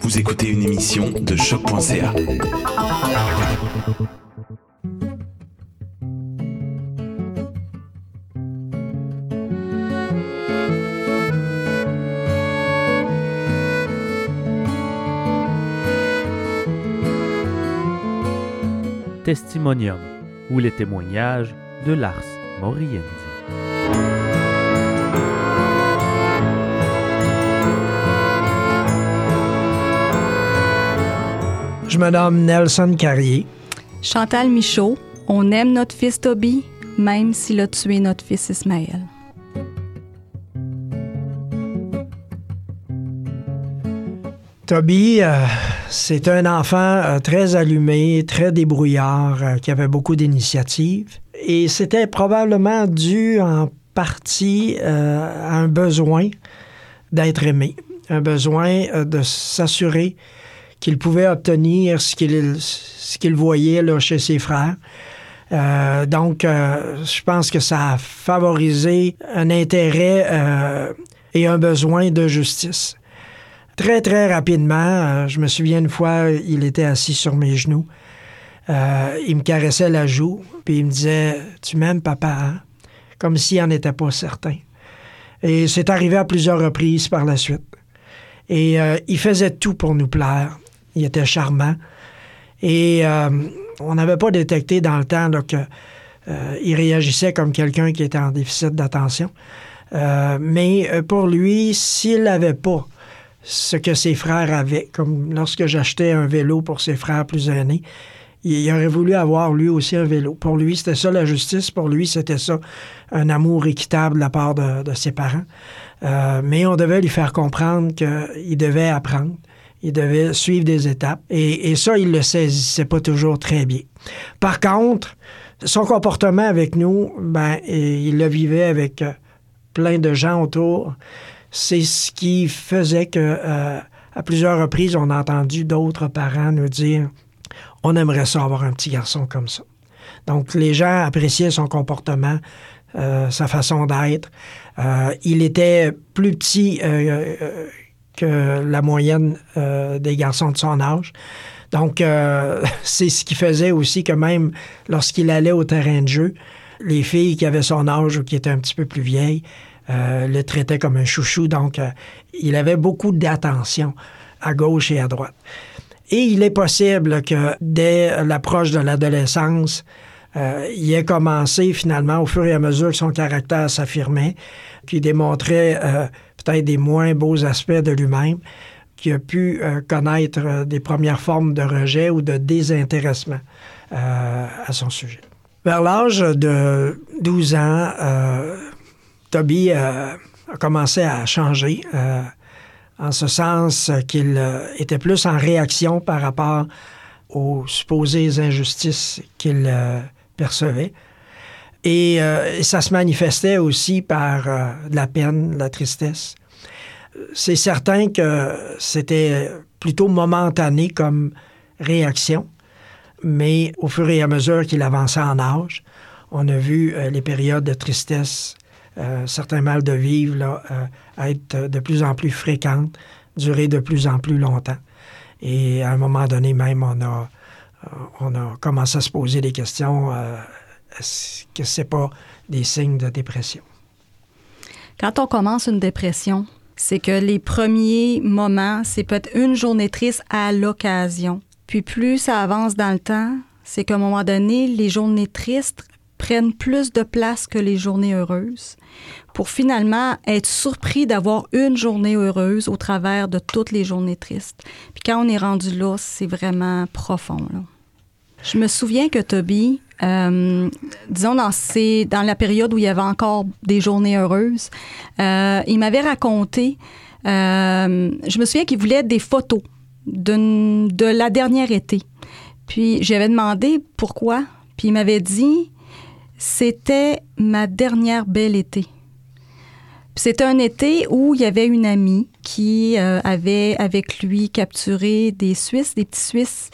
Vous écoutez une émission de choc.ca. Testimonium ou les témoignages de Lars Moriendi. Je me nomme Nelson Carrier. Chantal Michaud, on aime notre fils Toby, même s'il a tué notre fils Ismaël. Toby, euh, c'est un enfant euh, très allumé, très débrouillard, euh, qui avait beaucoup d'initiatives. Et c'était probablement dû en partie à un besoin d'être aimé, un besoin de s'assurer qu'il pouvait obtenir ce qu'il voyait chez ses frères. donc, je pense que ça a favorisé un intérêt et un besoin de justice. Très, très rapidement, euh, je me souviens une fois, il était assis sur mes genoux. Euh, il me caressait la joue, puis il me disait Tu m'aimes, papa hein? Comme s'il n'en était pas certain. Et c'est arrivé à plusieurs reprises par la suite. Et euh, il faisait tout pour nous plaire. Il était charmant. Et on n'avait pas détecté dans le temps qu'il réagissait comme quelqu'un qui était en déficit d'attention. mais pour lui, s'il n'avait pas ce que ses frères avaient. Comme lorsque j'achetais un vélo pour ses frères plus aînés, il aurait voulu avoir lui aussi un vélo. Pour lui, c'était ça la justice. Pour lui, c'était ça un amour équitable de la part de, ses parents. Euh, mais on devait lui faire comprendre qu'il devait apprendre. Il devait suivre des étapes. Et, ça, il le saisissait pas toujours très bien. Par contre, son comportement avec nous, ben, il le vivait avec euh, plein de gens autour c'est ce qui faisait que, euh, à plusieurs reprises, on a entendu d'autres parents nous dire on aimerait ça avoir un petit garçon comme ça. Donc, les gens appréciaient son comportement, euh, sa façon d'être. Il était plus petit que la moyenne des garçons de son âge. Donc, c'est ce qui faisait aussi que même lorsqu'il allait au terrain de jeu, les filles qui avaient son âge ou qui étaient un petit peu plus vieilles, euh, le traitait comme un chouchou. Donc, euh, il avait beaucoup d'attention à gauche et à droite. Et il est possible que dès l'approche de l'adolescence, euh, il ait commencé finalement au fur et à mesure que son caractère s'affirmait, qu'il démontrait des moins beaux aspects de lui-même, qu'il a pu connaître des premières formes de rejet ou de désintéressement à son sujet. Vers l'âge de 12 ans, Toby euh, a commencé à changer, euh, en ce sens qu'il euh, était plus en réaction par rapport aux supposées injustices qu'il percevait. Et ça se manifestait aussi par de la peine, de la tristesse. C'est certain que c'était plutôt momentané comme réaction, mais au fur et à mesure qu'il avançait en âge, on a vu les périodes de tristesse euh, certains mal de vivre euh, être de plus en plus fréquentes, durer de plus en plus longtemps. Et à un moment donné même, on a, euh, on a commencé à se poser des questions. Que c'est pas des signes de dépression? Quand on commence une dépression, c'est que les premiers moments, c'est peut-être une journée triste à l'occasion. Puis plus ça avance dans le temps, c'est qu'à un moment donné, les journées tristes prennent plus de place que les journées heureuses pour finalement être surpris d'avoir une journée heureuse au travers de toutes les journées tristes. Puis quand on est rendu là, c'est vraiment profond. Je me souviens que Toby, euh, disons dans, dans la période où il y avait encore des journées heureuses, euh, il m'avait raconté, euh, je me souviens qu'il voulait des photos de, la dernière été. Puis j'avais demandé pourquoi. Puis il m'avait dit, c'était ma dernière belle été. C'était un été où il y avait une amie qui avait avec lui capturé des Suisses, des petits Suisses.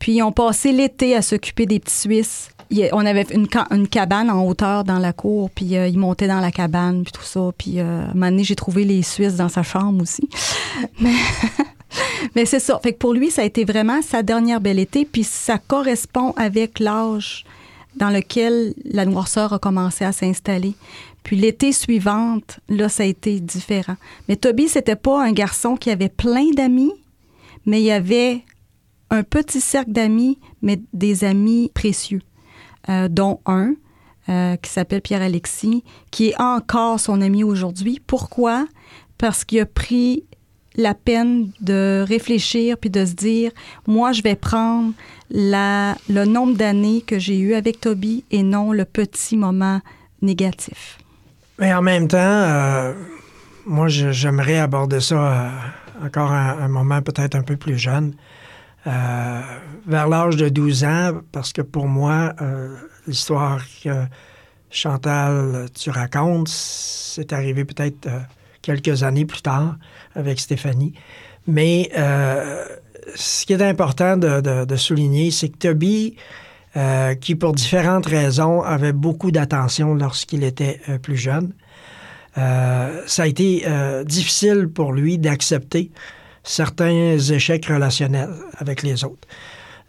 Puis ils ont passé l'été à s'occuper des petits Suisses. on avait une, une, cabane en hauteur dans la cour, puis euh, ils montaient dans la cabane, puis tout ça. Puis euh, un moment donné, j'ai trouvé les Suisses dans sa chambre aussi. Mais, Mais c'est ça. Fait que pour lui, ça a été vraiment sa dernière belle été, puis ça correspond avec l'âge dans lequel la noirceur a commencé à s'installer. Puis l'été suivante, là, ça a été différent. Mais Toby, c'était pas un garçon qui avait plein d'amis, mais il y avait un petit cercle d'amis, mais des amis précieux, euh, dont un euh, qui s'appelle Pierre-Alexis, qui est encore son ami aujourd'hui. Pourquoi? Parce qu'il a pris la peine de réfléchir puis de se dire, moi, je vais prendre le nombre d'années que j'ai eu avec Toby et non le petit moment négatif. Mais en même temps, euh, moi, j'aimerais aborder ça encore un moment peut-être un peu plus jeune. Euh, vers l'âge de 12 ans, parce que pour moi, euh, l'histoire que Chantal, tu racontes, c'est arrivé peut-être euh, quelques années plus tard avec Stéphanie. Mais euh, ce qui est important de, souligner, c'est que Toby, euh, qui pour différentes raisons avait beaucoup d'attention lorsqu'il était euh, plus jeune, euh, ça a été difficile pour lui d'accepter certains échecs relationnels avec les autres.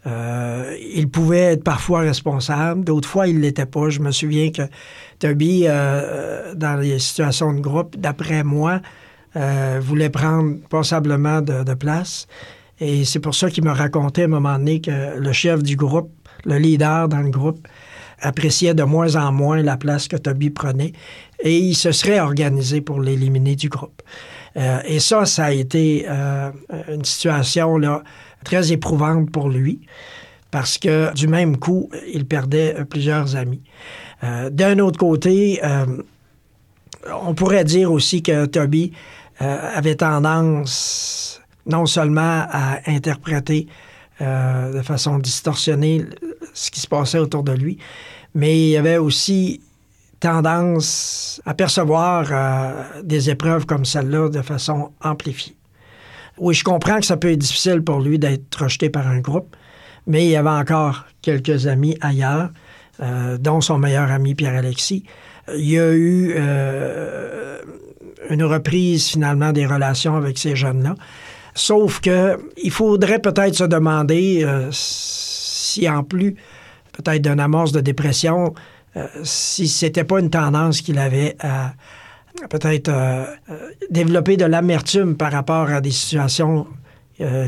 Euh, il pouvait être parfois responsable, d'autres fois il l'était pas. Je me souviens que Toby, euh, dans les situations de groupe, d'après moi, euh, voulait prendre passablement de, de place. Et c'est pour ça qu'il me racontait à un moment donné que le chef du groupe, le leader dans le groupe, appréciait de moins en moins la place que Toby prenait et il se serait organisé pour l'éliminer du groupe. Euh, et ça, ça a été euh, une situation là, très éprouvante pour lui parce que du même coup, il perdait plusieurs amis. Euh, D'un autre côté, euh, on pourrait dire aussi que Toby euh, avait tendance non seulement à interpréter euh, de façon distorsionnée ce qui se passait autour de lui, mais il y avait aussi tendance à percevoir euh, des épreuves comme celle-là de façon amplifiée. Oui, je comprends que ça peut être difficile pour lui d'être rejeté par un groupe, mais il y avait encore quelques amis ailleurs, euh, dont son meilleur ami Pierre-Alexis. Il y a eu euh, une reprise finalement des relations avec ces jeunes-là. Sauf que il faudrait peut-être se demander si en plus peut-être d'une amorce de dépression, euh, si c'était pas une tendance qu'il avait à peut-être euh, euh, développer de l'amertume par rapport à des situations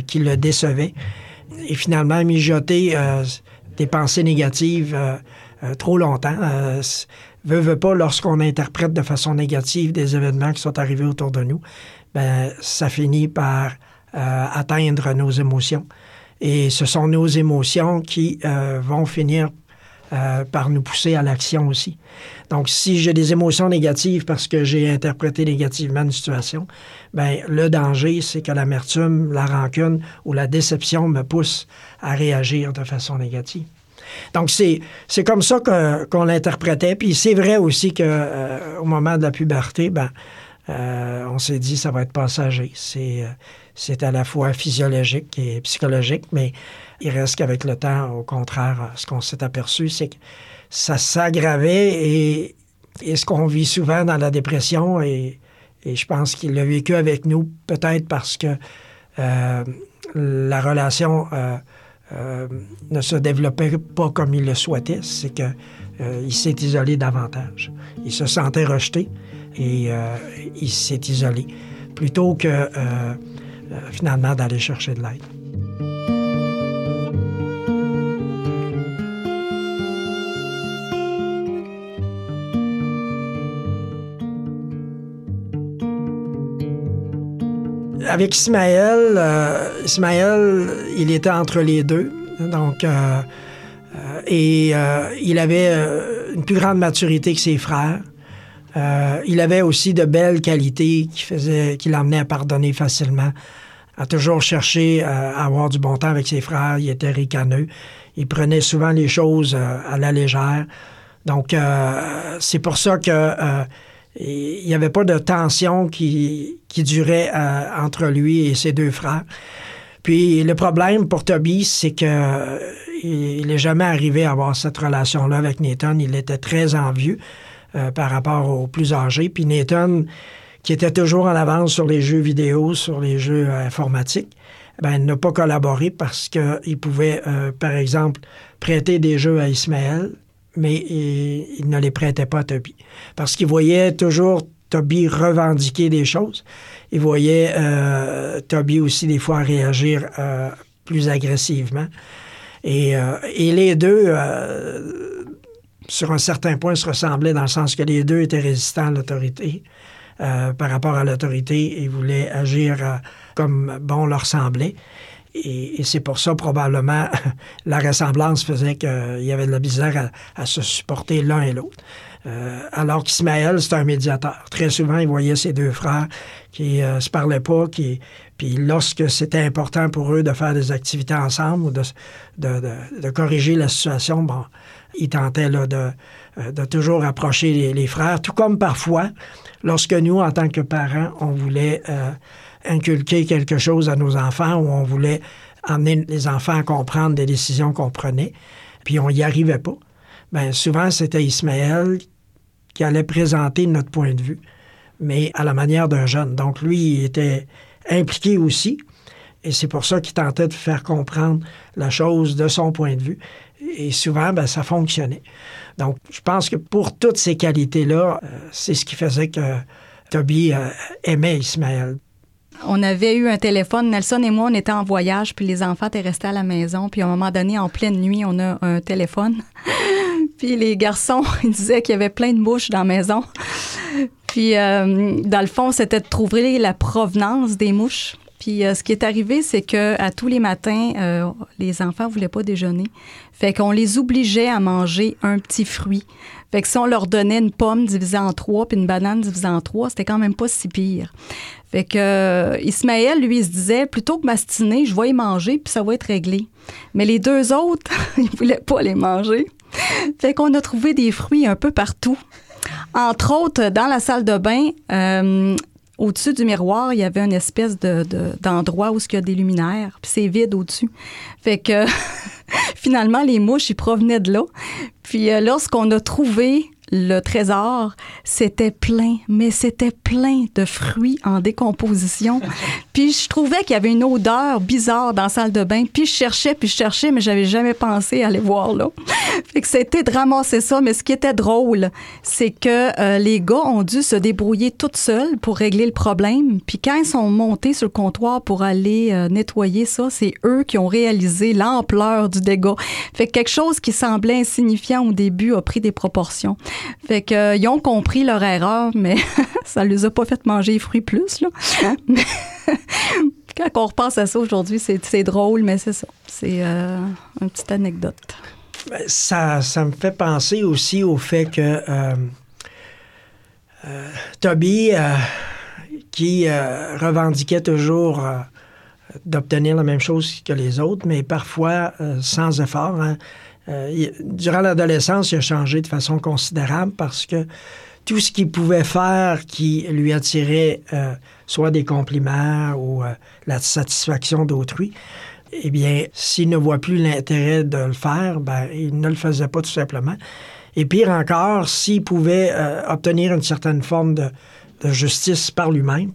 qui le décevaient et finalement mijoter des pensées négatives trop longtemps. Veut, veut pas, lorsqu'on interprète de façon négative des événements qui sont arrivés autour de nous, ben, ça finit par atteindre nos émotions. Et ce sont nos émotions qui vont finir euh, par nous pousser à l'action aussi. Donc, si j'ai des émotions négatives parce que j'ai interprété négativement une situation, ben le danger, c'est que l'amertume, la rancune ou la déception me pousse à réagir de façon négative. Donc, c'est, comme ça qu'on l'interprétait. Puis c'est vrai aussi que euh, moment de la puberté, ben, euh, on s'est dit ça va être passager. C'est, c'est à la fois physiologique et psychologique, mais il reste qu'avec le temps, au contraire, ce qu'on s'est aperçu, c'est que ça s'aggravait et, et ce qu'on vit souvent dans la dépression, et, et je pense qu'il l'a vécu avec nous, peut-être parce que euh, la relation euh, euh, ne se développait pas comme il le souhaitait, c'est euh, il s'est isolé davantage. Il se sentait rejeté et il s'est isolé plutôt que finalement d'aller chercher de l'aide. Avec Ismaël, euh, Ismaël, il était entre les deux. Donc, euh, euh, et euh, il avait euh, une plus grande maturité que ses frères. Euh, il avait aussi de belles qualités qui faisaient, qui à pardonner facilement, à toujours chercher euh, à avoir du bon temps avec ses frères. Il était ricaneux. Il prenait souvent les choses euh, à la légère. Donc, c'est pour ça que euh, il n'y avait pas de tension qui, durait entre lui et ses deux frères. Puis le problème pour Toby, c'est que il n'est jamais arrivé à avoir cette relation-là avec Nathan. Il était très envieux euh, par rapport aux plus âgés. Puis Nathan, qui était toujours en avance sur les jeux vidéo, sur les jeux euh, informatiques, ben, n'a pas collaboré parce qu'il pouvait, euh, par exemple, prêter des jeux à Ismaël, mais il, ne les prêtait pas à Toby. Parce qu'il voyait toujours Toby revendiquer des choses. Il voyait Toby aussi des fois réagir plus agressivement. Et les deux, sur un certain point, se ressemblaient dans le sens que les deux étaient résistants à l'autorité. par rapport à l'autorité et voulaient agir comme bon leur semblait. Et, c'est pour ça, probablement, la ressemblance faisait qu'il y avait de la misère à, se supporter l'un et l'autre. Euh, alors qu'Ismaël, c'est un médiateur. Très souvent, il voyait ses deux frères qui ne euh, se parlaient pas, qui, puis lorsque c'était important pour eux de faire des activités ensemble ou de, de, corriger la situation, bon, là, de, euh, de toujours approcher les, frères, tout comme parfois, lorsque nous, en tant que parents, on voulait inculquer quelque chose à nos enfants où on voulait amener les enfants à comprendre des décisions qu'on prenait, puis on n'y arrivait pas. Bien, souvent, c'était Ismaël qui allait présenter notre point de vue, mais à la manière d'un jeune. Donc, lui, il était impliqué aussi, et c'est pour ça qu'il tentait de faire comprendre la chose de son point de vue. Et souvent, ben, ça fonctionnait. Donc, je pense que pour toutes ces qualités-là, euh, c'est ce qui faisait que Toby euh, aimait Ismaël. On avait eu un téléphone, Nelson et moi, on était en voyage, puis les enfants étaient restés à la maison. Puis à un moment donné, en pleine nuit, on a un téléphone. puis les garçons, ils disaient qu'il y avait plein de mouches dans la maison. Puis euh, dans le fond, c'était de trouver la provenance des mouches. Puis euh, ce qui est arrivé, c'est que à tous les matins, euh, les enfants voulaient pas déjeuner. Fait qu'on les obligeait à manger un petit fruit. Fait que si on leur donnait une pomme divisée en trois puis une banane divisée en trois, c'était quand même pas si pire. Fait que euh, Ismaël, lui, se disait, plutôt que m'astiner, je vais y manger, puis ça va être réglé. Mais les deux autres, ils voulaient pas les manger. Fait qu'on a trouvé des fruits un peu partout. Entre autres, dans la salle de bain, au-dessus du miroir, il y avait une espèce de, d'endroit où il y a des luminaires, puis c'est vide au-dessus. Fait que finalement, les mouches, ils provenaient de là. Puis euh, lorsqu'on a trouvé le trésor, c'était plein, mais c'était plein de fruits en décomposition. puis je trouvais qu'il y avait une odeur bizarre dans la salle de bain. Puis je cherchais, puis je cherchais, mais j'avais jamais pensé à aller voir là. fait que c'était de ramasser ça. Mais ce qui était drôle, c'est que euh, les gars ont dû se débrouiller toutes seuls pour régler le problème. Puis quand ils sont montés sur le comptoir pour aller euh, nettoyer ça, c'est eux qui ont réalisé l'ampleur du dégât. Fait que quelque chose qui semblait insignifiant au début a pris des proportions. Fait que euh, ils ont compris leur erreur, mais ça les a pas fait manger les fruits plus là. Hein? Quand on repense à ça aujourd'hui, c'est drôle, mais c'est ça. C'est euh, une petite anecdote. Ben, ça, ça me fait penser aussi au fait que euh, Toby, qui revendiquait toujours d'obtenir la même chose que les autres, mais parfois sans effort. Hein, euh, durant l'adolescence, il a changé de façon considérable parce que tout ce qu'il pouvait faire qui lui attirait euh, soit des compliments ou euh, la satisfaction d'autrui, eh bien, s'il ne voit plus l'intérêt de le faire, ben, il ne le faisait pas tout simplement. Et pire encore, s'il pouvait obtenir une certaine forme de, justice par lui-même,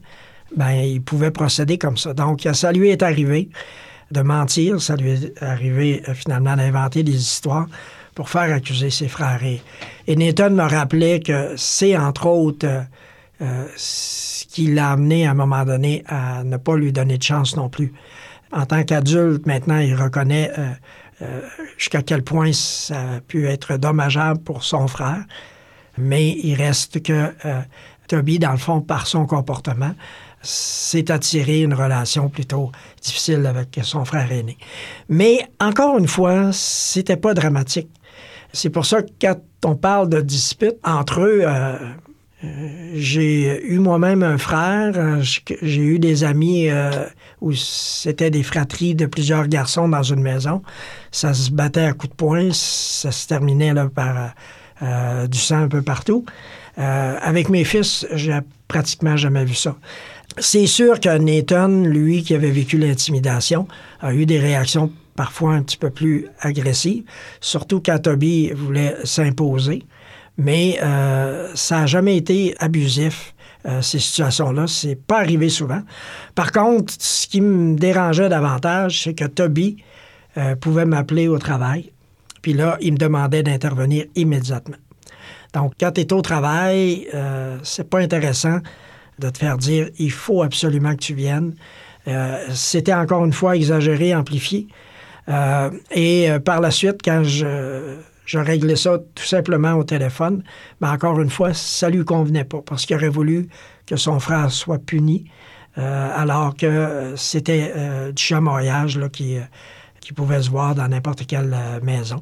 ben, il pouvait procéder comme ça. Donc, ça lui est arrivé de mentir. Ça lui est arrivé euh, finalement d'inventer des histoires pour faire accuser ses frères. Et, Nathan me rappelait que c'est entre autres euh, euh, ce qui l'a amené à un moment donné à ne pas lui donner de chance non plus. En tant qu'adulte, maintenant, il reconnaît jusqu'à quel point ça a pu être dommageable pour son frère. Mais il reste que Toby, dans le fond, par son comportement, s'est attiré une relation plutôt difficile avec son frère aîné. Mais encore une fois, c'était pas dramatique. C'est pour ça que quand on parle de dispute entre eux, euh, euh, j'ai eu moi-même un frère, euh, j'ai eu des amis où c'était des fratries de plusieurs garçons dans une maison. Ça se battait à coups de poing, ça se terminait par du sang un peu partout. avec mes fils, j'ai pratiquement jamais vu ça. C'est sûr que Nathan, lui, qui avait vécu l'intimidation, a eu des réactions parfois un petit peu plus agressives, surtout quand Toby voulait s'imposer. Mais euh, ça n'a jamais été abusif euh, ces situations-là. C'est pas arrivé souvent. Par contre, ce qui me dérangeait davantage, c'est que Toby euh, pouvait m'appeler au travail. Puis là, il me demandait d'intervenir immédiatement. Donc, quand tu es au travail, euh, c'est pas intéressant de te faire dire il faut absolument que tu viennes. Euh, C'était encore une fois exagéré, amplifié. Euh, et euh, par la suite, quand je, je réglais ça tout simplement au téléphone, ben encore une fois, ça lui convenait pas parce qu'il aurait voulu que son frère soit puni, alors que c'était du chamoyage là, qui, qui pouvait se voir dans n'importe quelle maison.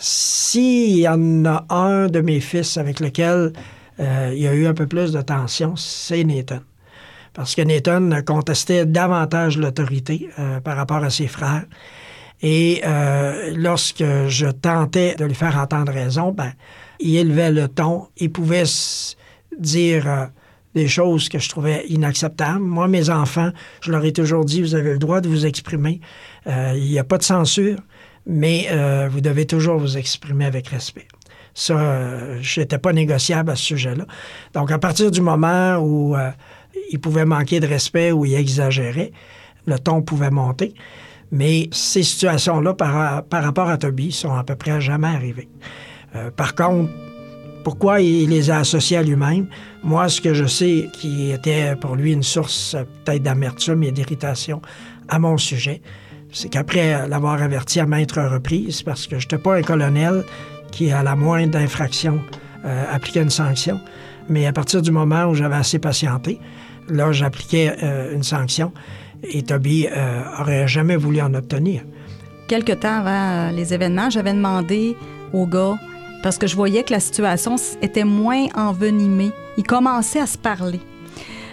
S'il y en a un de mes fils avec lequel euh, il y a eu un peu plus de tension, c'est Nathan. Parce que Nathan contestait davantage l'autorité euh, par rapport à ses frères. Et euh, lorsque je tentais de lui faire entendre raison, ben, il élevait le ton. Il pouvait dire des choses que je trouvais inacceptables. Moi, mes enfants, je leur ai toujours dit, vous avez le droit de vous exprimer. Il n'y a pas de censure, mais vous devez toujours vous exprimer avec respect. Ça, euh, je n'étais pas négociable à ce sujet-là. Donc, à partir du moment où euh, il pouvait manquer de respect ou il exagérait, le ton pouvait monter. Mais ces situations-là, par, par rapport à Toby, sont à peu près jamais arrivées. Euh, par contre, pourquoi il les a associés à lui-même? Moi, ce que je sais qui était pour lui une source euh, peut-être d'amertume et d'irritation à mon sujet, c'est qu'après l'avoir averti à maintes reprises, parce que je n'étais pas un colonel qui, à la moindre infraction, euh, appliquait une sanction, mais à partir du moment où j'avais assez patienté, là, j'appliquais euh, une sanction et Toby euh, aurait jamais voulu en obtenir. Quelque temps avant euh, les événements, j'avais demandé au gars, parce que je voyais que la situation était moins envenimée. Il commençait à se parler.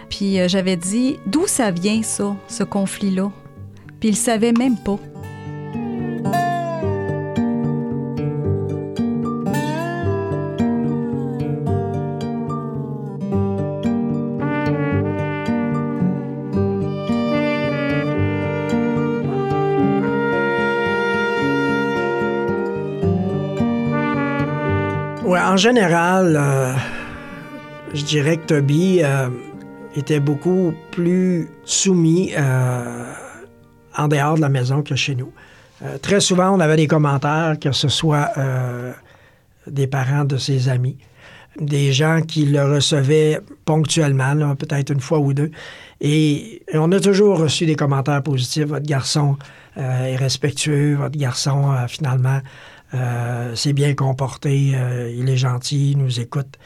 Puis euh, j'avais dit, d'où ça vient ça, ce conflit-là? Puis il savait même pas. En général, euh, je dirais que Toby euh, était beaucoup plus soumis euh, en dehors de la maison que chez nous. Très souvent, on avait des commentaires, que ce soit des parents de ses amis, des gens qui le recevaient ponctuellement, peut-être une fois ou deux. Et, et on a toujours reçu des commentaires positifs. Votre garçon est respectueux, votre garçon, finalement, euh, s'est bien comporté, euh, il est gentil, il nous écoute.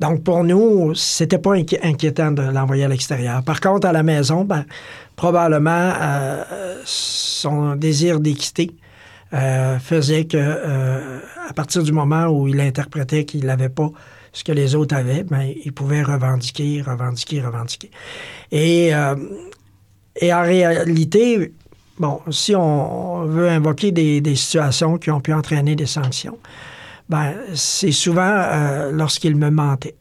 Donc, pour nous, c'était pas inqui- inquiétant de l'envoyer à l'extérieur. Par contre, à la maison, ben, probablement, euh, son désir d'équité euh, faisait que, euh, à partir du moment où il interprétait qu'il n'avait pas ce que les autres avaient, ben, il pouvait revendiquer, revendiquer, revendiquer. Euh, et en réalité, bon, si on veut invoquer des, situations qui ont pu entraîner des sanctions, ben, c'est souvent euh, lorsqu'il me mentait,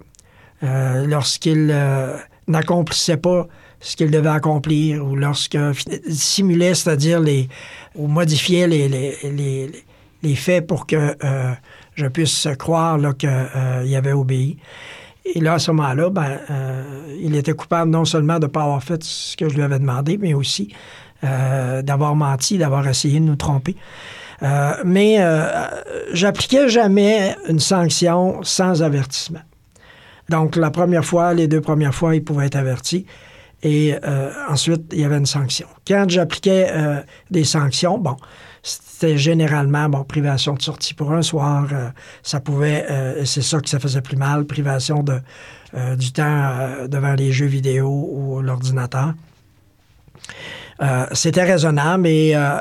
euh, lorsqu'il euh, n'accomplissait pas ce qu'il devait accomplir, ou lorsqu'il simulait, c'est-à-dire les, ou modifiait les, faits pour que je puisse croire qu'il avait obéi. Et là, à ce moment-là, ben, il était coupable non seulement de ne pas avoir fait ce que je lui avais demandé, mais aussi euh, d'avoir menti, d'avoir essayé de nous tromper. Euh, mais euh, j'appliquais jamais une sanction sans avertissement. Donc, la première fois, les deux premières fois, il pouvait être averti. Et ensuite, il y avait une sanction. Quand j'appliquais des sanctions, bon, c'était généralement, bon, privation de sortie pour un soir. ça pouvait, c'est ça que ça faisait plus mal, privation de, du temps devant les jeux vidéo ou l'ordinateur. Euh, c'était raisonnable et, euh,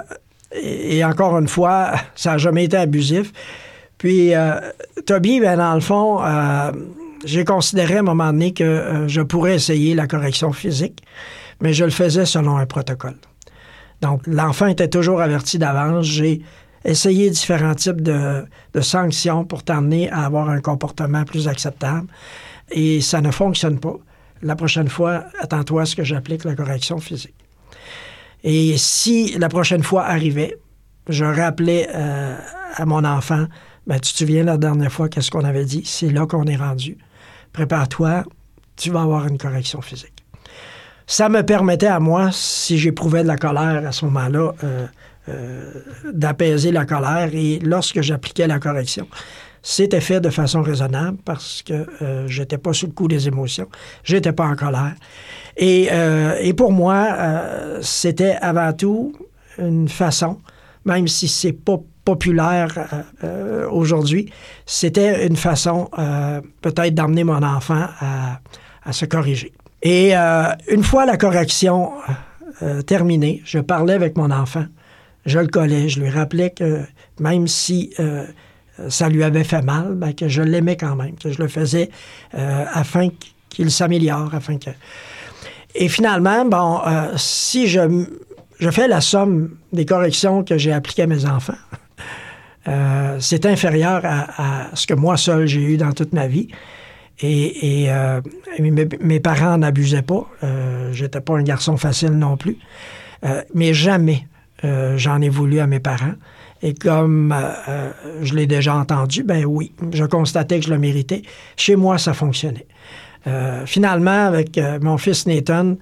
et, encore une fois, ça n'a jamais été abusif. Puis, euh, Toby, ben, dans le fond, j'ai considéré à un moment donné que je pourrais essayer la correction physique, mais je le faisais selon un protocole. Donc, l'enfant était toujours averti d'avance. J'ai essayé différents types de, de sanctions pour t'amener à avoir un comportement plus acceptable. Et ça ne fonctionne pas. La prochaine fois, attends-toi à ce que j'applique la correction physique. Et si la prochaine fois arrivait, je rappelais euh, à mon enfant, ben, tu te souviens la dernière fois, qu'est-ce qu'on avait dit? C'est là qu'on est rendu. Prépare-toi, tu vas avoir une correction physique. Ça me permettait à moi, si j'éprouvais de la colère à ce moment-là, euh, euh, d'apaiser la colère. Et lorsque j'appliquais la correction, c'était fait de façon raisonnable parce que j'étais pas sous le coup des émotions, j'étais pas en colère. Et, euh, et pour moi, euh, c'était avant tout une façon, même si c'est pas populaire euh, aujourd'hui, c'était une façon euh, peut-être d'emmener mon enfant à, à se corriger. Et euh, une fois la correction euh, terminée, je parlais avec mon enfant, je le collais, je lui rappelais que même si euh, ça lui avait fait mal, ben, que je l'aimais quand même, que je le faisais euh, afin qu'il s'améliore, afin que... Et finalement, bon, euh, si je, je fais la somme des corrections que j'ai appliquées à mes enfants, euh, c'est inférieur à, à ce que moi seul j'ai eu dans toute ma vie. Et, et, euh, mes, mes parents n'abusaient pas. Euh, J'étais pas un garçon facile non plus. Euh, mais jamais euh, j'en ai voulu à mes parents. Et comme je l'ai déjà entendu, ben oui, je constatais que je le méritais. Chez moi, ça fonctionnait. Euh, finalement, avec euh, mon fils Nathan,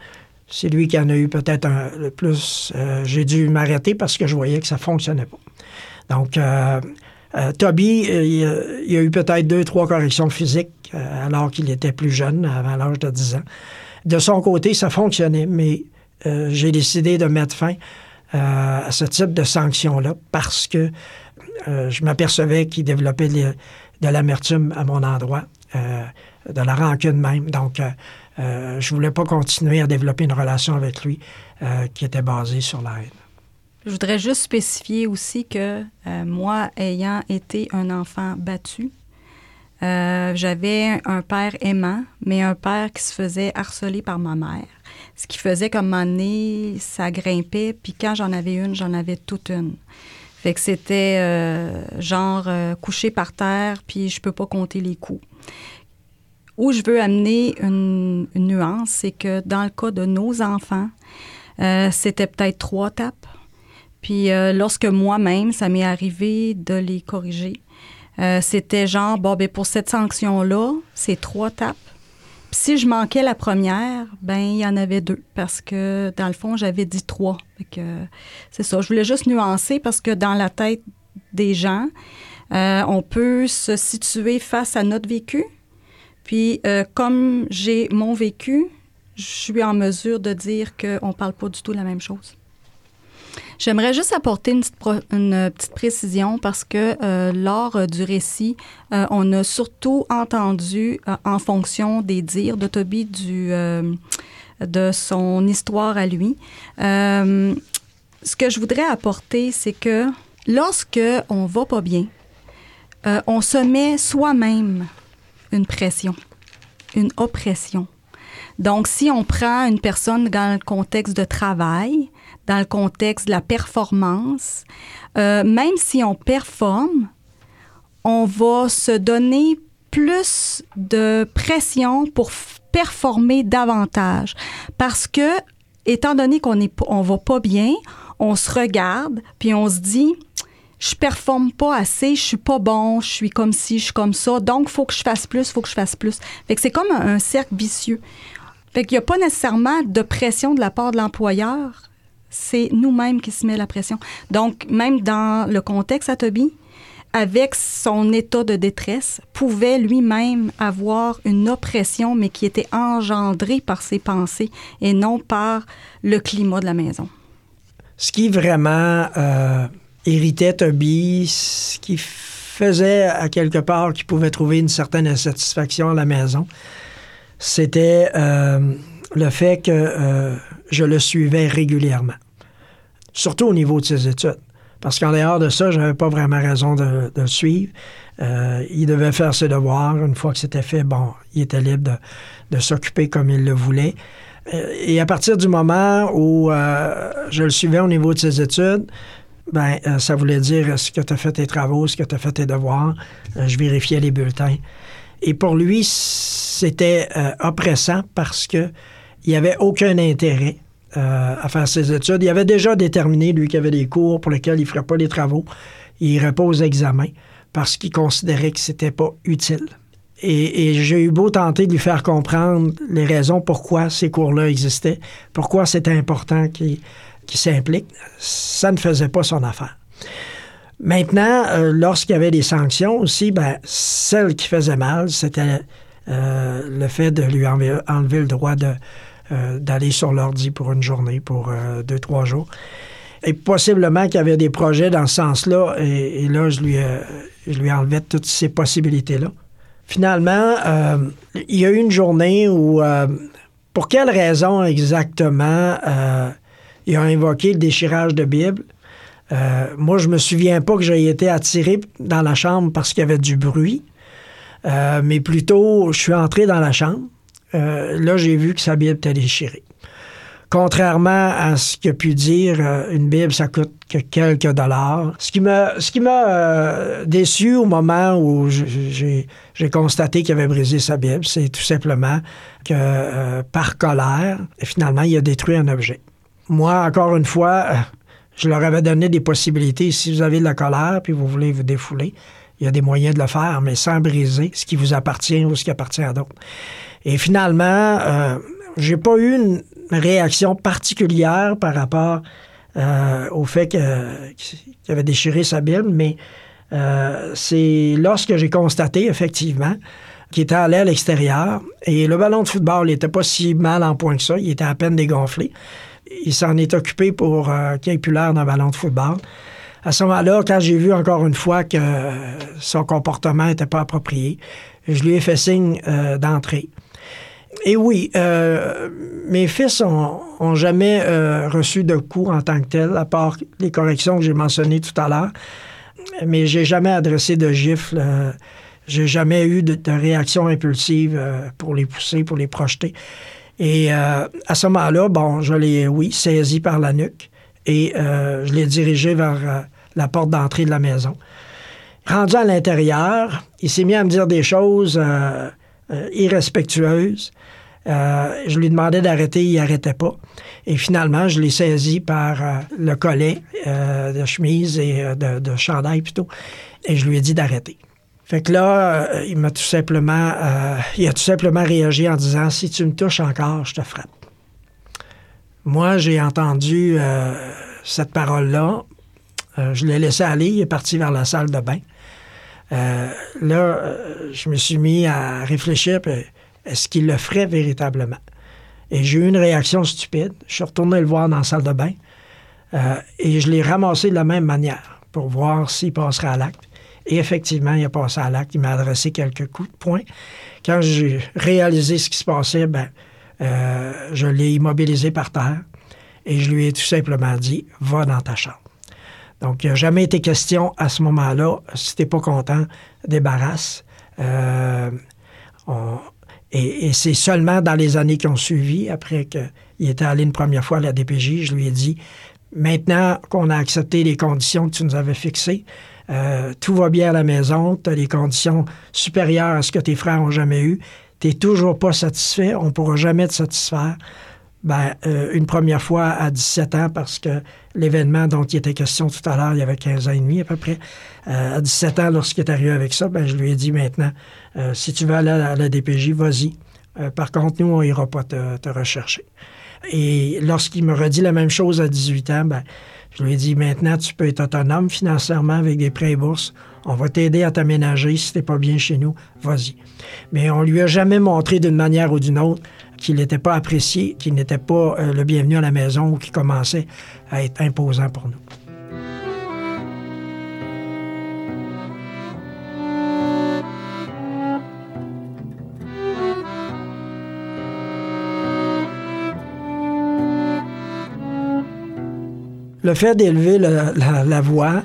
c'est lui qui en a eu peut-être le plus. euh, J'ai dû m'arrêter parce que je voyais que ça fonctionnait pas. Donc, Toby, il, il a eu peut-être deux, trois corrections physiques alors qu'il était plus jeune, avant l'âge de 10 ans. De son côté, ça fonctionnait, mais j'ai décidé de mettre fin à ce type de sanction-là parce que je m'apercevais qu'il développait de, l'amertume à mon endroit, de la rancune même. Donc, euh, euh, je voulais pas continuer à développer une relation avec lui euh, qui était basée sur la haine. Je voudrais juste spécifier aussi que euh, moi, ayant été un enfant battu, j'avais un père aimant, mais un père qui se faisait harceler par ma mère. Ce qui faisait comme moment donné, ça grimpait, puis quand j'en avais une, j'en avais toute une. Fait que c'était genre couché par terre, puis je peux pas compter les coups. Où je veux amener une, nuance, c'est que dans le cas de nos enfants, euh, c'était peut-être trois tapes. Puis euh, lorsque moi-même, ça m'est arrivé de les corriger, euh, c'était genre, bon, ben pour cette sanction-là, c'est trois tapes. Puis si je manquais la première, ben il y en avait deux parce que dans le fond, j'avais dit trois. C'est ça. Je voulais juste nuancer parce que dans la tête des gens, on peut se situer face à notre vécu. Puis euh, comme j'ai mon vécu, je suis en mesure de dire qu'on ne parle pas du tout la même chose. J'aimerais juste apporter une petite, précision parce que euh, lors du récit, euh, on a surtout entendu en fonction des dires de Toby de son histoire à lui. Ce que je voudrais apporter, c'est que lorsque on va pas bien, on se met soi-même une pression, une oppression. Donc, si on prend une personne dans le contexte de travail, dans le contexte de la performance, euh, même si on performe, on va se donner plus de pression pour performer davantage. Parce que, étant donné qu'on p- on va pas bien, on se regarde, puis on se dit, je performe pas assez, je suis pas bon, je suis comme ci, je suis comme ça, donc faut que je fasse plus, faut que je fasse plus. C'est comme un, cercle vicieux. Fait qu'il n'y a pas nécessairement de pression de la part de l'employeur, c'est nous-mêmes qui se met la pression. Donc, même dans le contexte à Toby, avec son état de détresse, pouvait lui-même avoir une oppression, mais qui était engendrée par ses pensées et non par le climat de la maison. Ce qui vraiment euh, irritait Toby, ce qui faisait à quelque part qu'il pouvait trouver une certaine insatisfaction à la maison, c'était euh, le fait que euh, je le suivais régulièrement, surtout au niveau de ses études. Parce qu'en dehors de ça, je n'avais pas vraiment raison de, le suivre. Euh, il devait faire ses devoirs. Une fois que c'était fait, bon, il était libre de, de s'occuper comme il le voulait. Euh, Et à partir du moment où euh, je le suivais au niveau de ses études, ben, euh, ça voulait dire est-ce que tu as fait tes travaux, est-ce que tu as fait tes devoirs. Euh, je vérifiais les bulletins. Et pour lui, c'était euh, oppressant parce que il n'y avait aucun intérêt euh, à faire ses études. Il avait déjà déterminé, lui, qu'il avait des cours pour lesquels il ne ferait pas les travaux. Il irait pas aux examens parce qu'il considérait que c'était pas utile. Et, j'ai eu beau tenter de lui faire comprendre les raisons pourquoi ces cours-là existaient, pourquoi c'était important qu'il s'implique, ça ne faisait pas son affaire. Maintenant, euh, lorsqu'il y avait des sanctions aussi, ben, celle qui faisait mal, c'était euh, le fait de lui enlever, le droit euh, d'aller sur l'ordi pour une journée, pour deux, trois jours. Et possiblement qu'il y avait des projets dans ce sens-là, et, là, je lui, je lui enlevais toutes ces possibilités-là. Finalement, il y a eu une journée où, pour quelle raison exactement, il a invoqué le déchirage de Bible. Euh, moi, je me souviens pas que j'ai été attiré dans la chambre parce qu'il y avait du bruit, euh, mais plutôt, je suis entré dans la chambre. Euh, là, j'ai vu que sa Bible était déchirée. Contrairement à ce qu'a pu dire, une Bible, ça coûte que quelques dollars. Ce qui ce qui m'a déçu au moment où j'ai, constaté qu'il avait brisé sa Bible, c'est tout simplement que par colère, finalement, il a détruit un objet. Moi, encore une fois, je leur avais donné des possibilités. Si vous avez de la colère puis vous voulez vous défouler, il y a des moyens de le faire, mais sans briser ce qui vous appartient ou ce qui appartient à d'autres. Et finalement, euh, j'ai pas eu une réaction particulière par rapport euh, au fait qu'il avait déchiré sa Bible, mais euh, c'est lorsque j'ai constaté effectivement qu'il était allé à l'extérieur et le ballon de football n'était pas si mal en point que ça, il était à peine dégonflé il s'en est occupé pour euh, qu'il ait plus l'air d'un ballon de football. À ce moment-là, quand j'ai vu encore une fois que son comportement n'était pas approprié, je lui ai fait signe euh, d'entrer. Et oui, euh, mes fils ont, jamais reçu de coups en tant que tel, à part les corrections que j'ai mentionnées tout à l'heure. Mais j'ai jamais adressé de gifle. j'ai jamais eu de, de réaction impulsive pour les pousser, pour les projeter. Et euh, à ce moment-là, bon, je l'ai, saisi par la nuque et euh, je l'ai dirigé vers euh, la porte d'entrée de la maison. Rendu à l'intérieur, il s'est mis à me dire des choses irrespectueuses. je lui demandais d'arrêter, il n'arrêtait pas. Et finalement, je l'ai saisi par le collet de chemise et de, de chandail plutôt, et je lui ai dit d'arrêter. Fait que là, euh, il m'a tout simplement, euh, il a tout simplement réagi en disant si tu me touches encore, je te frappe. Moi, j'ai entendu euh, cette parole-là. je l'ai laissé aller. Il est parti vers la salle de bain. là, je me suis mis à réfléchir. Est-ce qu'il le ferait véritablement? Et j'ai eu une réaction stupide. Je suis retourné le voir dans la salle de bain. et je l'ai ramassé de la même manière pour voir s'il passerait à l'acte. Et effectivement, il a passé à l'acte. Il m'a adressé quelques coups de poing. Quand j'ai réalisé ce qui se passait, ben, euh, je l'ai immobilisé par terre et je lui ai tout simplement dit Va dans ta chambre. Donc, il n'a jamais été question à ce moment-là, si t'es pas content, débarrasse. Euh, et, et c'est seulement dans les années qui ont suivi, après qu'il était allé une première fois à la DPJ, je lui ai dit Maintenant qu'on a accepté les conditions que tu nous avais fixées, euh, tout va bien à la maison, tu as des conditions supérieures à ce que tes frères ont jamais eu, tu n'es toujours pas satisfait, on ne pourra jamais te satisfaire. Ben, euh, une première fois à 17 ans, parce que l'événement dont il était question tout à l'heure, il y avait 15 ans et demi à peu près, euh, à 17 ans, lorsqu'il est arrivé avec ça, ben, je lui ai dit maintenant, si tu veux aller à la DPJ, vas-y. par contre, nous, on ira pas te, te rechercher. Et lorsqu'il me redit la même chose à 18 ans, ben, je lui ai dit, maintenant, tu peux être autonome financièrement avec des prêts et bourses. On va t'aider à t'aménager. Si t'es pas bien chez nous, vas-y. Mais on lui a jamais montré d'une manière ou d'une autre qu'il n'était pas apprécié, qu'il n'était pas euh, le bienvenu à la maison ou qu'il commençait à être imposant pour nous. Le fait d'élever la, voix,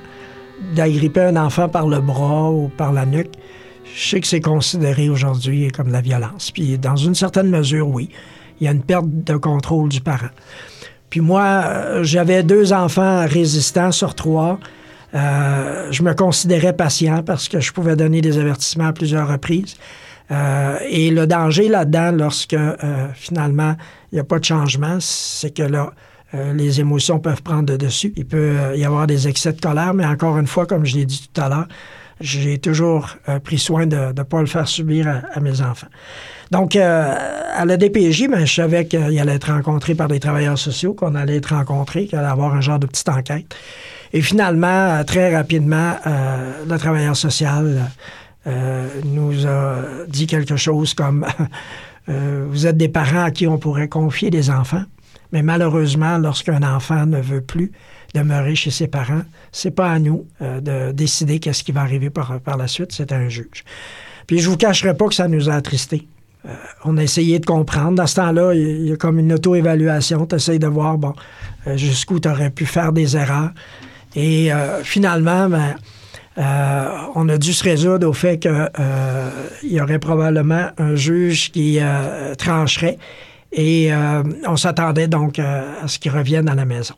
d'agripper un enfant par le bras ou par la nuque, je sais que c'est considéré aujourd'hui comme de la violence. Puis dans une certaine mesure, oui, il y a une perte de contrôle du parent. Puis moi, euh, j'avais deux enfants résistants sur trois. Euh, je me considérais patient parce que je pouvais donner des avertissements à plusieurs reprises. Euh, et le danger là-dedans, lorsque finalement il n'y a pas de changement, c'est que là, euh, les émotions peuvent prendre de dessus. Il peut euh, y avoir des excès de colère, mais encore une fois, comme je l'ai dit tout à l'heure, j'ai toujours pris soin de ne pas le faire subir à, mes enfants. Donc, à la DPJ, ben, je savais qu'il allait être rencontré par des travailleurs sociaux, qu'on allait être rencontré, qu'il allait avoir un genre de petite enquête. Et finalement, très rapidement, le travailleur social nous a dit quelque chose comme Vous êtes des parents à qui on pourrait confier des enfants. Mais malheureusement, lorsqu'un enfant ne veut plus demeurer chez ses parents, c'est pas à nous euh, de décider qu'est-ce qui va arriver par, la suite, c'est un juge. Puis je vous cacherai pas que ça nous a attristés. Euh, on a essayé de comprendre. Dans ce temps-là, il y, a comme une auto-évaluation. Tu essayes de voir bon, euh, jusqu'où tu aurais pu faire des erreurs. Et finalement, ben, on a dû se résoudre au fait qu'il y aurait probablement un juge qui trancherait et euh, on s'attendait donc euh, à ce qu'il revienne à la maison.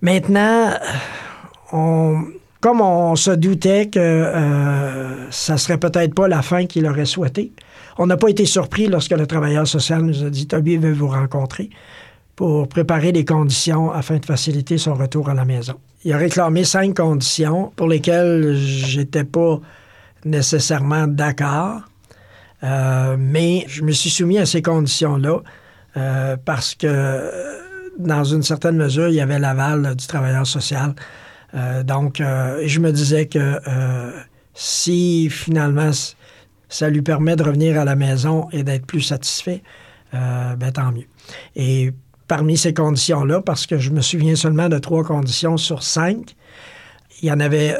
Maintenant, comme on se doutait que euh, ça serait peut-être pas la fin qu'il aurait souhaité, on n'a pas été surpris lorsque le travailleur social nous a dit Toby veut vous rencontrer pour préparer les conditions afin de faciliter son retour à la maison. Il a réclamé cinq conditions pour lesquelles j'étais pas nécessairement d'accord. Euh, mais je me suis soumis à ces conditions-là euh, parce que, dans une certaine mesure, il y avait l'aval du travailleur social. Euh, donc, je me disais que si finalement ça lui permet de revenir à la maison et d'être plus satisfait, ben, tant mieux. Et parmi ces conditions-là, parce que je me souviens seulement de trois conditions sur cinq, il y en avait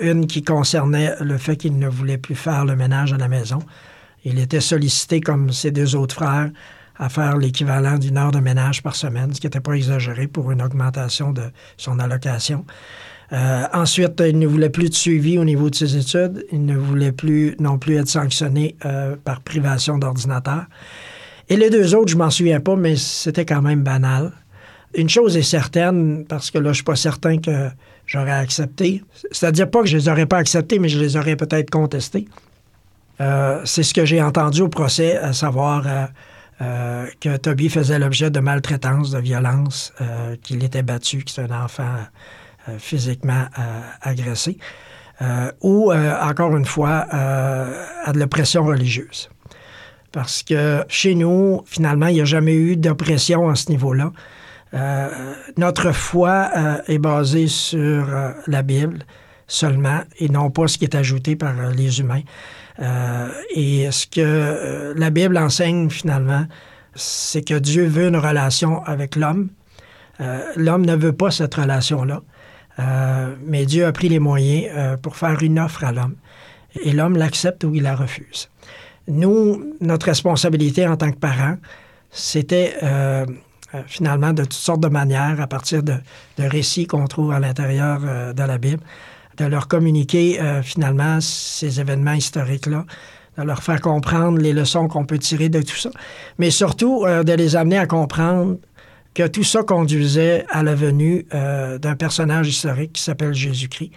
une qui concernait le fait qu'il ne voulait plus faire le ménage à la maison. Il était sollicité, comme ses deux autres frères, à faire l'équivalent d'une heure de ménage par semaine, ce qui n'était pas exagéré pour une augmentation de son allocation. Euh, ensuite, il ne voulait plus de suivi au niveau de ses études. Il ne voulait plus non plus être sanctionné euh, par privation d'ordinateur. Et les deux autres, je m'en souviens pas, mais c'était quand même banal. Une chose est certaine, parce que là, je suis pas certain que j'aurais accepté. C'est-à-dire pas que je les aurais pas acceptés, mais je les aurais peut-être contestés. Euh, c'est ce que j'ai entendu au procès, à savoir euh, euh, que Toby faisait l'objet de maltraitance, de violence, qu'il était battu, que c'est un enfant physiquement agressé, ou, encore une fois, à de l'oppression religieuse. Parce que chez nous, finalement, il n'y a jamais eu d'oppression à ce niveau-là. notre foi est basée sur la Bible seulement et non pas ce qui est ajouté par les humains. Euh, et ce que euh, la Bible enseigne finalement, c'est que Dieu veut une relation avec l'homme. Euh, l'homme ne veut pas cette relation-là, mais Dieu a pris les moyens pour faire une offre à l'homme. Et l'homme l'accepte ou il la refuse. Nous, notre responsabilité en tant que parents, c'était finalement de toutes sortes de manières, à partir de, de récits qu'on trouve à l'intérieur de la Bible, de leur communiquer euh, finalement ces événements historiques-là, de leur faire comprendre les leçons qu'on peut tirer de tout ça, mais surtout euh, de les amener à comprendre que tout ça conduisait à la venue euh, d'un personnage historique qui s'appelle Jésus-Christ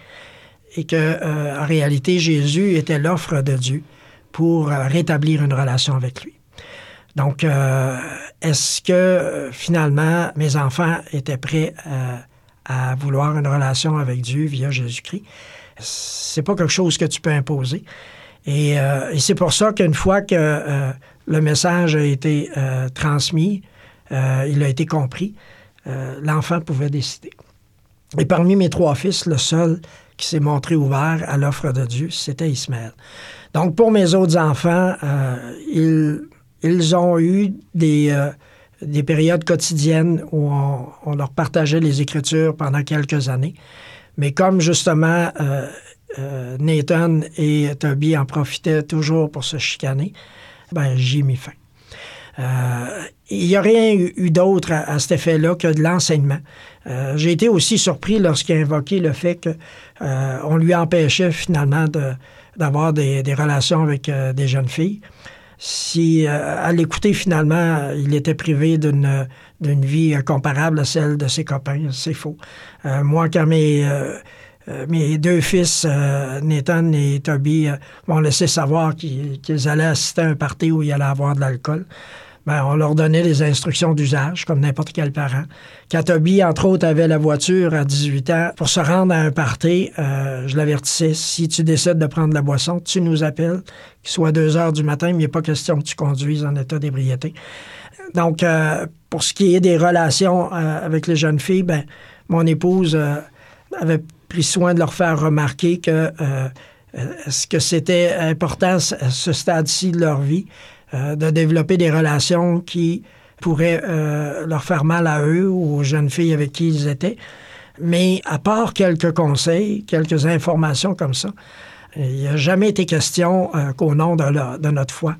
et que en réalité Jésus était l'offre de Dieu pour rétablir une relation avec lui. Donc, est-ce que finalement mes enfants étaient prêts à à vouloir une relation avec Dieu via Jésus-Christ. C'est pas quelque chose que tu peux imposer. Et, euh, c'est pour ça qu'une fois que euh, le message a été euh, transmis, il a été compris, l'enfant pouvait décider. Et parmi mes trois fils, le seul qui s'est montré ouvert à l'offre de Dieu, c'était Ismaël. Donc pour mes autres enfants, ils, ils ont eu des des périodes quotidiennes où on, leur partageait les Écritures pendant quelques années. Mais comme justement euh, euh, Nathan et Toby en profitaient toujours pour se chicaner, ben j'y mis fin. Euh, il n'y a rien eu, d'autre à, cet effet-là que de l'enseignement. J'ai été aussi surpris lorsqu'il a invoqué le fait qu'on lui empêchait finalement d'avoir des, relations avec des jeunes filles si euh, à l'écouter finalement, il était privé d'une vie comparable à celle de ses copains. C'est faux. Euh, moi, quand mes, euh, mes deux fils, Nathan et Toby, m'ont laissé savoir qu'ils allaient assister à un party où il allait avoir de l'alcool, ben, on leur donnait les instructions d'usage, comme n'importe quel parent. Quand Toby, entre autres, avait la voiture à 18 ans, pour se rendre à un party, euh, je l'avertissais, si tu décides de prendre la boisson, tu nous appelles, qu'il soit 2 heures du matin, mais il n'est pas question que tu conduises en état d'ébriété. Donc, euh, pour ce qui est des relations euh, avec les jeunes filles, ben, mon épouse avait pris soin de leur faire remarquer que ce que c'était important à ce stade-ci de leur vie, euh, de développer des relations qui pourraient euh, leur faire mal à eux ou aux jeunes filles avec qui ils étaient. Mais à part quelques conseils, quelques informations comme ça, il n'y a jamais été question euh, qu'au nom de, de, notre foi,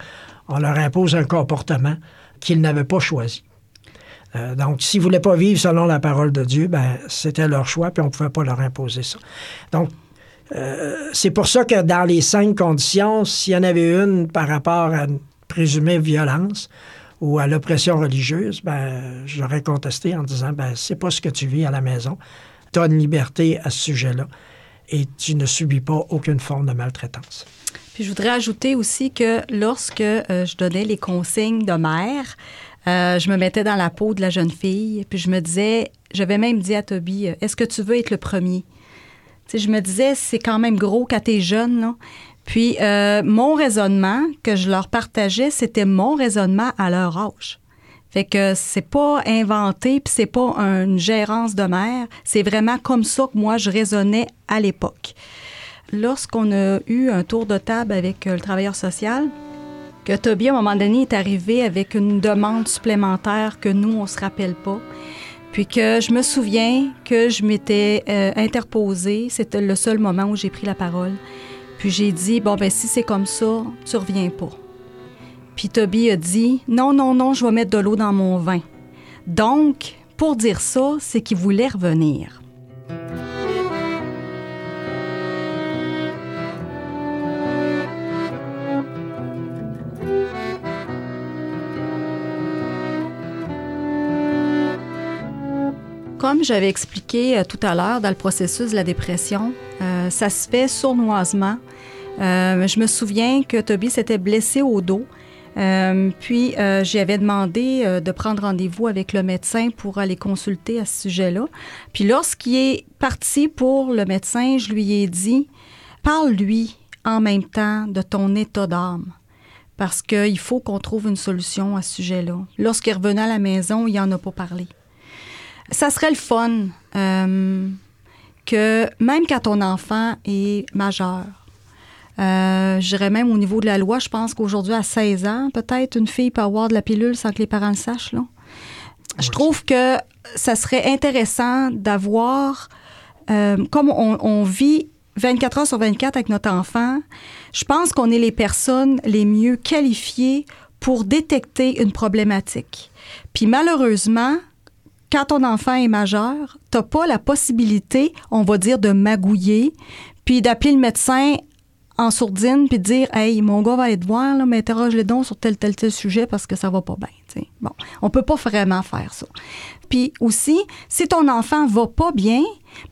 on leur impose un comportement qu'ils n'avaient pas choisi. donc, s'ils ne voulaient pas vivre selon la parole de Dieu, ben, c'était leur choix, puis on ne pouvait pas leur imposer ça. Donc, c'est pour ça que dans les cinq conditions, s'il y en avait une par rapport à présumée violence ou à l'oppression religieuse, ben, j'aurais contesté en disant ben, c'est pas ce que tu vis à la maison. Tu une liberté à ce sujet-là et tu ne subis pas aucune forme de maltraitance. Puis je voudrais ajouter aussi que lorsque euh, je donnais les consignes de mère, euh, je me mettais dans la peau de la jeune fille, puis je me disais, j'avais même dit à Toby, euh, est-ce que tu veux être le premier? sais, je me disais, c'est quand même gros quand t'es jeune, non? Puis euh, mon raisonnement que je leur partageais, c'était mon raisonnement à leur âge. Fait que c'est pas inventé, puis c'est pas une gérance de mère, c'est vraiment comme ça que moi je raisonnais à l'époque. Lorsqu'on a eu un tour de table avec euh, le travailleur social, que Toby, à un moment donné, est arrivé avec une demande supplémentaire que nous, on se rappelle pas. Puis que je me souviens que je m'étais euh, interposée, c'était le seul moment où j'ai pris la parole. Puis j'ai dit, bon, ben si c'est comme ça, tu reviens pas. Puis Toby a dit, non, non, non, je vais mettre de l'eau dans mon vin. Donc, pour dire ça, c'est qu'il voulait revenir. Comme j'avais expliqué euh, tout à l'heure dans le processus de la dépression, euh, ça se fait sournoisement. Euh, je me souviens que Toby s'était blessé au dos. puis j'avais demandé de prendre rendez-vous avec le médecin pour aller consulter à ce sujet-là. Puis lorsqu'il est parti pour le médecin, je lui ai dit parle-lui en même temps de ton état d'âme parce qu'il faut qu'on trouve une solution à ce sujet-là. Lorsqu'il revenait à la maison, il n'en a pas parlé. Ça serait le fun euh, que même quand ton enfant est majeur, euh, je dirais même au niveau de la loi, je pense qu'aujourd'hui, à 16 ans, peut-être une fille peut avoir de la pilule sans que les parents le sachent. Là. Je trouve que ça serait intéressant d'avoir, euh, comme on, on, vit 24 heures sur 24 avec notre enfant, je pense qu'on est les personnes les mieux qualifiées pour détecter une problématique. Puis malheureusement, quand ton enfant est majeur, tu n'as pas la possibilité, on va dire, de magouiller, puis d'appeler le médecin en sourdine, puis dire Hey, mon gars va aller te voir, là, mais interroge-les donc sur tel, tel, tel sujet parce que ça va pas bien. Bon, on peut pas vraiment faire ça. Puis aussi, si ton enfant va pas bien,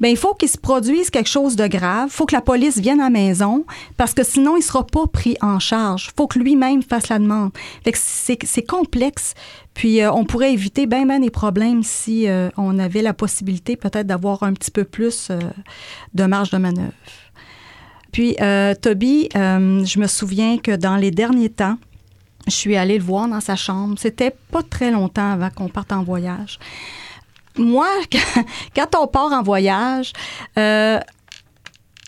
ben il faut qu'il se produise quelque chose de grave. Faut que la police vienne à la maison parce que sinon, il sera pas pris en charge. Faut que lui-même fasse la demande. C'est complexe. Puis euh, on pourrait éviter bien ben des problèmes si euh, on avait la possibilité peut-être d'avoir un petit peu plus euh, de marge de manœuvre. Puis Toby, je me souviens que dans les derniers temps, je suis allée le voir dans sa chambre. C'était pas très longtemps avant qu'on parte en voyage. Moi, quand on part en voyage,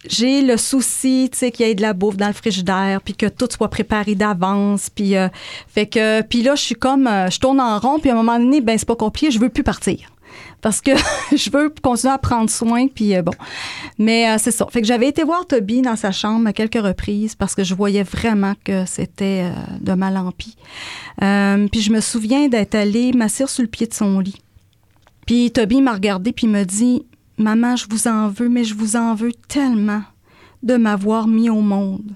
j'ai le souci, tu sais, qu'il y ait de la bouffe dans le frigidaire, puis que tout soit préparé d'avance, puis euh, fait que, puis là, je suis comme, euh, je tourne en rond, puis à un moment donné, ben c'est pas compliqué, je veux plus partir parce que je veux continuer à prendre soin, puis euh, bon. Mais c'est ça. Fait que j'avais été voir Toby dans sa chambre à quelques reprises parce que je voyais vraiment que c'était de mal en pis. puis je me souviens d'être allée m'asseoir sur le pied de son lit. Puis Toby m'a regardé puis me dit Maman, je vous en veux, mais je vous en veux tellement de m'avoir mis au monde.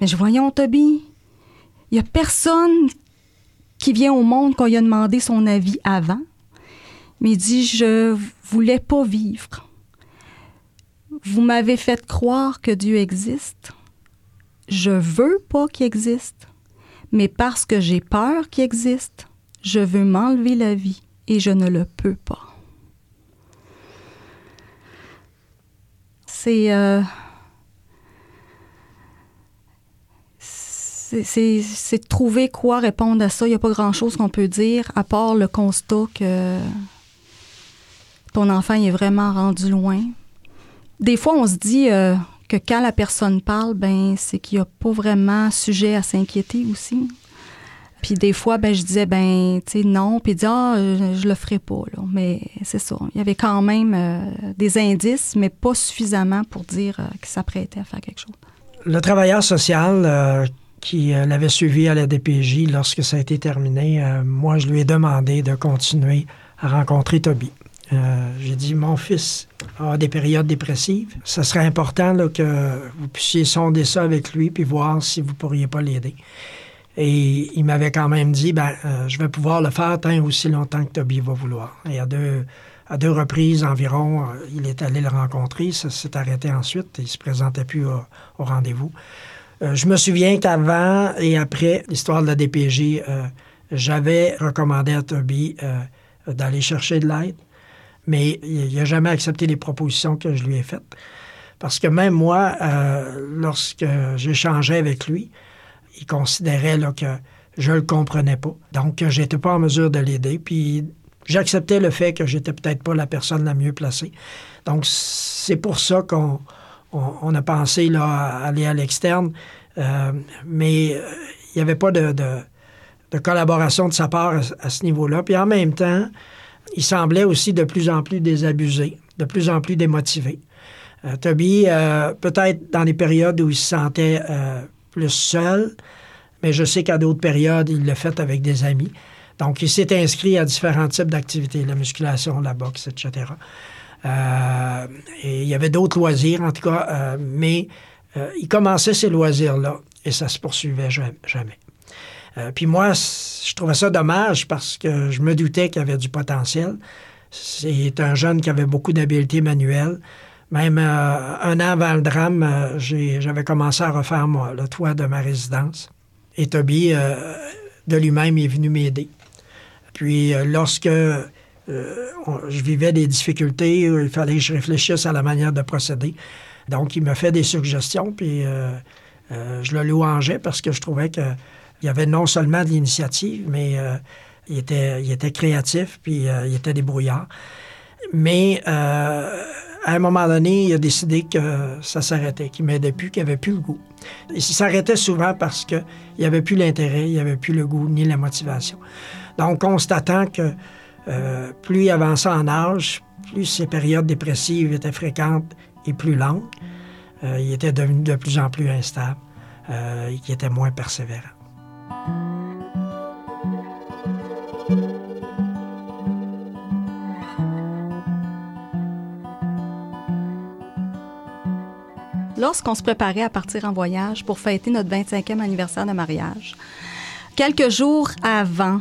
Mais je voyons, Toby, il n'y a personne qui vient au monde qu'on lui a demandé son avis avant. Mais il dit, je voulais pas vivre. Vous m'avez fait croire que Dieu existe. Je veux pas qu'il existe. mais parce que j'ai peur qu'il existe, je veux m'enlever la vie et je ne le peux pas. C'est euh, c'est de trouver quoi répondre à ça. Il n'y a pas grand-chose qu'on peut dire à part le constat que ton enfant est vraiment rendu loin. Des fois, on se dit euh, que quand la personne parle, ben c'est qu'il n'y a pas vraiment sujet à s'inquiéter aussi. Puis des fois, ben je disais ben tu sais non, puis dit ah je, le ferai pas. Mais c'est ça. Il y avait quand même euh, des indices, mais pas suffisamment pour dire euh, que ça prêtait à faire quelque chose. Le travailleur social qui euh, l'avait suivi à la DPJ lorsque ça a été terminé, euh, moi, je lui ai demandé de continuer à rencontrer Toby. Euh, j'ai dit, mon fils a des périodes dépressives. Ce serait important que vous puissiez sonder ça avec lui puis voir si vous pourriez pas l'aider. Et il m'avait quand même dit, ben, je vais pouvoir le faire tant aussi longtemps que Toby va vouloir. Et à deux, à deux reprises environ, il est allé le rencontrer. Ça s'est arrêté ensuite. Il se présentait plus au rendez-vous. Euh, je me souviens qu'avant et après l'histoire de la DPJ, euh, j'avais recommandé à Toby euh, d'aller chercher de l'aide, mais il n'a jamais accepté les propositions que je lui ai faites. Parce que même moi, lorsque j'échangeais avec lui, il considérait que je ne le comprenais pas. Donc, je n'étais pas en mesure de l'aider. Puis, j'acceptais le fait que j'étais peut-être pas la personne la mieux placée. Donc, c'est pour ça qu'on on, a pensé là, à aller à l'externe, euh, mais euh, il n'y avait pas de, collaboration de sa part à, ce niveau-là. Puis en même temps, il semblait aussi de plus en plus désabusé, de plus en plus démotivé. Euh, Toby, peut-être dans les périodes où il se sentait plus seul, mais je sais qu'à d'autres périodes, il l'a fait avec des amis. Donc, il s'est inscrit à différents types d'activités, la musculation, la boxe, etc. Euh, et il y avait d'autres loisirs, en tout cas, euh, mais euh, il commençait ces loisirs-là et ça se poursuivait jamais. Puis moi, je trouvais ça dommage parce que je me doutais qu'il avait du potentiel. C'est un jeune qui avait beaucoup d'habiletés manuelles. Même un an avant le drame, j'avais commencé à refaire le toit de ma résidence. Et Toby, de lui-même, est venu m'aider. Puis lorsque euh, je vivais des difficultés, il fallait que je réfléchisse à la manière de procéder. Donc, il me fait des suggestions, puis euh, euh, je le louangeais parce que je trouvais y avait non seulement de l'initiative, mais il, était, il était créatif, puis il était débrouillard. Mais à un moment donné, il a décidé que ça s'arrêtait, qu'il m'aidait plus, qu'il avait plus le goût. Il s'arrêtait souvent parce qu'il n'y avait plus l'intérêt, il n'y avait plus le goût ni la motivation. Donc, constatant que euh, plus il avançait en âge, plus ses périodes dépressives étaient fréquentes et plus longues. Euh, il était devenu de plus en plus instable euh, et qui était moins persévérant. Lorsqu'on se préparait à partir en voyage pour fêter notre 25e anniversaire de mariage, quelques jours avant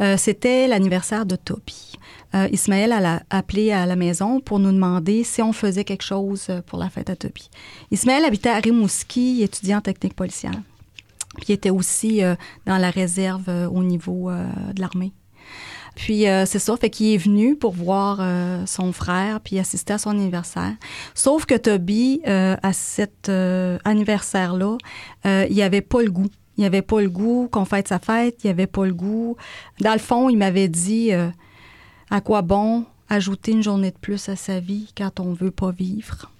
euh, c'était l'anniversaire de Toby. Euh, Ismaël a appelé à la maison pour nous demander si on faisait quelque chose pour la fête à Toby. Ismaël habitait à Rimouski, étudiant en technique policière. Puis il était aussi euh, dans la réserve au niveau de l'armée. Puis c'est ça, fait qu'il est venu pour voir son frère puis assister à son anniversaire. Sauf que Toby, à cet anniversaire-là, il avait pas le goût il avait pas le goût qu'on fête sa fête, il avait pas le goût. Dans le fond, il m'avait dit euh, à quoi bon ajouter une journée de plus à sa vie quand on veut pas vivre?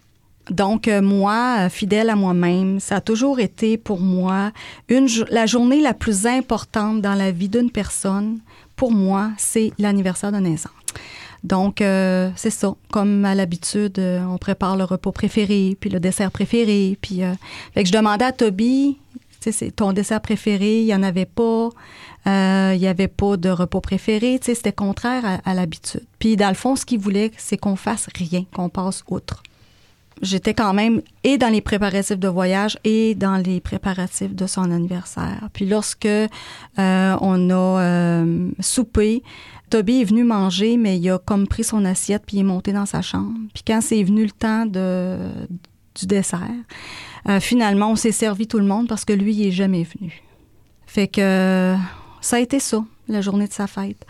Donc, euh, moi, euh, fidèle à moi-même, ça a toujours été pour moi une, la journée la plus importante dans la vie d'une personne. Pour moi, c'est l'anniversaire de naissance. Donc, c'est ça. Comme à l'habitude, on prépare le repas préféré, puis le dessert préféré. Puis, fait que je demandais à Toby, c'est ton dessert préféré, il n'y en avait pas. Euh, il n'y avait pas de repas préféré. C'était contraire à, l'habitude. Puis, dans le fond, ce qu'il voulait, c'est qu'on fasse rien, qu'on passe outre. J'étais quand même et dans les préparatifs de voyage et dans les préparatifs de son anniversaire. Puis lorsque euh, on a euh, soupé, Toby est venu manger, mais il a comme pris son assiette puis il est monté dans sa chambre. Puis quand c'est venu le temps de, du dessert, euh, finalement, on s'est servi tout le monde parce que lui, il est jamais venu. Fait que ça a été ça, la journée de sa fête.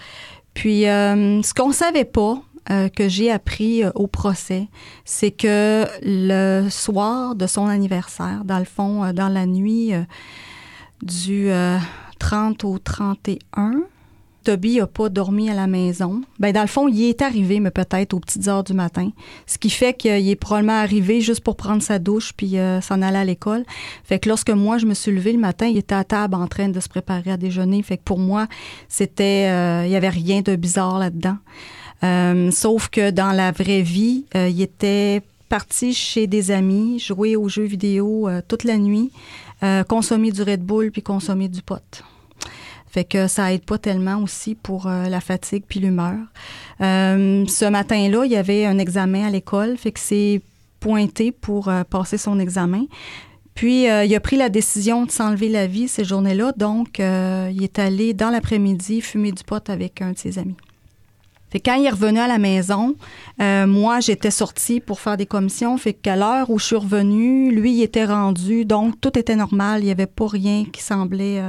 Puis, ce qu'on savait pas, euh, que j'ai appris euh, au procès, c'est que le soir de son anniversaire, dans le fond, dans la nuit du 30 au 31, Toby n'a pas dormi à la maison. Ben dans le fond, il est arrivé, mais peut-être aux petites heures du matin. Ce qui fait qu'il est probablement arrivé juste pour prendre sa douche puis euh, s'en aller à l'école. Fait que lorsque moi, je me suis levée le matin, il était à table en train de se préparer à déjeuner. Fait que pour moi, c'était... Euh, il y avait rien de bizarre là-dedans. Euh, sauf que dans la vraie vie, il était parti chez des amis, jouer aux jeux vidéo toute la nuit, consommer du Red Bull puis consommer du pot. Fait que ça aide pas tellement aussi pour euh, la fatigue puis l'humeur. Euh, ce matin-là, il y avait un examen à l'école, fait que c'est pointé pour euh, passer son examen. Puis, il a pris la décision de s'enlever la vie ces journées-là. Donc, il est allé dans l'après-midi fumer du pot avec un de ses amis. Fait quand il est revenu à la maison, moi, j'étais sortie pour faire des commissions. Fait qu'à l'heure où je suis revenue, lui, il était rendu. Donc, tout était normal. Il n'y avait pas rien qui semblait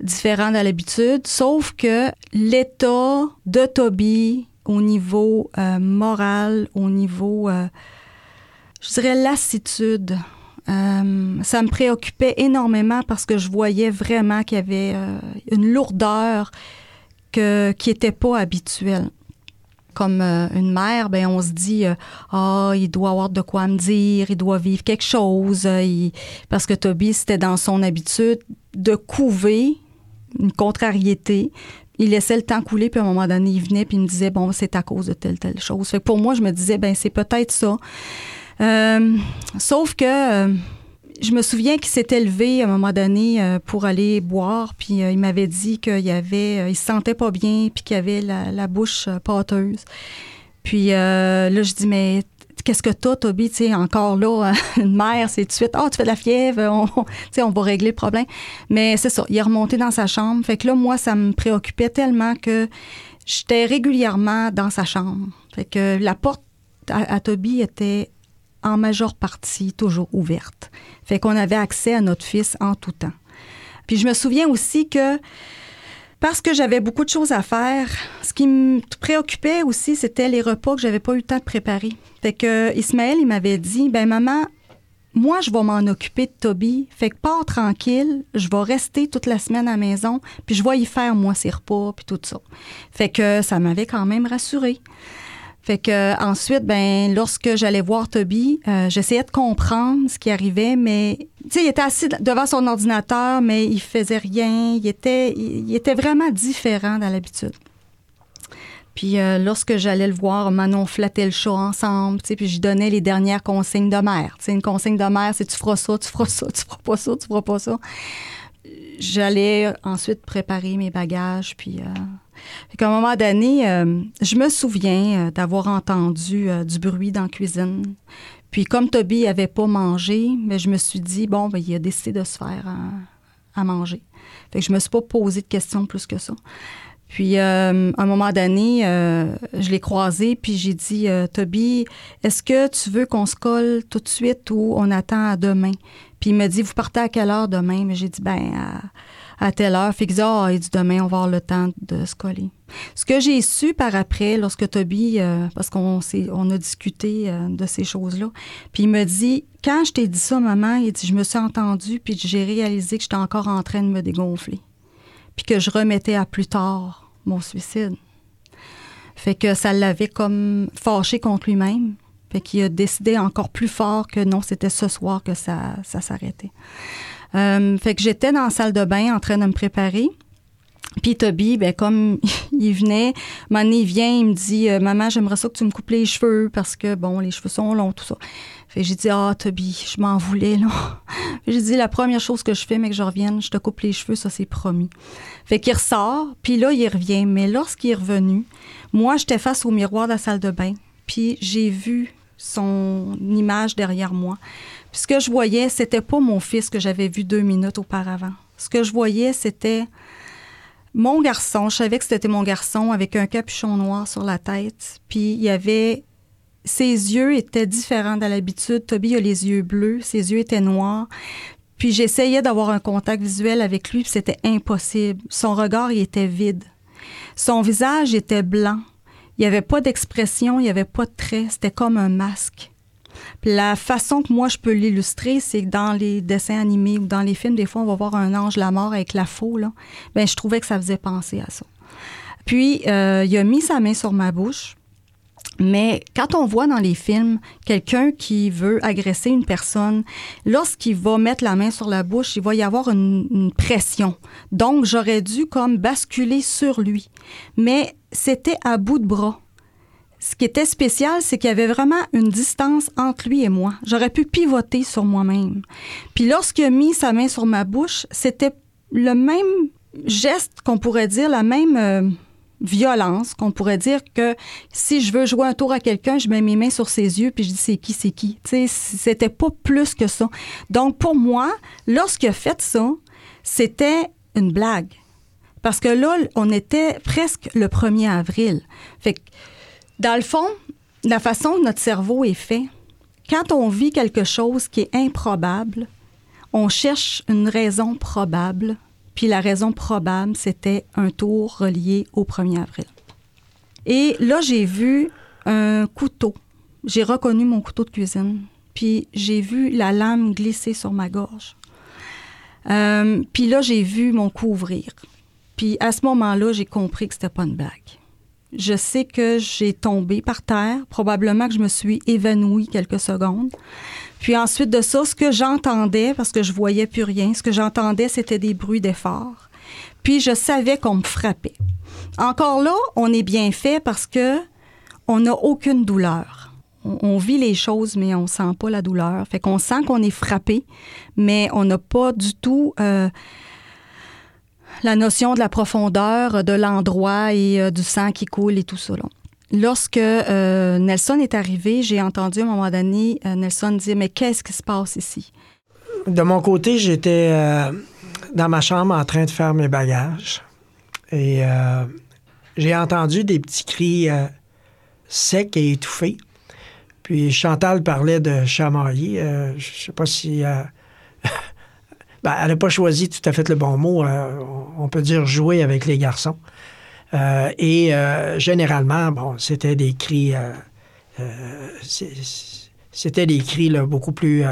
différent de l'habitude, sauf que l'état de Toby au niveau euh, moral, au niveau, euh, je dirais, lassitude, euh, ça me préoccupait énormément parce que je voyais vraiment qu'il y avait une lourdeur qui n'était pas habituelle. Comme une mère, ben on se dit ah il doit avoir de quoi me dire, il doit vivre quelque chose, parce que Toby c'était dans son habitude de couver une contrariété. Il laissait le temps couler, puis à un moment donné, il venait, puis il me disait, bon, c'est à cause de telle, telle chose. Fait pour moi, je me disais, ben c'est peut-être ça. Euh, sauf que euh, je me souviens qu'il s'était levé à un moment donné euh, pour aller boire, puis il m'avait dit qu'il avait, il se sentait pas bien, puis qu'il avait la, bouche pâteuse. Puis là, je dis, mais qu'est-ce que t'as, Toby? Tu sais, encore là, une mère, c'est tout de suite, oh, tu fais de la fièvre, on, on va régler le problème. Mais c'est ça, il est remonté dans sa chambre. Fait que là, moi, ça me préoccupait tellement que j'étais régulièrement dans sa chambre. Fait que la porte à, Toby était en majeure partie toujours ouverte. Fait qu'on avait accès à notre fils en tout temps. Puis je me souviens aussi que parce que j'avais beaucoup de choses à faire. Ce qui me préoccupait aussi, c'était les repas que j'avais pas eu le temps de préparer. Fait que Ismaël, il m'avait dit, ben maman, moi, je vais m'en occuper de Toby. Fait que pars tranquille, je vais rester toute la semaine à maison, puis je vais y faire, moi, ses repas, puis tout ça. Fait que ça m'avait quand même rassurée. Fait que ensuite, ben, lorsque j'allais voir Toby, euh, j'essayais de comprendre ce qui arrivait, mais tu sais, il était assis devant son ordinateur, mais il faisait rien. Il était, il, était vraiment différent dans l'habitude. Puis euh, lorsque j'allais le voir, Manon flattait le chat ensemble, tu sais, puis je donnais les dernières consignes de mère. Tu sais, une consigne de mère, c'est tu feras ça, tu feras ça, tu feras pas ça, tu feras pas ça. J'allais ensuite préparer mes bagages, puis euh, qu'à un moment donné, euh, je me souviens euh, d'avoir entendu euh, du bruit dans la cuisine. Puis comme Toby n'avait pas mangé, mais je me suis dit, bon, ben, il a décidé de se faire à, manger. Fait que je me suis pas posé de questions plus que ça. Puis, à un moment donné, je l'ai croisé, puis j'ai dit, Toby, est-ce que tu veux qu'on se colle tout de suite ou on attend à demain? Puis il me dit, vous partez à quelle heure demain? Mais j'ai dit, ben, à telle heure. Fait que ah, il dit demain, on va avoir le temps de se coller. Ce que j'ai su par après, lorsque Toby, euh, parce qu'on on a discuté euh, de ces choses-là, puis il me dit, quand je t'ai dit ça, maman, il dit, je me suis entendu, puis j'ai réalisé que j'étais encore en train de me dégonfler, puis que je remettais à plus tard mon suicide. Fait que ça l'avait comme fâché contre lui-même. Fait qu'il a décidé encore plus fort que non, c'était ce soir que ça, ça s'arrêtait. Euh, fait que j'étais dans la salle de bain en train de me préparer. Puis Toby, ben comme il venait, un vient, il me dit euh, Maman, j'aimerais ça que tu me coupes les cheveux parce que, bon, les cheveux sont longs, tout ça. Fait j'ai dit Ah, Toby, je m'en voulais, là. j'ai dit La première chose que je fais, mais que je revienne, je te coupe les cheveux, ça, c'est promis. Fait qu'il ressort, puis là, il revient. Mais lorsqu'il est revenu, moi, j'étais face au miroir de la salle de bain, puis j'ai vu son image derrière moi ce que je voyais, c'était pas mon fils que j'avais vu deux minutes auparavant. Ce que je voyais, c'était mon garçon. Je savais que c'était mon garçon avec un capuchon noir sur la tête. Puis il y avait. Ses yeux étaient différents de l'habitude. Toby a les yeux bleus, ses yeux étaient noirs. Puis j'essayais d'avoir un contact visuel avec lui, puis c'était impossible. Son regard, il était vide. Son visage était blanc. Il n'y avait pas d'expression, il n'y avait pas de traits. C'était comme un masque. La façon que moi je peux l'illustrer, c'est que dans les dessins animés ou dans les films, des fois, on va voir un ange la mort avec la faux. Là. Ben, je trouvais que ça faisait penser à ça. Puis, euh, il a mis sa main sur ma bouche. Mais quand on voit dans les films quelqu'un qui veut agresser une personne, lorsqu'il va mettre la main sur la bouche, il va y avoir une, une pression. Donc, j'aurais dû comme basculer sur lui. Mais c'était à bout de bras. Ce qui était spécial, c'est qu'il y avait vraiment une distance entre lui et moi. J'aurais pu pivoter sur moi-même. Puis lorsqu'il a mis sa main sur ma bouche, c'était le même geste qu'on pourrait dire, la même... euh, violence, qu'on pourrait dire que si je veux jouer un tour à quelqu'un, je mets mes mains sur ses yeux puis je dis c'est qui, c'est qui? Tu sais, c'était pas plus que ça. Donc pour moi, lorsqu'il a fait ça, c'était une blague. Parce que là, on était presque le 1er avril. Fait que, dans le fond, la façon dont notre cerveau est fait, quand on vit quelque chose qui est improbable, on cherche une raison probable puis la raison probable, c'était un tour relié au 1er avril. Et là, j'ai vu un couteau. J'ai reconnu mon couteau de cuisine. Puis j'ai vu la lame glisser sur ma gorge. Euh, puis là, j'ai vu mon cou ouvrir. Puis à ce moment-là, j'ai compris que c'était pas une blague. Je sais que j'ai tombé par terre. Probablement que je me suis évanouie quelques secondes. Puis ensuite de ça, ce que j'entendais, parce que je voyais plus rien, ce que j'entendais, c'était des bruits d'effort. Puis je savais qu'on me frappait. Encore là, on est bien fait parce que on n'a aucune douleur. On, on vit les choses, mais on sent pas la douleur. Fait qu'on sent qu'on est frappé, mais on n'a pas du tout euh, la notion de la profondeur, de l'endroit et euh, du sang qui coule et tout ça. Lorsque euh, Nelson est arrivé, j'ai entendu à un moment donné euh, Nelson dire Mais qu'est-ce qui se passe ici? De mon côté, j'étais euh, dans ma chambre en train de faire mes bagages. Et euh, j'ai entendu des petits cris euh, secs et étouffés. Puis Chantal parlait de chamailler. Euh, je sais pas si. ben, elle n'a pas choisi tout à fait le bon mot. Euh, on peut dire jouer avec les garçons. Euh, et euh, généralement, bon, c'était des cris. c'était des cris là, beaucoup plus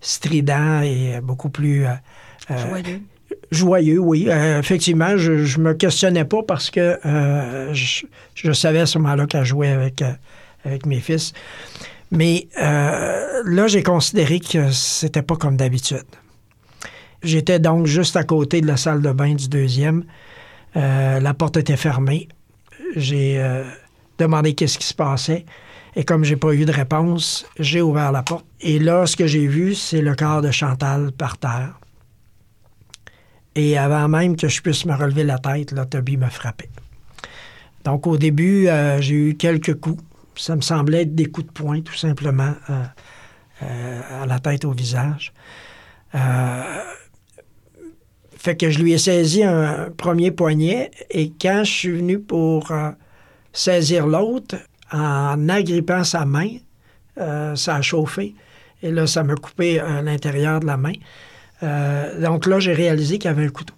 stridents et beaucoup plus. Joyeux. Joyeux, oui. Effectivement, je, je me questionnais pas parce que je, je savais à ce moment-là qu'elle jouait avec, avec mes fils. Mais là, j'ai considéré que c'était pas comme d'habitude. J'étais donc juste à côté de la salle de bain du deuxième. Euh, la porte était fermée. J'ai euh, demandé qu'est-ce qui se passait. Et comme j'ai pas eu de réponse, j'ai ouvert la porte. Et là, ce que j'ai vu, c'est le corps de Chantal par terre. Et avant même que je puisse me relever la tête, là, Toby me frappait. Donc, au début, euh, j'ai eu quelques coups. Ça me semblait être des coups de poing, tout simplement, euh, euh, à la tête, au visage. Euh, fait que je lui ai saisi un premier poignet et quand je suis venu pour euh, saisir l'autre, en agrippant sa main, euh, ça a chauffé. Et là, ça m'a coupé à l'intérieur de la main. Euh, donc là, j'ai réalisé qu'il y avait un couteau.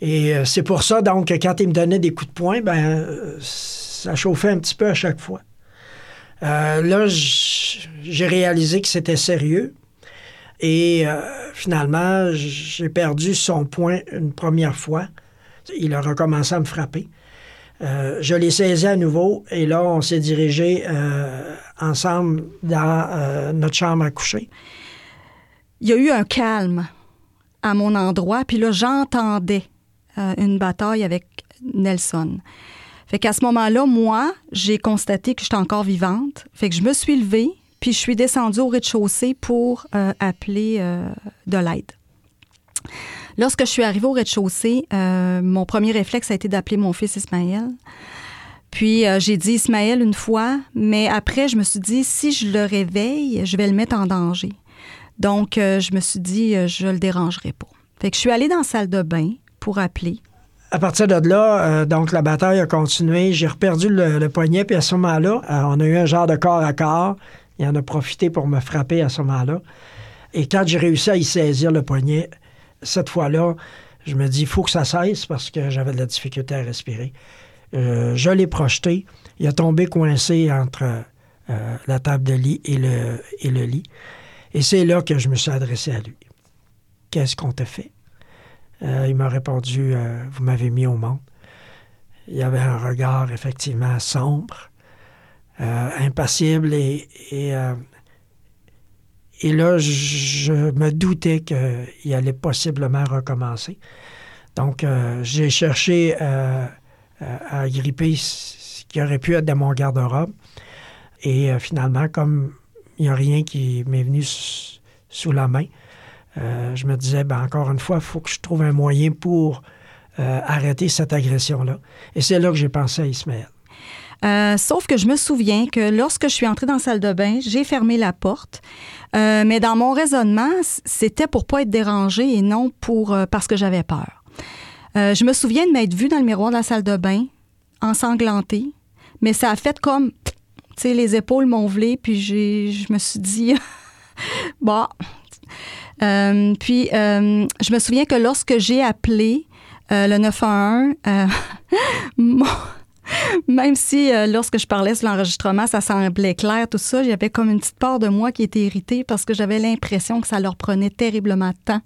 Et euh, c'est pour ça, donc, que quand il me donnait des coups de poing, ben, euh, ça chauffait un petit peu à chaque fois. Euh, là, j'ai réalisé que c'était sérieux. Et euh, finalement, j'ai perdu son poing une première fois. Il a recommencé à me frapper. Euh, je l'ai saisi à nouveau et là, on s'est dirigé euh, ensemble dans notre chambre à coucher. Il y a eu un calme à mon endroit, puis là, j'entendais une bataille avec Nelson. Fait qu'à ce moment-là, moi, j'ai constaté que j'étais encore vivante. Fait que je me suis levée, puis je suis descendue au rez-de-chaussée pour euh, appeler euh, de l'aide. Lorsque je suis arrivée au rez-de-chaussée, euh, mon premier réflexe a été d'appeler mon fils Ismaël. Puis j'ai dit Ismaël une fois, mais après, je me suis dit, si je le réveille, je vais le mettre en danger. Donc, je me suis dit, euh, je le dérangerai pas. Fait que je suis allée dans la salle de bain pour appeler. À partir de là, donc la bataille a continué. J'ai reperdu le, poignet, puis à ce moment-là, on a eu un genre de corps à corps. Il en a profité pour me frapper à ce moment-là. Et quand j'ai réussi à y saisir le poignet, cette fois-là, je me dis, il faut que ça cesse parce que j'avais de la difficulté à respirer. Euh, je l'ai projeté. Il a tombé coincé entre euh, la table de lit et le, lit. Et c'est là que je me suis adressé à lui. Qu'est-ce qu'on te fait? Euh, il m'a répondu, vous m'avez mis au monde. Il avait un regard effectivement sombre, impassible et, et, et là, je me doutais qu'il allait possiblement recommencer. Donc, j'ai cherché à gripper ce qui aurait pu être dans mon garde-robe. Et euh, finalement, comme il n'y a rien qui m'est venu sous la main, euh, je me disais, ben, encore une fois, il faut que je trouve un moyen pour euh, arrêter cette agression-là. Et c'est là que j'ai pensé à Ismaël. Sauf que je me souviens que lorsque je suis entrée dans la salle de bain, j'ai fermé la porte. mais dans mon raisonnement, c'était pour pas être dérangée et non pour parce que j'avais peur. je me souviens de m'être vue dans le miroir de la salle de bain, ensanglantée, mais ça a fait comme, tu sais, les épaules m'ont vlé, puis je me suis dit, bon. Euh, puis, euh, je me souviens que lorsque j'ai appelé euh, le 911, mon, Même si euh, lorsque je parlais sur l'enregistrement, ça semblait clair, tout ça, j'avais comme une petite part de moi qui était irritée parce que j'avais l'impression que ça leur prenait terriblement de temps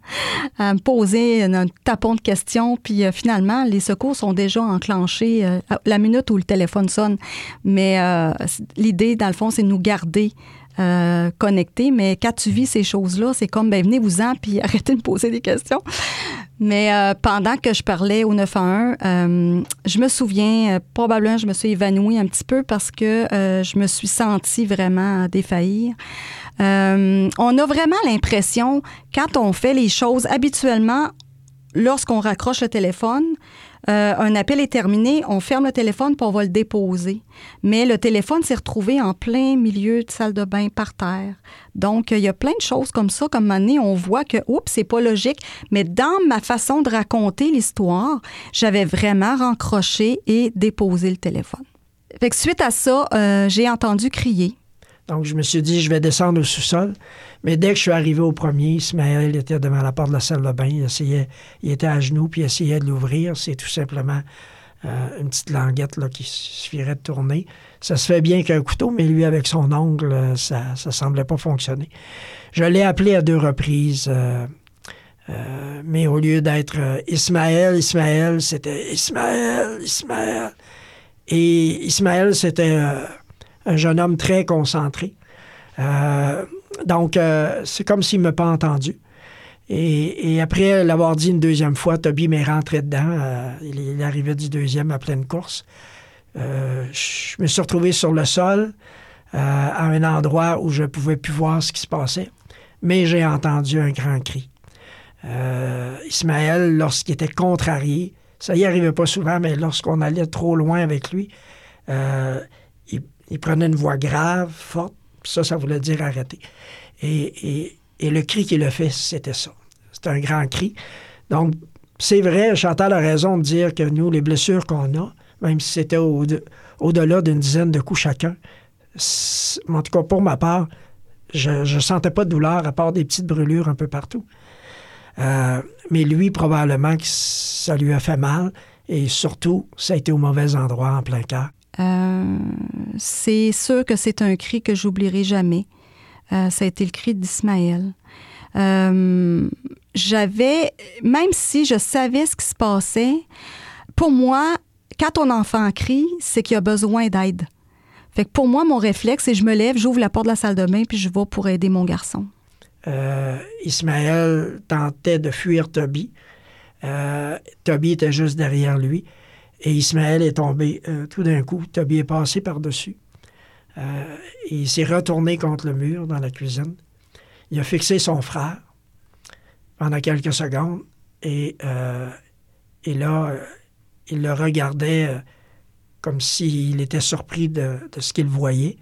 à me poser un tapon de questions. Puis euh, finalement, les secours sont déjà enclenchés euh, la minute où le téléphone sonne. Mais l'idée, dans le fond, c'est de nous garder euh, connectés. Mais quand tu vis ces choses-là, c'est comme, ben venez-vous-en, puis arrêtez de me poser des questions. Mais euh, pendant que je parlais au 911, euh, je me souviens, probablement, je me suis évanouie un petit peu parce que je me suis sentie vraiment défaillir. on a vraiment l'impression, quand on fait les choses habituellement, lorsqu'on raccroche le téléphone, euh, un appel est terminé, on ferme le téléphone puis on va le déposer. Mais le téléphone s'est retrouvé en plein milieu de salle de bain par terre. Donc, il y a plein de choses comme ça. Comme année, on voit que, oups, c'est pas logique. Mais dans ma façon de raconter l'histoire, j'avais vraiment raccroché et déposé le téléphone. Fait que suite à ça, euh, j'ai entendu crier. Donc, je me suis dit, je vais descendre au sous-sol. Mais dès que je suis arrivé au premier, Ismaël était devant la porte de la salle de bain. Il, essayait, il était à genoux, puis il essayait de l'ouvrir. C'est tout simplement euh, une petite languette là, qui suffirait de tourner. Ça se fait bien qu'un couteau, mais lui, avec son ongle, euh, ça ne semblait pas fonctionner. Je l'ai appelé à deux reprises. Euh, mais au lieu d'être Ismaël, Ismaël, c'était Ismaël, Ismaël. Et Ismaël, c'était un jeune homme très concentré. Donc, euh, c'est comme s'il ne m'a pas entendu. Et, après l'avoir dit une deuxième fois, Toby m'est rentré dedans. Euh, il, arrivait du deuxième à pleine course. Euh, je me suis retrouvé sur le sol à un endroit où je ne pouvais plus voir ce qui se passait. Mais j'ai entendu un grand cri. Ismaël, lorsqu'il était contrarié, ça y arrivait pas souvent, mais lorsqu'on allait trop loin avec lui, il prenait une voix grave, forte, ça, ça voulait dire arrêter. Et, le cri qu'il a fait, c'était ça. C'était un grand cri. Donc, c'est vrai, Chantal a raison de dire que nous, les blessures qu'on a, même si c'était au-delà d'une dizaine de coups chacun, en tout cas pour ma part, je ne sentais pas de douleur à part des petites brûlures un peu partout. Euh, mais lui, probablement ça lui a fait mal et surtout, ça a été au mauvais endroit, en plein cœur. Euh, c'est sûr que c'est un cri que j'oublierai jamais. Euh, ça a été le cri d'Ismaël. Euh, j'avais, même si je savais ce qui se passait, pour moi, quand ton enfant crie, c'est qu'il a besoin d'aide. Fait que pour moi, mon réflexe, c'est je me lève, j'ouvre la porte de la salle de bain, puis je vais pour aider mon garçon. Ismaël tentait de fuir Toby. Toby était juste derrière lui. Et Ismaël est tombé euh, tout d'un coup. Toby est passé par-dessus. Euh, il s'est retourné contre le mur dans la cuisine. Il a fixé son frère pendant quelques secondes et, euh, et là, il le regardait comme s'il était surpris de, de ce qu'il voyait.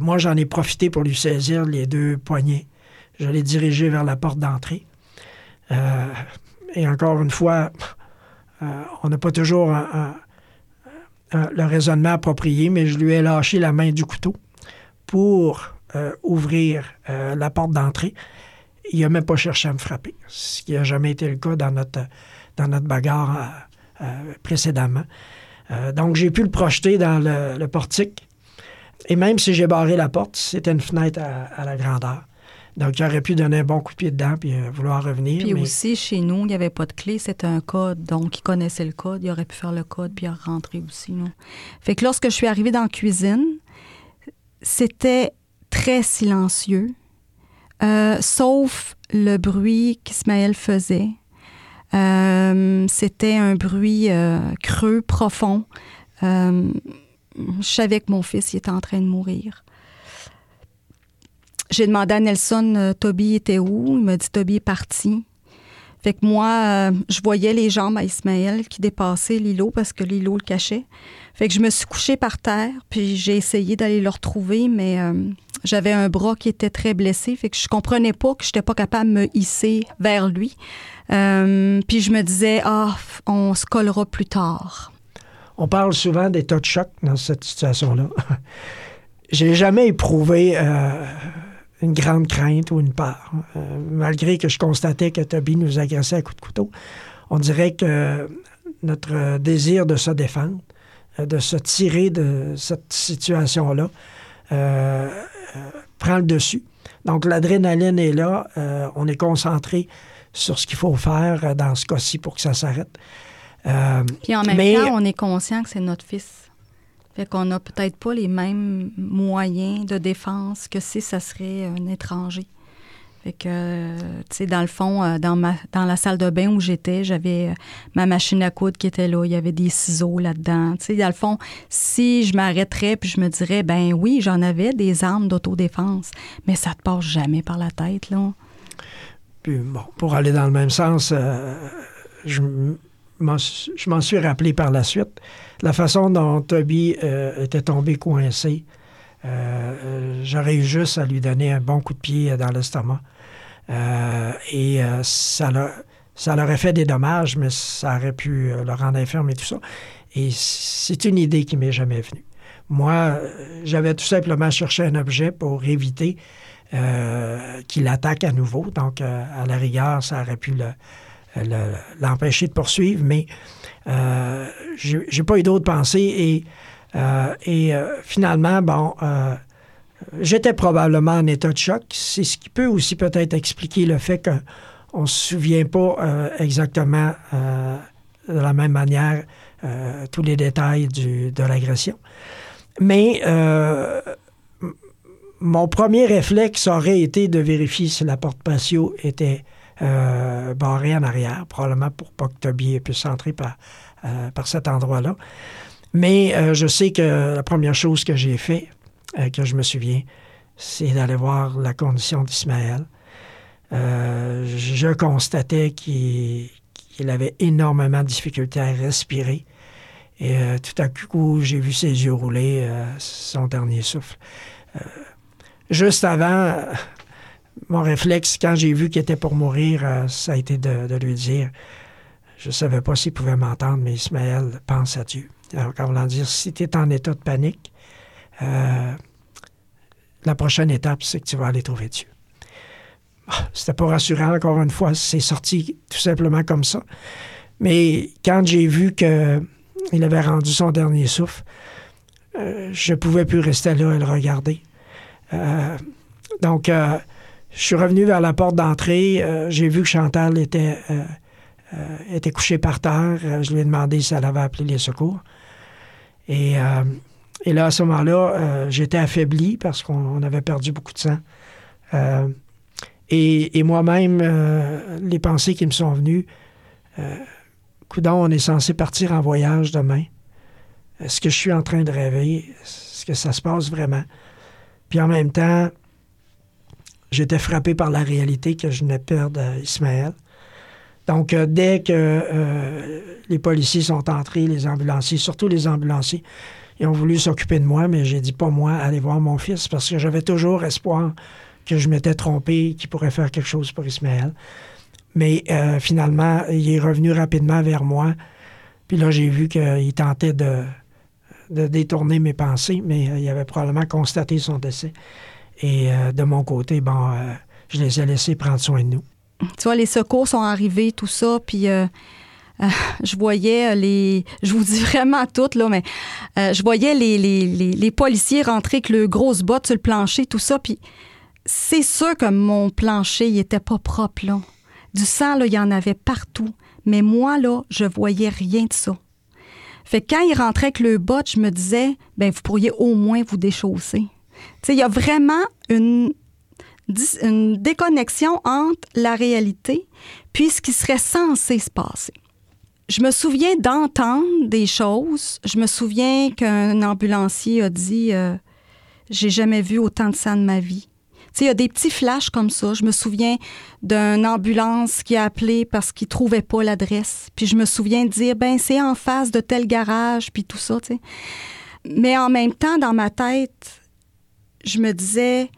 moi, j'en ai profité pour lui saisir les deux poignets. Je l'ai dirigé vers la porte d'entrée. et encore une fois, on n'a pas toujours le raisonnement approprié, mais je lui ai lâché la main du couteau pour euh, ouvrir euh, la porte d'entrée. Il n'a même pas cherché à me frapper, ce qui n'a jamais été le cas dans notre, dans notre bagarre précédemment. donc, j'ai pu le projeter dans le, portique. Et même si j'ai barré la porte, c'était une fenêtre à, la grandeur. Donc, il aurait pu donner un bon coup de pied dedans puis vouloir revenir. Puis aussi, chez nous, il n'y avait pas de clé, c'était un code. Donc, il connaissait le code, il aurait pu faire le code puis rentrer aussi. Non? Fait que lorsque je suis arrivée dans la cuisine, c'était très silencieux, euh, sauf le bruit qu'Ismaël faisait. Euh, c'était un bruit euh, creux, profond. je savais que mon fils était en train de mourir. J'ai demandé à Nelson, Toby était où? Il m'a dit, Toby est parti. Fait que moi, je voyais les jambes à Ismaël qui dépassaient l'îlot parce que l'îlot le cachait. Fait que je me suis couchée par terre, puis j'ai essayé d'aller le retrouver, mais j'avais un bras qui était très blessé, fait que je comprenais pas que je n'étais pas capable de me hisser vers lui. Euh, puis je me disais, ah, on se collera plus tard. On parle souvent d'état de choc dans cette situation-là. J'ai jamais éprouvé euh, une grande crainte ou une peur. Euh, malgré que je constatais que Toby nous agressait à coups de couteau, on dirait que notre désir de se défendre, de se tirer de cette situation-là, prend le dessus. Donc, l'adrénaline est là. Euh, on est concentré sur ce qu'il faut faire euh, dans ce cas-ci pour que ça s'arrête. Euh, Puis en même temps, on est conscient que c'est notre fils. Fait qu'on n'a peut-être pas les mêmes moyens de défense que si ça serait un étranger. Que, tu sais, dans le fond, euh, dans, ma, dans la salle de bain où j'étais, j'avais euh, ma machine à coudre qui était là. Il y avait des ciseaux là-dedans. Tu sais, dans le fond, si je m'arrêterais puis je me dirais, ben oui, j'en avais des armes d'autodéfense, mais ça te passe jamais par la tête, là. Puis, bon, pour aller dans le même sens, euh, je m'en suis rappelé par la suite la façon dont Toby était tombé coincé. J'aurais eu juste à lui donner un bon coup de pied dans l'estomac. Euh, et euh, ça, leur, ça fait des dommages, mais ça aurait pu euh, le rendre infirme et tout ça. Et c'est une idée qui m'est jamais venue. Moi, j'avais tout simplement cherché un objet pour éviter qu'il attaque à nouveau. Donc, à la rigueur, ça aurait pu l'empêcher de poursuivre, mais j'ai pas eu d'autres pensées. Et, et finalement, bon, J'étais probablement en état de choc. C'est ce qui peut aussi peut-être expliquer le fait qu'on ne se souvient pas euh, exactement euh, de la même manière euh, tous les détails de l'agression. Mais mon premier réflexe aurait été de vérifier si la porte patio était barrée en arrière, probablement pour pas que Toby puisse entrer par, par cet endroit-là. Mais je sais que la première chose que j'ai fait, euh, que je me souviens, c'est d'aller voir la condition d'Ismaël. Euh, je constatais qu'il avait énormément de difficultés à respirer. Et euh, tout à coup, j'ai vu ses yeux rouler, son dernier souffle. juste avant, mon réflexe, quand j'ai vu qu'il était pour mourir, ça a été de, lui dire, je ne savais pas s'il pouvait m'entendre, mais Ismaël, pense à Dieu. Alors, quand voulant dire, si tu es en état de panique, euh, la prochaine étape, c'est que tu vas aller trouver Dieu. Ah, c'était pas rassurant, encore une fois, c'est sorti tout simplement comme ça. Mais quand j'ai vu qu'il avait rendu son dernier souffle, euh, je ne pouvais plus rester là et le regarder. Euh, donc, je suis revenu vers la porte d'entrée. j'ai vu que Chantal était, était couchée par terre. je lui ai demandé si elle avait appelé les secours. Et et là, à ce moment-là, euh, j'étais affaibli parce qu'on avait perdu beaucoup de sang. Euh, et, moi-même, euh, les pensées qui me sont venues, coudon, on est censé partir en voyage demain. Est-ce que je suis en train de rêver? Est-ce que ça se passe vraiment? Puis en même temps, j'étais frappé par la réalité que je venais de perdre Ismaël. Donc, dès que les policiers sont entrés, les ambulanciers, surtout les ambulanciers, ils ont voulu s'occuper de moi, mais j'ai dit pas moi, aller voir mon fils, parce que j'avais toujours espoir que je m'étais trompé, qu'il pourrait faire quelque chose pour Ismaël. Mais euh, finalement, il est revenu rapidement vers moi. Puis là, j'ai vu qu'il tentait de, de, détourner mes pensées, mais euh, il avait probablement constaté son décès. Et euh, de mon côté, bon, euh, je les ai laissés prendre soin de nous. Tu vois, les secours sont arrivés, tout ça, puis euh, je voyais les... Je vous dis vraiment tout, là, mais je voyais les, les, les, policiers rentrer avec le grosse botte sur le plancher, tout ça, puis c'est sûr que mon plancher, il était pas propre, là. Du sang, là, il y en avait partout. Mais moi, là, je voyais rien de ça. Fait que quand il rentrait avec le bot, je me disais, ben vous pourriez au moins vous déchausser. Il y a vraiment une, déconnexion entre la réalité puis ce qui serait censé se passer. Je me souviens d'entendre des choses. Je me souviens qu'un ambulancier a dit euh, J'ai jamais vu autant de sang de ma vie. Il y a des petits flashs comme ça. Je me souviens d'une ambulance qui a appelé parce qu'il trouvait pas l'adresse. Puis je me souviens de dire, ben c'est en face de tel garage, puis tout ça. Mais en même temps, dans ma tête, je me disais,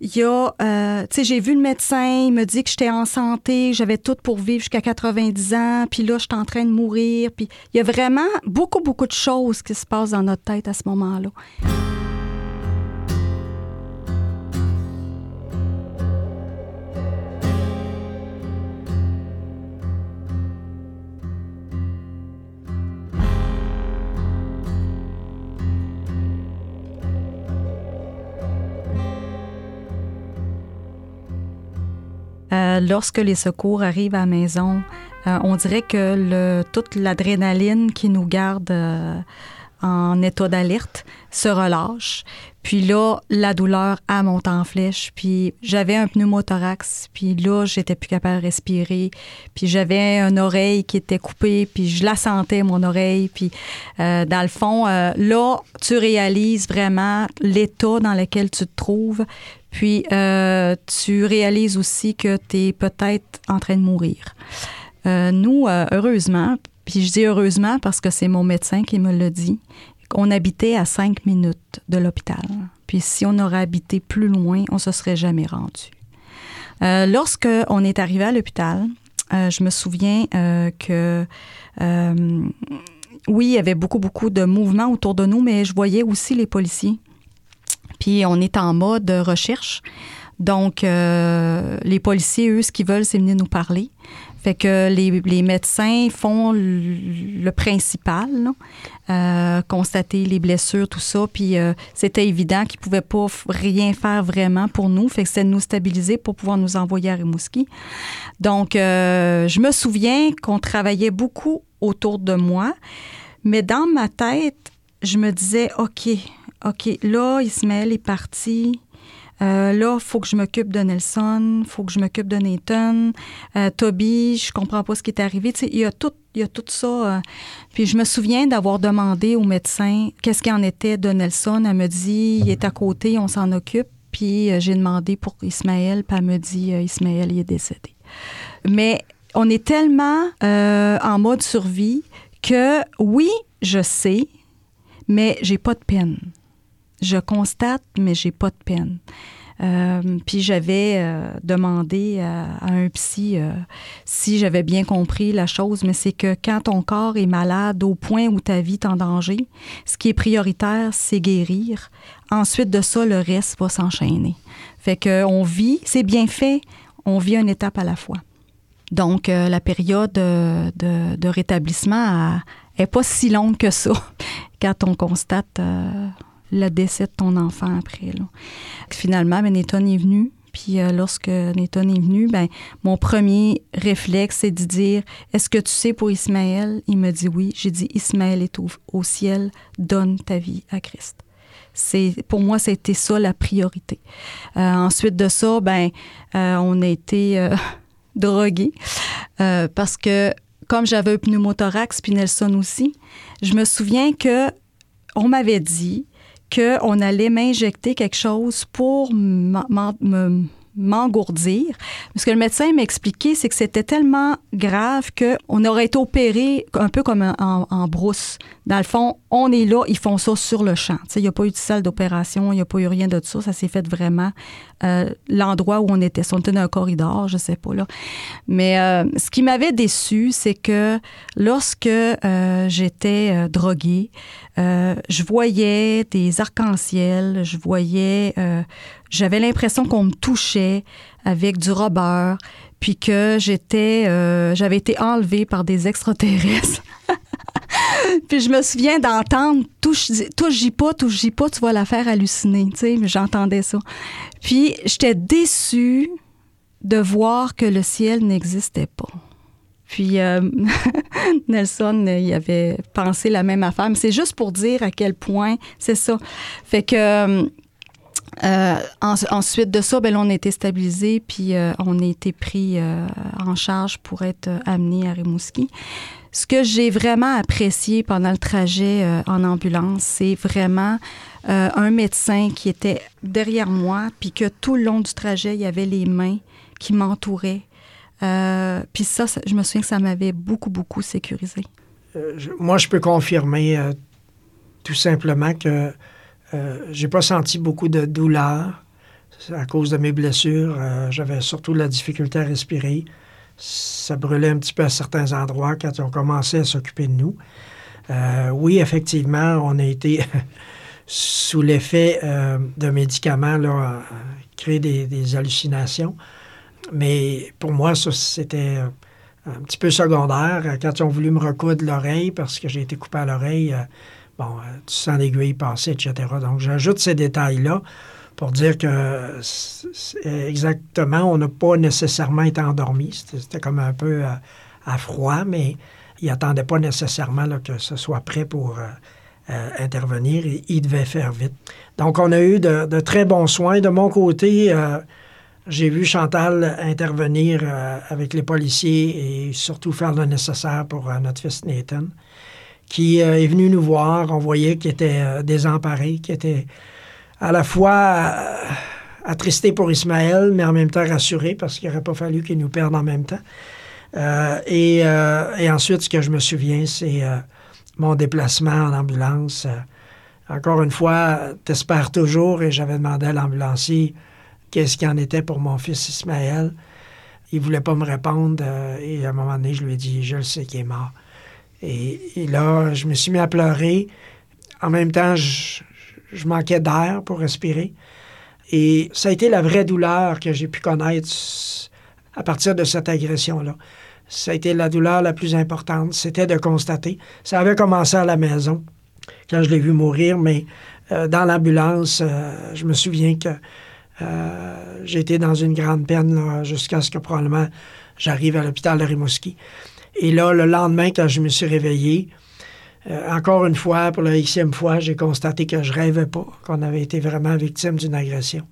il y a, euh, tu sais, j'ai vu le médecin, il me dit que j'étais en santé, j'avais tout pour vivre jusqu'à 90 ans, puis là, je suis en train de mourir. Puis il y a vraiment beaucoup, beaucoup de choses qui se passent dans notre tête à ce moment-là. Euh, lorsque les secours arrivent à la maison, euh, on dirait que toute l'adrénaline qui nous garde euh, en état d'alerte se relâche. Puis là, la douleur a monté en flèche. Puis j'avais un pneumothorax. Puis là, j'étais plus capable de respirer. Puis j'avais une oreille qui était coupée. Puis je la sentais, mon oreille. Puis dans le fond, là, tu réalises vraiment l'état dans lequel tu te trouves. Puis euh, tu réalises aussi que tu es peut-être en train de mourir. Euh, nous, euh, heureusement, puis je dis heureusement parce que c'est mon médecin qui me l'a dit, on habitait à cinq minutes de l'hôpital. Puis si on aurait habité plus loin, on se serait jamais rendu. Lorsque on est arrivé à l'hôpital, je me souviens que oui, il y avait beaucoup, beaucoup de mouvements autour de nous, mais je voyais aussi les policiers. Puis on est en mode recherche. Donc, euh, les policiers, eux, ce qu'ils veulent, c'est venir nous parler. Fait que les, les médecins font le, principal. Euh, constater les blessures, tout ça. Puis euh, c'était évident qu'ils pouvaient pas rien faire vraiment pour nous. Fait que c'était de nous stabiliser pour pouvoir nous envoyer à Rimouski. Donc, je me souviens qu'on travaillait beaucoup autour de moi, mais dans ma tête, je me disais, OK, OK, là, Ismaël est parti. Euh, là, il faut que je m'occupe de Nelson, il faut que je m'occupe de Nathan, euh, Toby, je comprends pas ce qui est arrivé. Il y a tout, y tout ça. euh. Puis je me souviens d'avoir demandé au médecin qu'est-ce qu'il en était de Nelson. Elle me dit, il est à côté, on s'en occupe. Puis j'ai demandé pour Ismaël, puis elle me dit, Ismaël, il est décédé. Mais on est tellement en mode survie que oui, je sais, mais j'ai pas de peine. Je constate, mais j'ai pas de peine. Euh, puis j'avais euh, demandé à, à un psy euh, si j'avais bien compris la chose, mais c'est que quand ton corps est malade au point où ta vie est en danger, ce qui est prioritaire, c'est guérir. Ensuite de ça, le reste va s'enchaîner. Fait que on vit, c'est bien fait, on vit une étape à la fois. Donc, euh, la période euh, de, de rétablissement n'est pas si longue que ça quand on constate euh, le décès de ton enfant après. Là. Finalement, ben, Nathan est venu. Puis euh, lorsque Nathan est venu, ben, mon premier réflexe, c'est de dire Est-ce que tu sais pour Ismaël? Il me dit oui. J'ai dit Ismaël est au, ciel, donne ta vie à Christ. C'est pour moi, c'était ça la priorité. Euh, ensuite de ça, ben, euh, on a été drogués parce que comme j'avais un pneumothorax puis Nelson aussi, je me souviens que on m'avait dit qu'on allait m'injecter quelque chose pour me, m'engourdir. Ce que le médecin m'expliquait, c'est que c'était tellement grave qu'on aurait été opéré un peu comme en, en, brousse. Dans le fond, on est là, ils font ça sur le champ. Il n'y a pas eu de salle d'opération, il n'y a pas eu rien de ça. Ça s'est fait vraiment euh, l'endroit où on était. Si on était dans un corridor, je sais pas là. Mais euh, ce qui m'avait déçu, c'est que lorsque euh, j'étais droguée, je voyais des arcs-en-ciel, je voyais, j'avais l'impression qu'on me touchait avec du robeur, puis que j'étais, j'avais été enlevée par des extraterrestres. puis je me souviens d'entendre touche, touche pas, touche pas, tu vas la faire halluciner. Tu sais, j'entendais ça. Puis j'étais déçue de voir que le ciel n'existait pas. Puis euh, Nelson, il avait pensé la même affaire. Mais c'est juste pour dire à quel point c'est ça. Fait que euh, ensuite de ça, ben, on a été stabilisé, puis euh, on a été pris en charge pour être amené à Rimouski. Ce que j'ai vraiment apprécié pendant le trajet euh, en ambulance, c'est vraiment euh, un médecin qui était derrière moi, puis que tout le long du trajet, il y avait les mains qui m'entouraient. Euh, puis ça, je me souviens que ça m'avait beaucoup, beaucoup sécurisé. moi, je peux confirmer tout simplement que j'ai pas senti beaucoup de douleur à cause de mes blessures. J'avais surtout la difficulté à respirer ça brûlait un petit peu à certains endroits quand ils ont commencé à s'occuper de nous. Euh, oui, effectivement, on a été sous l'effet euh, de médicaments, là, créer des, hallucinations. Mais pour moi, ça, c'était un petit peu secondaire. Quand ils ont voulu me recoudre l'oreille, parce que j'ai été coupé à l'oreille, euh, bon, tu sens l'aiguille passer, etc. Donc, j'ajoute ces détails-là pour dire que exactement, on n'a pas nécessairement été endormi. C'était comme un peu euh, à, froid, mais il n'attendait pas nécessairement que ce soit prêt pour euh, euh, intervenir. Il devait faire vite. Donc, on a eu de, très bons soins. De mon côté, j'ai vu Chantal intervenir avec les policiers et surtout faire le nécessaire pour notre fils Nathan, qui est venu nous voir. On voyait qu'il était désemparé, qu'il était à la fois euh, attristé pour Ismaël, mais en même temps rassuré parce qu'il n'aurait pas fallu qu'il nous perde en même temps. Euh, euh, et, ensuite, ce que je me souviens, c'est mon déplacement en ambulance. encore une fois, t'espères toujours, et j'avais demandé à l'ambulancier qu'est-ce qu'il en était pour mon fils Ismaël. Il voulait pas me répondre, et à un moment donné, je lui ai dit, je le sais qu'il est mort. Et, là, je me suis mis à pleurer. En même temps, je, je manquais d'air pour respirer. Et ça a été la vraie douleur que j'ai pu connaître à partir de cette agression-là. Ça a été la douleur la plus importante, c'était de constater. Ça avait commencé à la maison, quand je l'ai vu mourir, mais euh, dans l'ambulance, euh, je me souviens que euh, j'étais dans une grande peine jusqu'à ce que probablement j'arrive à l'hôpital de Rimouski. Et là, le lendemain, quand je me suis réveillé, euh, encore une fois, pour la xème fois, j'ai constaté que je rêvais pas qu'on avait été vraiment victime d'une agression.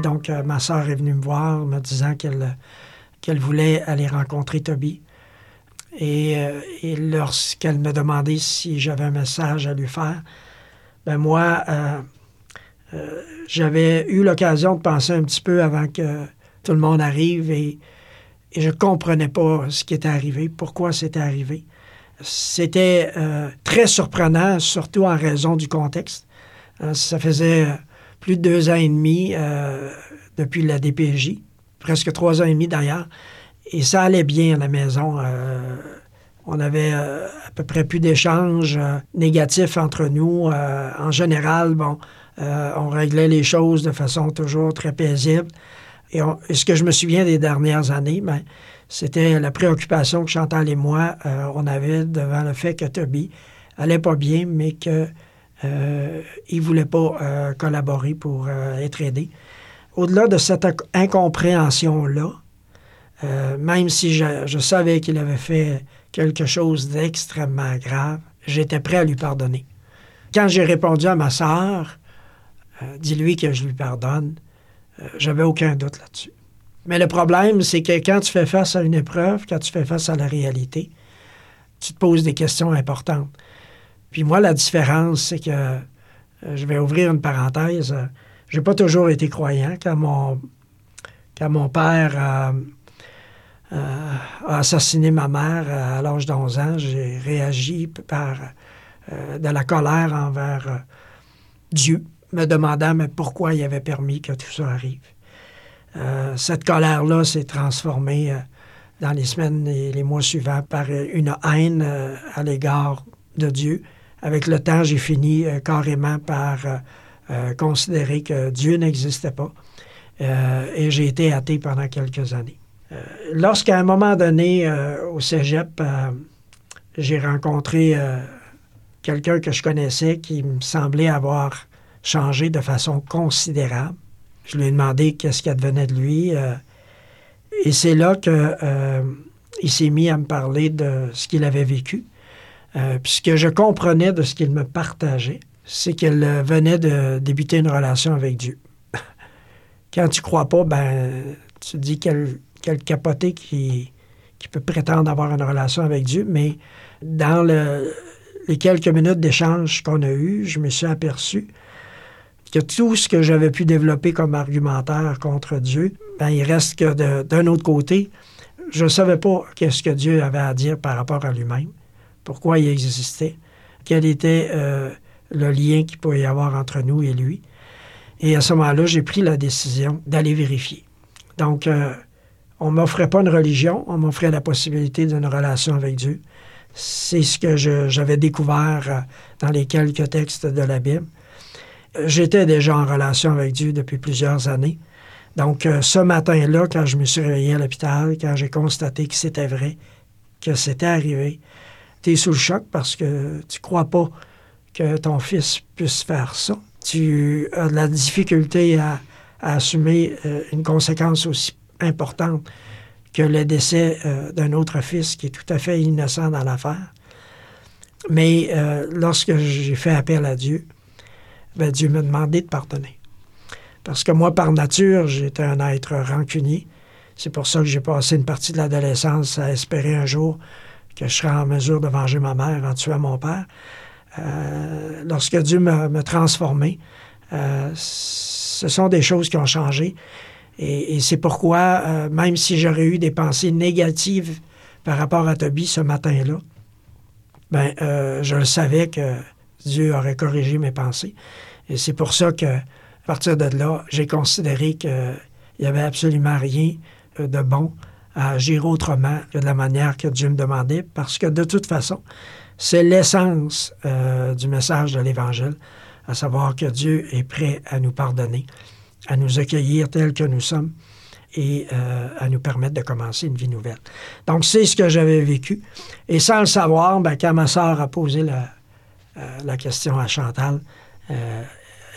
Donc, euh, ma soeur est venue me voir me disant qu'elle qu'elle voulait aller rencontrer Toby. Et, euh, lorsqu'elle me demandait si j'avais un message à lui faire, ben moi, euh, j'avais eu l'occasion de penser un petit peu avant que tout le monde arrive et, je comprenais pas ce qui était arrivé, pourquoi c'était arrivé. C'était très surprenant, surtout en raison du contexte. ça faisait plus de deux ans et demi euh, depuis la DPJ, presque trois ans et demi d'ailleurs. Et ça allait bien à la maison. Euh, on avait euh, à peu près plus d'échanges négatifs entre nous. en général, bon, on réglait les choses de façon toujours très paisible. Et, ce que je me souviens des dernières années, ben, c'était la préoccupation que Chantal et moi, on avait devant le fait que Toby allait pas bien, mais que euh, il ne voulait pas euh, collaborer pour euh, être aidé. au-delà de cette incompréhension-là, même si je, savais qu'il avait fait quelque chose d'extrêmement grave, j'étais prêt à lui pardonner. Quand j'ai répondu à ma sœur, dis-lui que je lui pardonne, j'avais aucun doute là-dessus. Mais le problème, c'est que quand tu fais face à une épreuve, quand tu fais face à la réalité, tu te poses des questions importantes. Puis moi, la différence, c'est que, je vais ouvrir une parenthèse, j'ai pas toujours été croyant. Quand mon, père euh, a assassiné ma mère à l'âge d'11 ans, j'ai réagi par euh, de la colère envers euh, Dieu, me demandant pourquoi il avait permis que tout ça arrive. cette colère-là s'est transformée dans les semaines et les mois suivants par une haine à l'égard de Dieu. Avec le temps, j'ai fini carrément par considérer que Dieu n'existait pas et j'ai été athée pendant quelques années. Euh, lorsqu'à un moment donné, euh, au cégep, euh, j'ai rencontré quelqu'un que je connaissais qui me semblait avoir changé de façon considérable. Je lui ai demandé qu'est-ce qui advenait de lui. et c'est là qu'il s'est mis à me parler de ce qu'il avait vécu. Puisque je comprenais de ce qu'il me partageait, c'est qu'il venait de débuter une relation avec Dieu. Quand tu crois pas, ben, tu dis quelle quel capoté qui, qui peut prétendre avoir une relation avec Dieu, mais dans les quelques minutes d'échange qu'on a eu, je me suis aperçu que tout ce que j'avais pu développer comme argumentaire contre Dieu, ben, il reste que d'un autre côté, je ne savais pas qu'est-ce que Dieu avait à dire par rapport à lui-même, pourquoi il existait, quel était euh, le lien qu'il pouvait y avoir entre nous et lui. Et à ce moment-là, j'ai pris la décision d'aller vérifier. Donc, euh, on ne m'offrait pas une religion, on m'offrait la possibilité d'une relation avec Dieu. C'est ce que j'avais découvert euh, dans les quelques textes de la Bible. J'étais déjà en relation avec Dieu depuis plusieurs années. Donc, ce matin-là, quand je me suis réveillé à l'hôpital, quand j'ai constaté que c'était vrai, que c'était arrivé, tu sous le choc parce que tu crois pas que ton fils puisse faire ça. Tu as de la difficulté à, assumer euh, une conséquence aussi importante que le décès euh, d'un autre fils qui est tout à fait innocent dans l'affaire. Mais euh, lorsque j'ai fait appel à Dieu, ben, Dieu m'a demandé de pardonner. Parce que moi, par nature, j'étais un être rancunier. C'est pour ça que j'ai passé une partie de l'adolescence à espérer un jour que je serais en mesure de venger ma mère en tuant mon père. Euh, lorsque Dieu m'a transformé, ce sont des choses qui ont changé. Et, c'est pourquoi, euh, même si j'aurais eu des pensées négatives par rapport à Toby ce matin-là, ben, euh, je le savais que Dieu aurait corrigé mes pensées. Et c'est pour ça que, à partir de là, j'ai considéré qu'il n'y avait absolument rien euh, de bon à agir autrement que de la manière que Dieu me demandait, parce que de toute façon, c'est l'essence du message de l'Évangile, à savoir que Dieu est prêt à nous pardonner à nous accueillir tels que nous sommes et euh, à nous permettre de commencer une vie nouvelle. Donc, c'est ce que j'avais vécu. Et sans le savoir, ben, quand ma sœur a posé la, euh, question à Chantal, euh,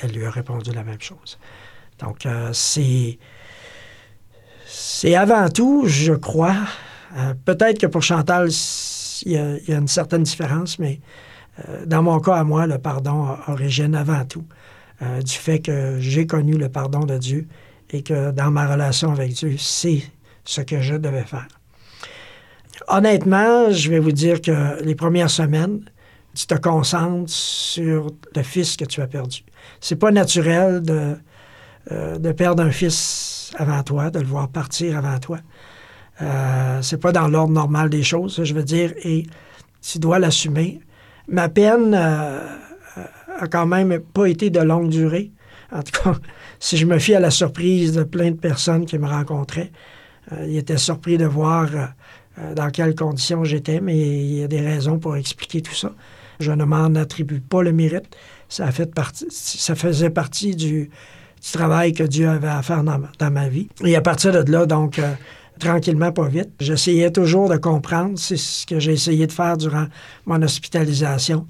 elle lui a répondu la même chose. Donc, c'est, c'est avant tout, je crois, peut-être que pour Chantal, il y, a, une certaine différence, mais dans mon cas à moi, le pardon origine avant tout euh, du fait que j'ai connu le pardon de Dieu et que dans ma relation avec Dieu, c'est ce que je devais faire. Honnêtement, je vais vous dire que les premières semaines, tu te concentres sur le fils que tu as perdu. C'est pas naturel de, euh, de perdre un fils avant toi, de le voir partir avant toi. Euh, c'est pas dans l'ordre normal des choses, je veux dire, et tu dois l'assumer. Ma peine, euh, a quand même pas été de longue durée. En tout cas, si je me fie à la surprise de plein de personnes qui me rencontraient, euh, ils étaient surpris de voir euh, dans quelles conditions j'étais, mais il y a des raisons pour expliquer tout ça. Je ne m'en attribue pas le mérite. Ça, a fait partie, ça faisait partie du, travail que Dieu avait à faire dans, ma vie. Et à partir de là, donc, euh, tranquillement, pas vite, j'essayais toujours de comprendre. C'est ce que j'ai essayé de faire durant mon hospitalisation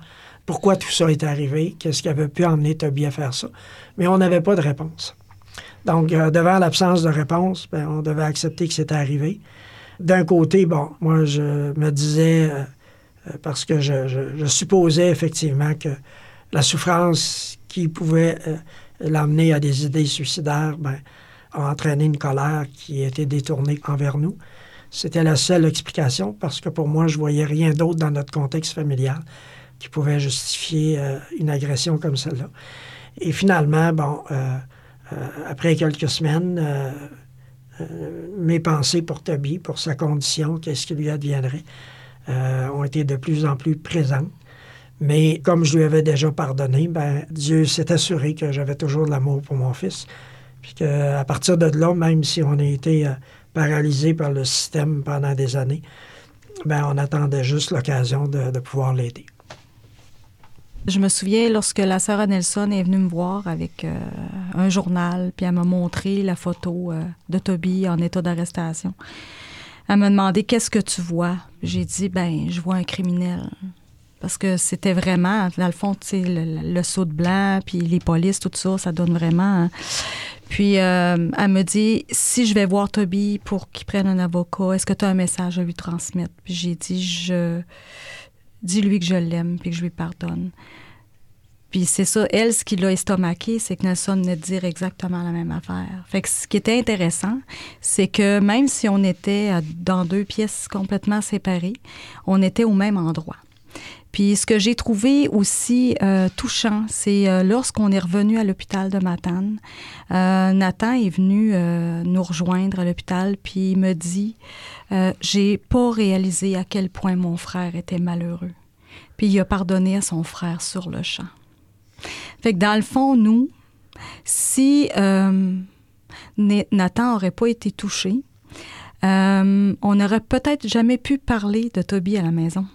pourquoi tout ça est arrivé, qu'est-ce qui avait pu emmener Toby à faire ça? Mais on n'avait pas de réponse. Donc, euh, devant l'absence de réponse, ben, on devait accepter que c'était arrivé. D'un côté, bon, moi, je me disais, euh, parce que je, supposais effectivement que la souffrance qui pouvait l'amener à des idées suicidaires ben, a entraîné une colère qui était détournée envers nous. C'était la seule explication parce que pour moi, je voyais rien d'autre dans notre contexte familial qui pouvait justifier euh, une agression comme celle-là. Et finalement, bon, euh, euh, après quelques semaines, mes pensées pour Toby, pour sa condition, qu'est-ce qui lui adviendrait, ont été de plus en plus présentes. Mais comme je lui avais déjà pardonné, ben, Dieu s'est assuré que j'avais toujours de l'amour pour mon fils. Puis qu'à partir de là, même si on a été euh, paralysé par le système pendant des années, ben, on attendait juste l'occasion de, pouvoir l'aider. Je me souviens lorsque la sœur Nelson est venue me voir avec euh, un journal, puis elle m'a montré la photo euh, de Toby en état d'arrestation. Elle m'a demandé qu'est-ce que tu vois. J'ai dit ben je vois un criminel. Parce que c'était vraiment, dans le fond, tu sais, le, saut de blanc, puis les polices, tout ça, ça donne vraiment. hein. Puis euh, elle me dit si je vais voir Toby pour qu'il prenne un avocat, est-ce que tu as un message à lui transmettre? Puis j'ai dit je dis-lui que je l'aime puis que je lui pardonne. Puis c'est ça, elle, ce qui l'a estomaqué, c'est que Nelson venait de dire exactement la même affaire. Fait que ce qui était intéressant, c'est que même si on était dans deux pièces complètement séparées, on était au même endroit. Puis ce que j'ai trouvé aussi euh, touchant, c'est euh, lorsqu'on est revenu à l'hôpital de Matane, euh, Nathan est venu euh, nous rejoindre à l'hôpital, puis il me dit euh, J'ai pas réalisé à quel point mon frère était malheureux. Puis il a pardonné à son frère sur le champ. Fait que dans le fond, nous, si euh, Na- Nathan n'aurait pas été touché, on n'aurait peut-être jamais pu parler de Toby à la maison.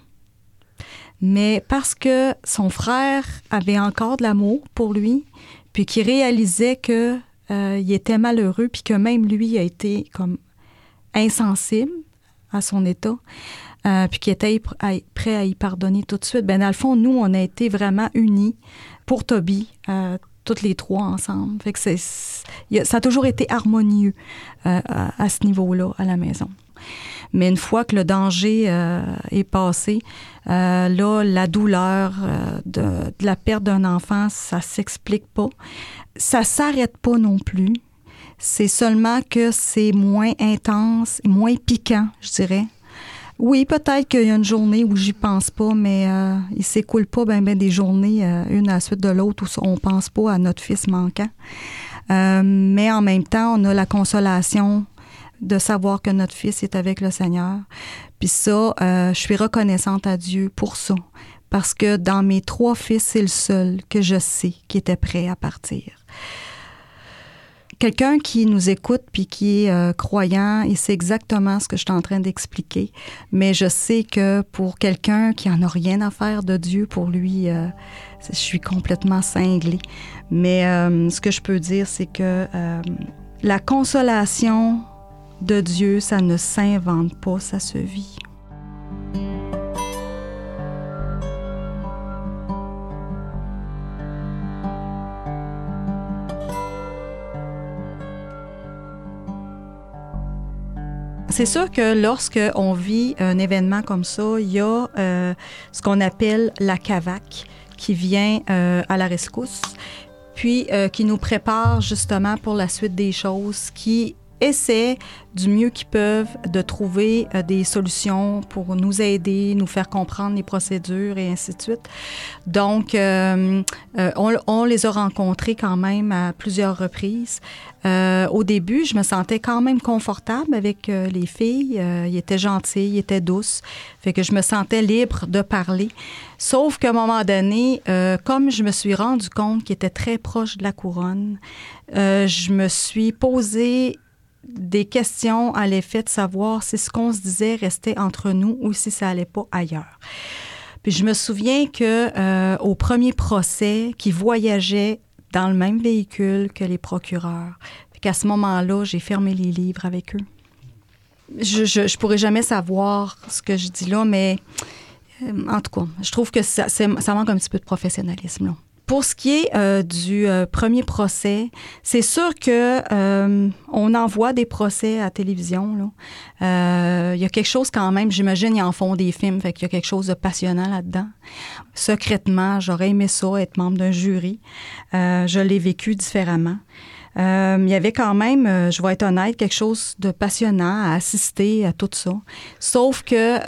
Mais parce que son frère avait encore de l'amour pour lui, puis qu'il réalisait que euh, il était malheureux, puis que même lui a été comme insensible à son état, euh, puis qu'il était prêt à y pardonner tout de suite. Ben dans le fond, nous, on a été vraiment unis pour Toby, euh, toutes les trois ensemble. Fait que c'est, ça a toujours été harmonieux à ce niveau-là à la maison. Mais une fois que le danger euh, est passé, euh, là, la douleur euh, de, de la perte d'un enfant, ça s'explique pas. Ça s'arrête pas non plus. C'est seulement que c'est moins intense, moins piquant, je dirais. Oui, peut-être qu'il y a une journée où j'y pense pas, mais euh, il s'écoule pas ben, ben des journées, euh, une à la suite de l'autre, où on pense pas à notre fils manquant. Euh, mais en même temps, on a la consolation de savoir que notre fils est avec le Seigneur. Puis ça, euh, je suis reconnaissante à Dieu pour ça. Parce que dans mes trois fils, c'est le seul que je sais qui était prêt à partir. Quelqu'un qui nous écoute puis qui est euh, croyant, il sait exactement ce que je suis en train d'expliquer. Mais je sais que pour quelqu'un qui en a rien à faire de Dieu, pour lui, euh, je suis complètement cinglée. Mais ce que je peux dire, c'est que la consolation de Dieu, ça ne s'invente pas, ça se vit. C'est sûr que lorsque on vit un événement comme ça, il y a euh, ce qu'on appelle la CAVAC qui vient euh, à la rescousse, puis euh, qui nous prépare justement pour la suite des choses, qui essaient du mieux qu'ils peuvent de trouver euh, des solutions pour nous aider, nous faire comprendre les procédures et ainsi de suite. Donc, euh, euh, on, les a rencontrés quand même à plusieurs reprises. Au début, je me sentais quand même confortable avec les filles. Ils étaient gentils, ils étaient douces. Fait que je me sentais libre de parler. Sauf qu'à un moment donné, comme je me suis rendu compte qu'ils étaient très proches de la couronne, je me suis posé des questions à l'effet de savoir si ce qu'on se disait restait entre nous ou si ça allait pas ailleurs. Puis je me souviens que euh, au premier procès, qui voyageait dans le même véhicule que les procureurs. Qu'à ce moment-là, j'ai fermé les livres avec eux. Je, je, pourrais jamais savoir ce que je dis là, mais euh, en tout cas, je trouve que ça, ça manque un petit peu de professionnalisme. Là. Pour ce qui est euh, du euh, premier procès, c'est sûr que euh, on envoie des procès à télévision. Il y a quelque chose quand même, j'imagine, ils en font des films, fait qu'il y a quelque chose de passionnant là-dedans. Secrètement, j'aurais aimé ça, être membre d'un jury. je l'ai vécu différemment. il y avait quand même, je vais être honnête, quelque chose de passionnant à assister à tout ça. Sauf que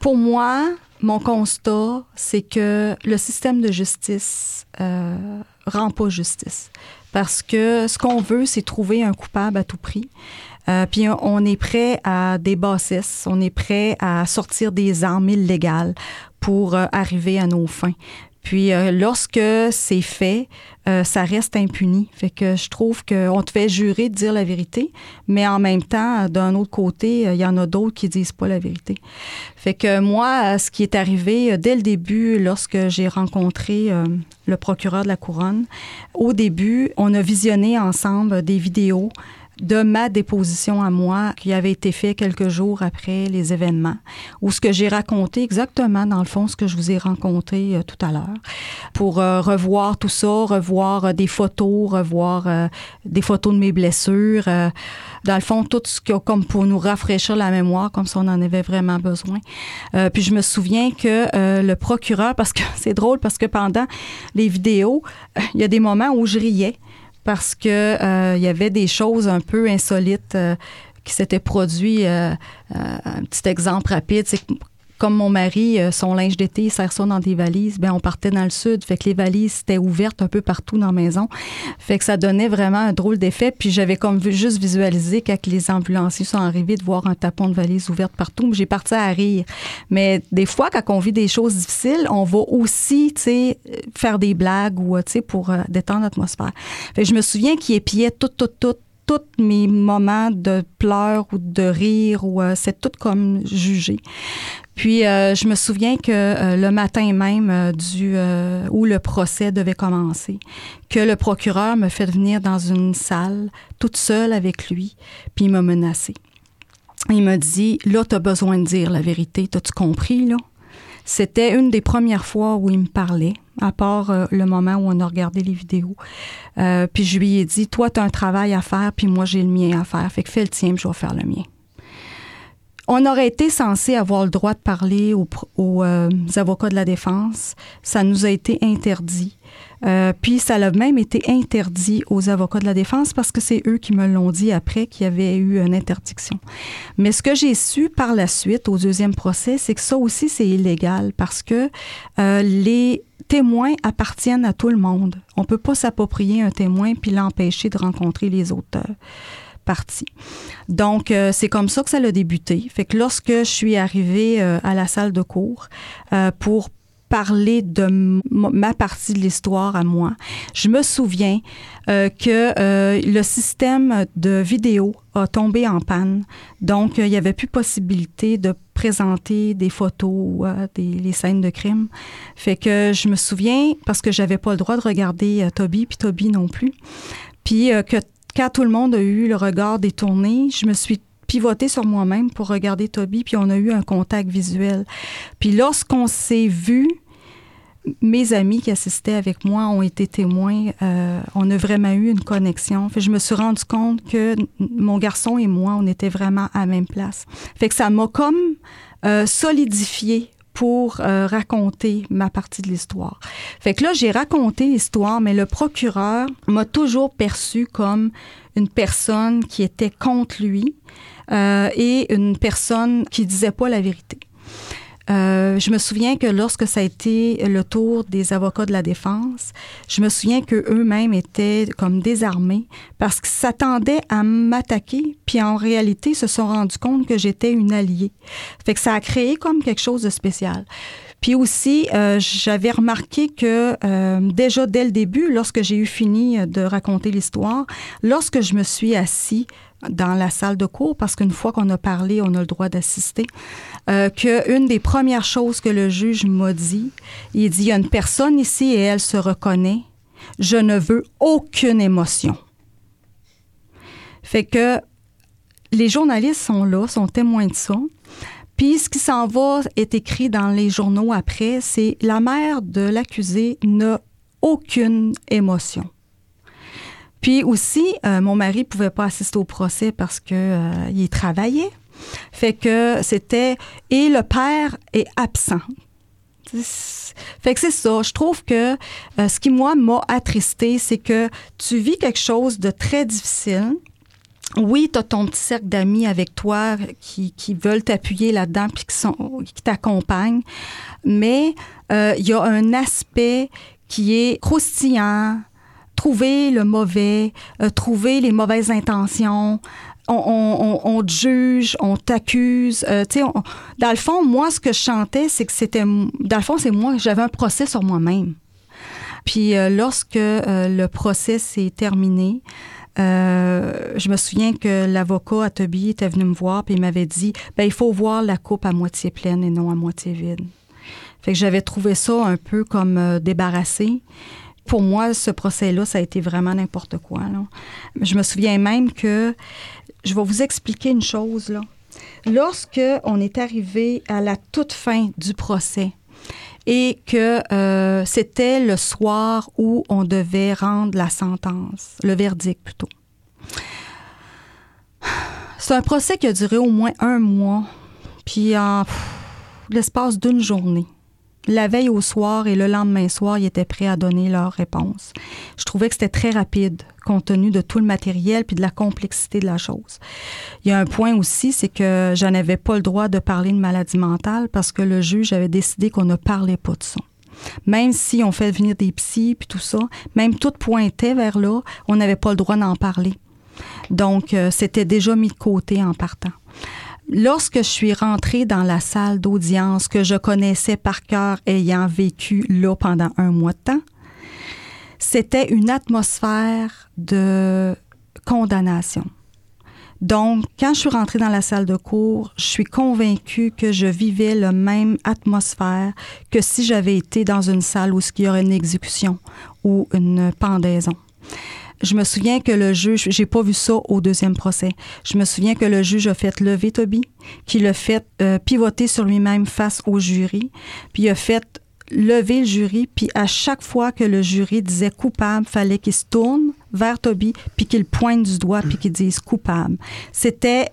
pour moi, mon constat, c'est que le système de justice euh, rend pas justice. Parce que ce qu'on veut, c'est trouver un coupable à tout prix. Euh, puis on est prêt à des bassesses, on est prêt à sortir des armes illégales pour euh, arriver à nos fins. Puis euh, lorsque c'est fait, euh, ça reste impuni. Fait que je trouve qu'on te fait jurer de dire la vérité, mais en même temps, d'un autre côté, il y en a d'autres qui disent pas la vérité. Fait que moi, ce qui est arrivé dès le début, lorsque j'ai rencontré euh, le procureur de la couronne, au début, on a visionné ensemble des vidéos de ma déposition à moi qui avait été fait quelques jours après les événements, où ce que j'ai raconté exactement, dans le fond, ce que je vous ai rencontré euh, tout à l'heure, pour euh, revoir tout ça, revoir euh, des photos, revoir des photos de mes blessures, dans le fond, tout ce a comme pour nous rafraîchir la mémoire, comme si on en avait vraiment besoin. puis je me souviens que le procureur, parce que c'est drôle, parce que pendant les vidéos, il y a des moments où je riais parce que euh, il y avait des choses un peu insolites euh, qui s'étaient produites. Euh, un petit exemple rapide, comme mon mari, son linge d'été, il sert ça dans des valises, ben on partait dans le sud, fait que les valises étaient ouvertes un peu partout dans la maison. Fait que ça donnait vraiment un drôle d'effet. Puis j'avais comme vu, juste visualisé quand les ambulanciers sont arrivés de voir un tapon de valise ouverte partout. J'ai parti à rire. Mais des fois, quand on vit des choses difficiles, on va aussi, tu sais, faire des blagues ou, tu sais, pour détendre l'atmosphère. Fait que je me souviens qu'il épiait tout, tout, tout tous mes moments de pleurs ou de rire ou euh, c'est tout comme jugé. Puis euh, je me souviens que euh, le matin même du où le procès devait commencer, que le procureur me fait venir dans une salle toute seule avec lui, puis il m'a menacé. Il m'a dit là tu as besoin de dire la vérité, t'as-tu compris là? C'était une des premières fois où il me parlait, à part euh, le moment où on a regardé les vidéos. Euh, puis je lui ai dit, toi, tu as un travail à faire, puis moi, j'ai le mien à faire. Fait que fais le tien, puis je vais faire le mien. On aurait été censé avoir le droit de parler aux, euh, avocats de la défense. Ça nous a été interdit. Euh, puis ça a même été interdit aux avocats de la défense parce que c'est eux qui me l'ont dit après qu'il y avait eu une interdiction. Mais ce que j'ai su par la suite au deuxième procès, c'est que ça aussi c'est illégal parce que euh, les témoins appartiennent à tout le monde. On peut pas s'approprier un témoin puis l'empêcher de rencontrer les auteurs parties. Donc, euh, c'est comme ça que ça a débuté. Fait que lorsque je suis arrivée à la salle de cours pour parler de ma partie de l'histoire à moi. Je me souviens euh, que euh, le système de vidéo a tombé en panne. Donc, il n'y avait plus possibilité de présenter des photos euh, des scènes de crime. Fait que je me souviens, parce que j'avais pas le droit de regarder Toby, puis Toby non plus, puis que quand tout le monde a eu le regard détourné, je me suis pivoté sur moi-même pour regarder Toby, puis on a eu un contact visuel. Puis lorsqu'on s'est vu, mes amis qui assistaient avec moi ont été témoins. Euh, on a vraiment eu une connexion. Fait, je me suis rendu compte que mon garçon et moi, on était vraiment à la même place. Fait que ça m'a comme euh, solidifié pour euh, raconter ma partie de l'histoire. Fait que là, j'ai raconté l'histoire, mais le procureur m'a toujours perçu comme une personne qui était contre lui et une personne qui disait pas la vérité. Euh, je me souviens que lorsque ça a été le tour des avocats de la défense, je me souviens que eux-mêmes étaient comme désarmés parce qu'ils s'attendaient à m'attaquer, puis en réalité, se sont rendus compte que j'étais une alliée. Fait que ça a créé comme quelque chose de spécial. Puis aussi, euh, j'avais remarqué que euh, déjà dès le début, lorsque j'ai eu fini de raconter l'histoire, lorsque je me suis assis dans la salle de cours, parce qu'une fois qu'on a parlé, on a le droit d'assister, euh, qu'une des premières choses que le juge m'a dit, il dit, il y a une personne ici et elle se reconnaît, je ne veux aucune émotion. Fait que les journalistes sont là, sont témoins de ça. Puis ce qui s'en va est écrit dans les journaux après, c'est la mère de l'accusé n'a aucune émotion. Puis aussi, euh, mon mari pouvait pas assister au procès parce que euh, il travaillait. Fait que c'était et le père est absent. Fait que c'est ça. Je trouve que euh, ce qui, moi, m'a attristé, c'est que tu vis quelque chose de très difficile. Oui, tu as ton petit cercle d'amis avec toi qui, qui veulent t'appuyer là-dedans puis qui, sont, qui t'accompagnent. Mais euh, il y a un aspect qui est croustillant, trouver le mauvais, euh, trouver les mauvaises intentions, on, te juge, on t'accuse. Euh, dans le fond, moi, ce que je chantais, c'est que c'était. Dans le fond, c'est moi, j'avais un procès sur moi-même. Puis euh, lorsque euh, le procès s'est terminé, je me souviens que l'avocat à Toby était venu me voir puis il m'avait dit ben il faut voir la coupe à moitié pleine et non à moitié vide. Fait que j'avais trouvé ça un peu comme débarrassé pour moi, ce procès-là, ça a été vraiment n'importe quoi. Je me souviens même que je vais vous expliquer une chose là. Lorsque on est arrivé à la toute fin du procès et que euh, c'était le soir où on devait rendre la sentence, le verdict plutôt. C'est un procès qui a duré au moins un mois, puis en l'espace d'une journée la veille au soir et le lendemain soir, ils étaient prêts à donner leur réponse. Je trouvais que c'était très rapide, compte tenu de tout le matériel puis de la complexité de la chose. Il y a un point aussi, c'est que je n'avais pas le droit de parler de maladie mentale parce que le juge avait décidé qu'on ne parlait pas de ça. Même si on fait venir des psys puis tout ça, même tout pointait vers là, on n'avait pas le droit d'en parler. Donc, euh, c'était déjà mis de côté en partant. Lorsque je suis rentrée dans la salle d'audience que je connaissais par cœur ayant vécu là pendant un mois de temps, c'était une atmosphère de condamnation. Donc, quand je suis rentrée dans la salle de cours, je suis convaincue que je vivais la même atmosphère que si j'avais été dans une salle où il y aurait une exécution ou une pendaison je me souviens que le juge, j'ai pas vu ça au deuxième procès. Je me souviens que le juge a fait lever Toby, qu'il a fait euh, pivoter sur lui-même face au jury, puis il a fait lever le jury, puis à chaque fois que le jury disait coupable, fallait qu'il se tourne vers Toby, puis qu'il pointe du doigt, puis qu'il dise coupable. C'était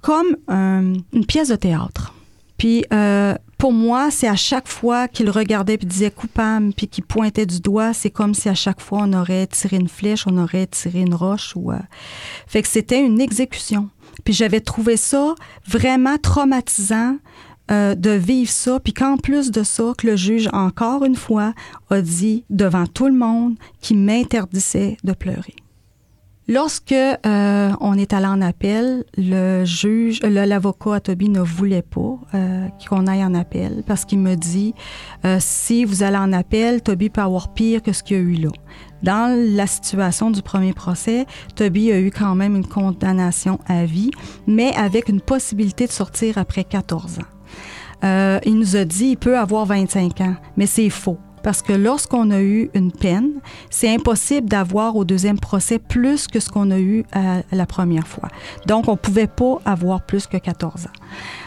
comme une pièce de théâtre. Puis euh, pour moi, c'est à chaque fois qu'il regardait puis disait coupable puis qu'il pointait du doigt, c'est comme si à chaque fois on aurait tiré une flèche, on aurait tiré une roche ou euh, fait que c'était une exécution. Puis j'avais trouvé ça vraiment traumatisant euh, de vivre ça, puis qu'en plus de ça, que le juge, encore une fois, a dit devant tout le monde qu'il m'interdisait de pleurer. Lorsque euh, on est allé en appel, le juge, l'avocat à Toby ne voulait pas euh, qu'on aille en appel parce qu'il me dit euh, si vous allez en appel, Toby peut avoir pire que ce qu'il y a eu là. Dans la situation du premier procès, Toby a eu quand même une condamnation à vie, mais avec une possibilité de sortir après 14 ans. il nous a dit il peut avoir 25 ans, mais c'est faux parce que lorsqu'on a eu une peine, c'est impossible d'avoir au deuxième procès plus que ce qu'on a eu à la première fois. Donc, on ne pouvait pas avoir plus que 14 ans.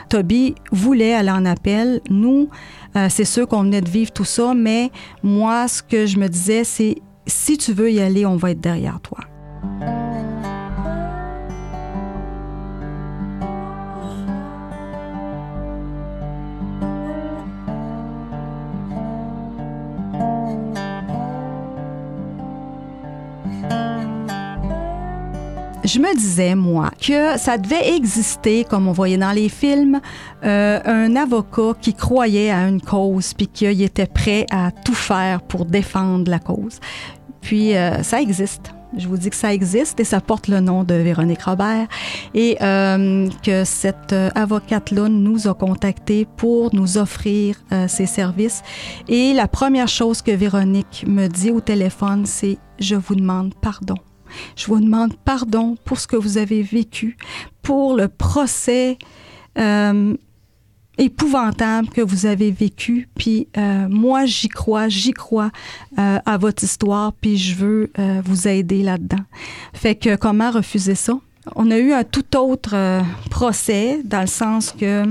Toby voulait aller en appel. Nous, euh, c'est sûr qu'on venait de vivre tout ça, mais moi, ce que je me disais, c'est si tu veux y aller, on va être derrière toi. Je me disais, moi, que ça devait exister, comme on voyait dans les films, euh, un avocat qui croyait à une cause, puis qu'il était prêt à tout faire pour défendre la cause. Puis, euh, ça existe. Je vous dis que ça existe et ça porte le nom de Véronique Robert et euh, que cette avocate-là nous a contactés pour nous offrir ses services. Et la première chose que Véronique me dit au téléphone, c'est je vous demande pardon. Je vous demande pardon pour ce que vous avez vécu, pour le procès euh, épouvantable que vous avez vécu. Puis euh, moi, j'y crois, j'y crois euh, à votre histoire, puis je veux vous aider là-dedans. Fait que comment refuser ça? On a eu un tout autre procès, dans le sens que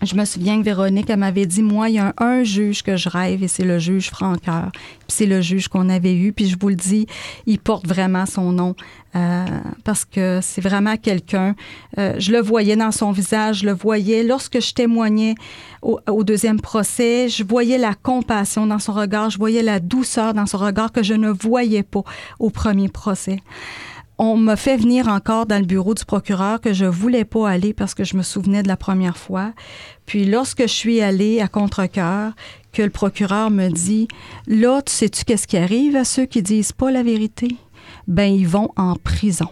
Je me souviens que Véronique, m'avait dit, moi, il y a un, juge que je rêve et c'est le juge Franqueur. Puis c'est le juge qu'on avait eu. Puis je vous le dis, il porte vraiment son nom euh, parce que c'est vraiment quelqu'un. Euh, je le voyais dans son visage, je le voyais lorsque je témoignais au, deuxième procès. Je voyais la compassion dans son regard, je voyais la douceur dans son regard que je ne voyais pas au premier procès on m'a fait venir encore dans le bureau du procureur que je voulais pas aller parce que je me souvenais de la première fois. Puis lorsque je suis allée à contre-cœur, que le procureur me dit là, tu sais-tu qu'est-ce qui arrive à ceux qui disent pas la vérité Ben ils vont en prison.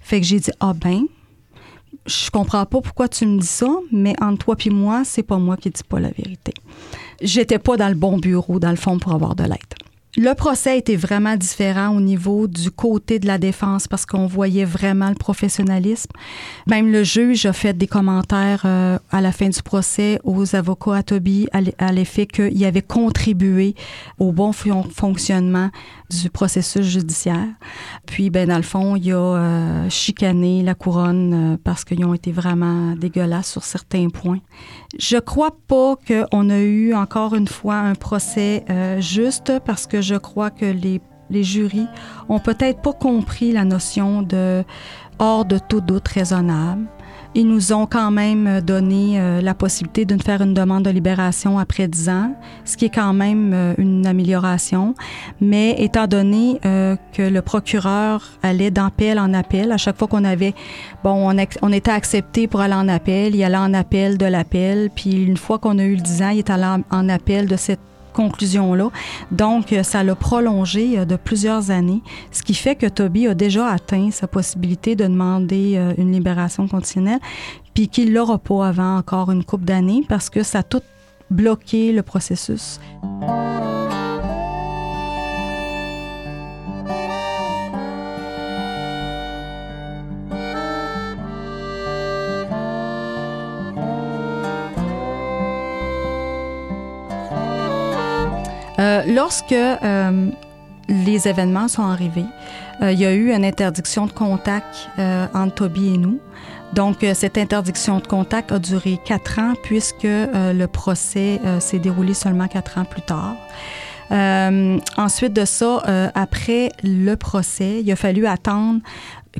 Fait que j'ai dit ah ben je comprends pas pourquoi tu me dis ça, mais entre toi et moi, c'est pas moi qui dis pas la vérité. J'étais pas dans le bon bureau, dans le fond, pour avoir de l'aide. Le procès était vraiment différent au niveau du côté de la défense parce qu'on voyait vraiment le professionnalisme. Même le juge a fait des commentaires euh, à la fin du procès aux avocats à Toby à l'effet qu'il avait contribué au bon fonctionnement du processus judiciaire. Puis, ben dans le fond, il a euh, chicané la couronne euh, parce qu'ils ont été vraiment dégueulasses sur certains points. Je crois pas qu'on a eu encore une fois un procès juste parce que je crois que les, jurys ont peut-être pas compris la notion de hors de tout doute raisonnable. Ils nous ont quand même donné euh, la possibilité de faire une demande de libération après 10 ans, ce qui est quand même euh, une amélioration. Mais étant donné euh, que le procureur allait d'appel en appel, à chaque fois qu'on avait, bon, on, était accepté pour aller en appel, il allait en appel de l'appel, puis une fois qu'on a eu le 10 ans, il est allé en appel de cette conclusion-là. Donc, euh, ça l'a prolongé euh, de plusieurs années, ce qui fait que Toby a déjà atteint sa possibilité de demander euh, une libération conditionnelle, puis qu'il l'aura pas avant encore une couple d'années parce que ça a tout bloqué le processus. Euh, lorsque euh, les événements sont arrivés, euh, il y a eu une interdiction de contact entre Toby et nous. Donc, cette interdiction de contact a duré quatre ans puisque le procès s'est déroulé seulement quatre ans plus tard. ensuite de ça, après le procès, il a fallu attendre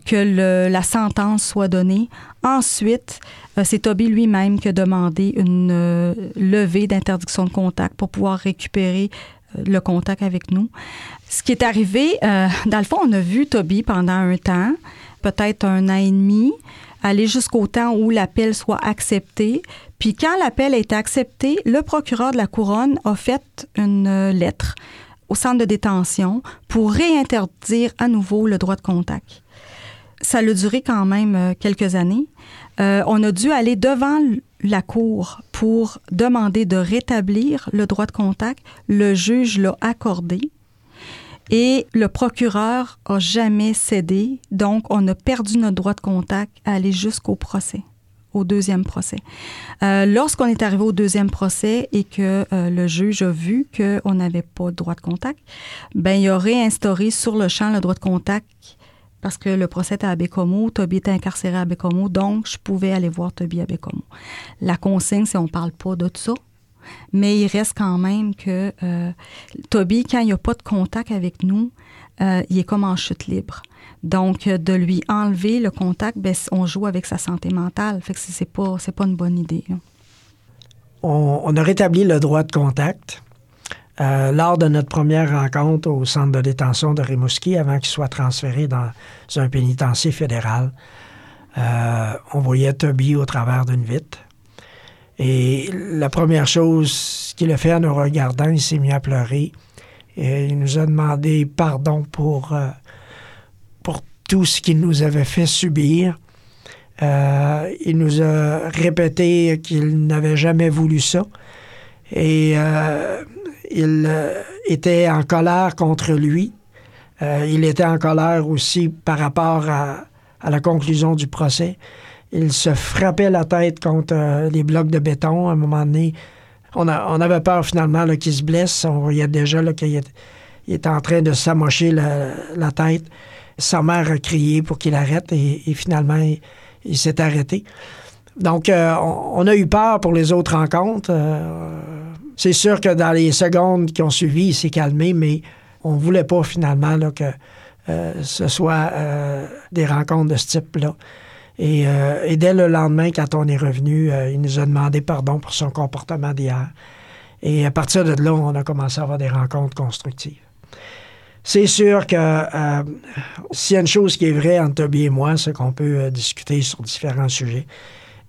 que la sentence soit donnée. Ensuite, c'est Toby lui-même qui a demandé une levée d'interdiction de contact pour pouvoir récupérer le contact avec nous. Ce qui est arrivé, euh, dans le fond, on a vu Toby pendant un temps, peut-être un an et demi, aller jusqu'au temps où l'appel soit accepté. Puis quand l'appel a été accepté, le procureur de la couronne a fait une lettre au centre de détention pour réinterdire à nouveau le droit de contact. Ça a duré quand même euh, quelques années. Euh, on a dû aller devant la Cour pour demander de rétablir le droit de contact. Le juge l'a accordé. Et le procureur a jamais cédé, donc on a perdu notre droit de contact à aller jusqu'au procès, au deuxième procès. Euh, Lorsqu'on est arrivé au deuxième procès et que le juge a vu qu'on n'avait pas de droit de contact, ben il a réinstauré sur le champ le droit de contact parce que le procès était à Bécomo, Toby était incarcéré à Bécomo, donc je pouvais aller voir Toby à Bécomo. La consigne, c'est on parle pas de ça, mais il reste quand même que euh, Toby, quand il n'y a pas de contact avec nous, euh, il est comme en chute libre. Donc, de lui enlever le contact, ben, on joue avec sa santé mentale. Fait que c'est pas, pas une bonne idée. On, a rétabli le droit de contact. Euh, lors de notre première rencontre au centre de détention de Rimouski, avant qu'il soit transféré dans un pénitencier fédéral, euh, on voyait Toby au travers d'une vitre. Et la première chose qu'il a fait en nous regardant, il s'est mis à pleurer. Et il nous a demandé pardon pour, euh, pour tout ce qu'il nous avait fait subir. il nous a répété qu'il n'avait jamais voulu ça. Et il euh, était en colère contre lui. Euh, il était en colère aussi par rapport à, la conclusion du procès. Il se frappait la tête contre euh, les blocs de béton. À un moment donné, on, avait peur finalement qu'il se blesse. On voyait déjà qu'il était en train de s'amocher la, tête. Sa mère a crié pour qu'il arrête et, finalement, il, s'est arrêté. Donc, euh, on, a eu peur pour les autres rencontres. Euh, c'est sûr que dans les secondes qui ont suivi, il s'est calmé, mais on ne voulait pas finalement que euh, ce soit des rencontres de ce type-là. Et, dès le lendemain, quand on est revenu, il nous a demandé pardon pour son comportement d'hier. Et à partir de là, on a commencé à avoir des rencontres constructives. C'est sûr que s'il y a une chose qui est vraie entre Toby et moi, c'est qu'on peut discuter sur différents sujets.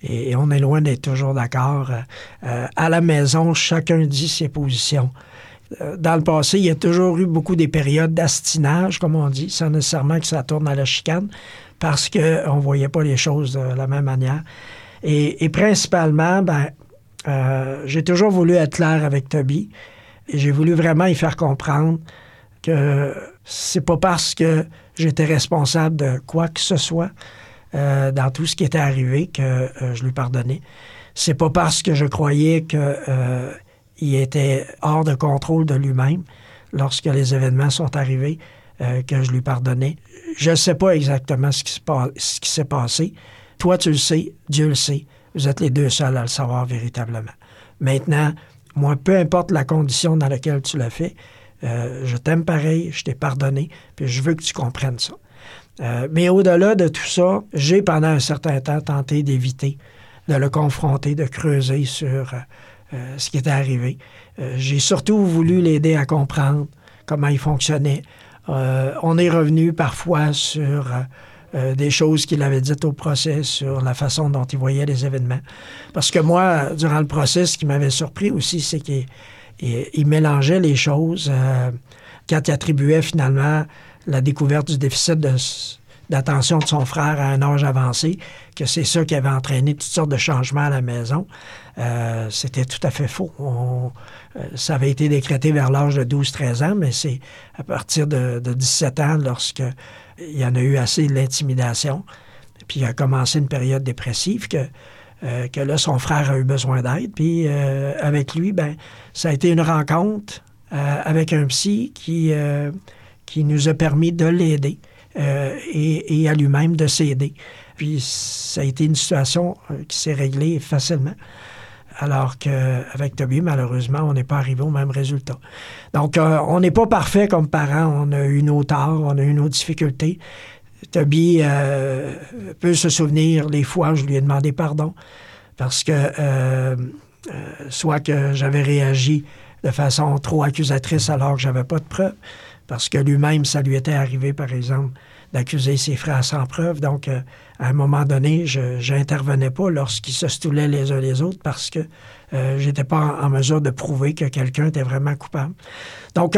Et, on est loin d'être toujours d'accord. Euh, à la maison, chacun dit ses positions. Dans le passé, il y a toujours eu beaucoup des périodes d'astinage, comme on dit, sans nécessairement que ça tourne à la chicane, parce qu'on ne voyait pas les choses de la même manière. Et, et principalement, ben, j'ai toujours voulu être clair avec Toby. Et j'ai voulu vraiment y faire comprendre que c'est pas parce que j'étais responsable de quoi que ce soit euh, dans tout ce qui était arrivé que euh, je lui pardonnais. C'est pas parce que je croyais qu'il euh, était hors de contrôle de lui-même lorsque les événements sont arrivés que je lui pardonnais. Je ne sais pas exactement ce qui s'est passé. Toi, tu le sais, Dieu le sait. Vous êtes les deux seuls à le savoir véritablement. Maintenant, moi, peu importe la condition dans laquelle tu l'as fait, je t'aime pareil, je t'ai pardonné, puis je veux que tu comprennes ça. Euh, mais au-delà de tout ça, j'ai pendant un certain temps tenté d'éviter de le confronter, de creuser sur euh, ce qui était arrivé. j'ai surtout voulu l'aider à comprendre comment il fonctionnait. on est revenu parfois sur des choses qu'il avait dites au procès, sur la façon dont il voyait les événements. Parce que moi, durant le procès, ce qui m'avait surpris aussi, c'est qu'il il mélangeait les choses euh, quand il attribuait finalement la découverte du déficit d'attention de, son frère à un âge avancé, que c'est ça qui avait entraîné toutes sortes de changements à la maison. Euh, c'était tout à fait faux. Euh, ça avait été décrété vers l'âge de 12-13 ans, mais c'est à partir de, de 17 ans, lorsque il y en a eu assez de l'intimidation, puis il a commencé une période dépressive, que euh, là, son frère a eu besoin d'aide. Puis avec lui, ben, ça a été une rencontre avec un psy qui, qui nous a permis de l'aider et, à lui-même de s'aider. Puis ça a été une situation qui s'est réglée facilement. Alors qu'avec Toby, malheureusement, on n'est pas arrivé au même résultat. Donc, on n'est pas parfait comme parents. On a eu nos torts, on a eu nos difficultés. Toby euh, peut se souvenir les fois où je lui ai demandé pardon parce que euh, euh, soit que j'avais réagi de façon trop accusatrice alors que j'avais pas de preuves, parce que lui-même, ça lui était arrivé, par exemple, d'accuser ses frères sans preuve. Donc, à un moment donné, je n'intervenais pas lorsqu'ils se stoulaient les uns les autres parce que je n'étais pas en, mesure de prouver que quelqu'un était vraiment coupable. Donc,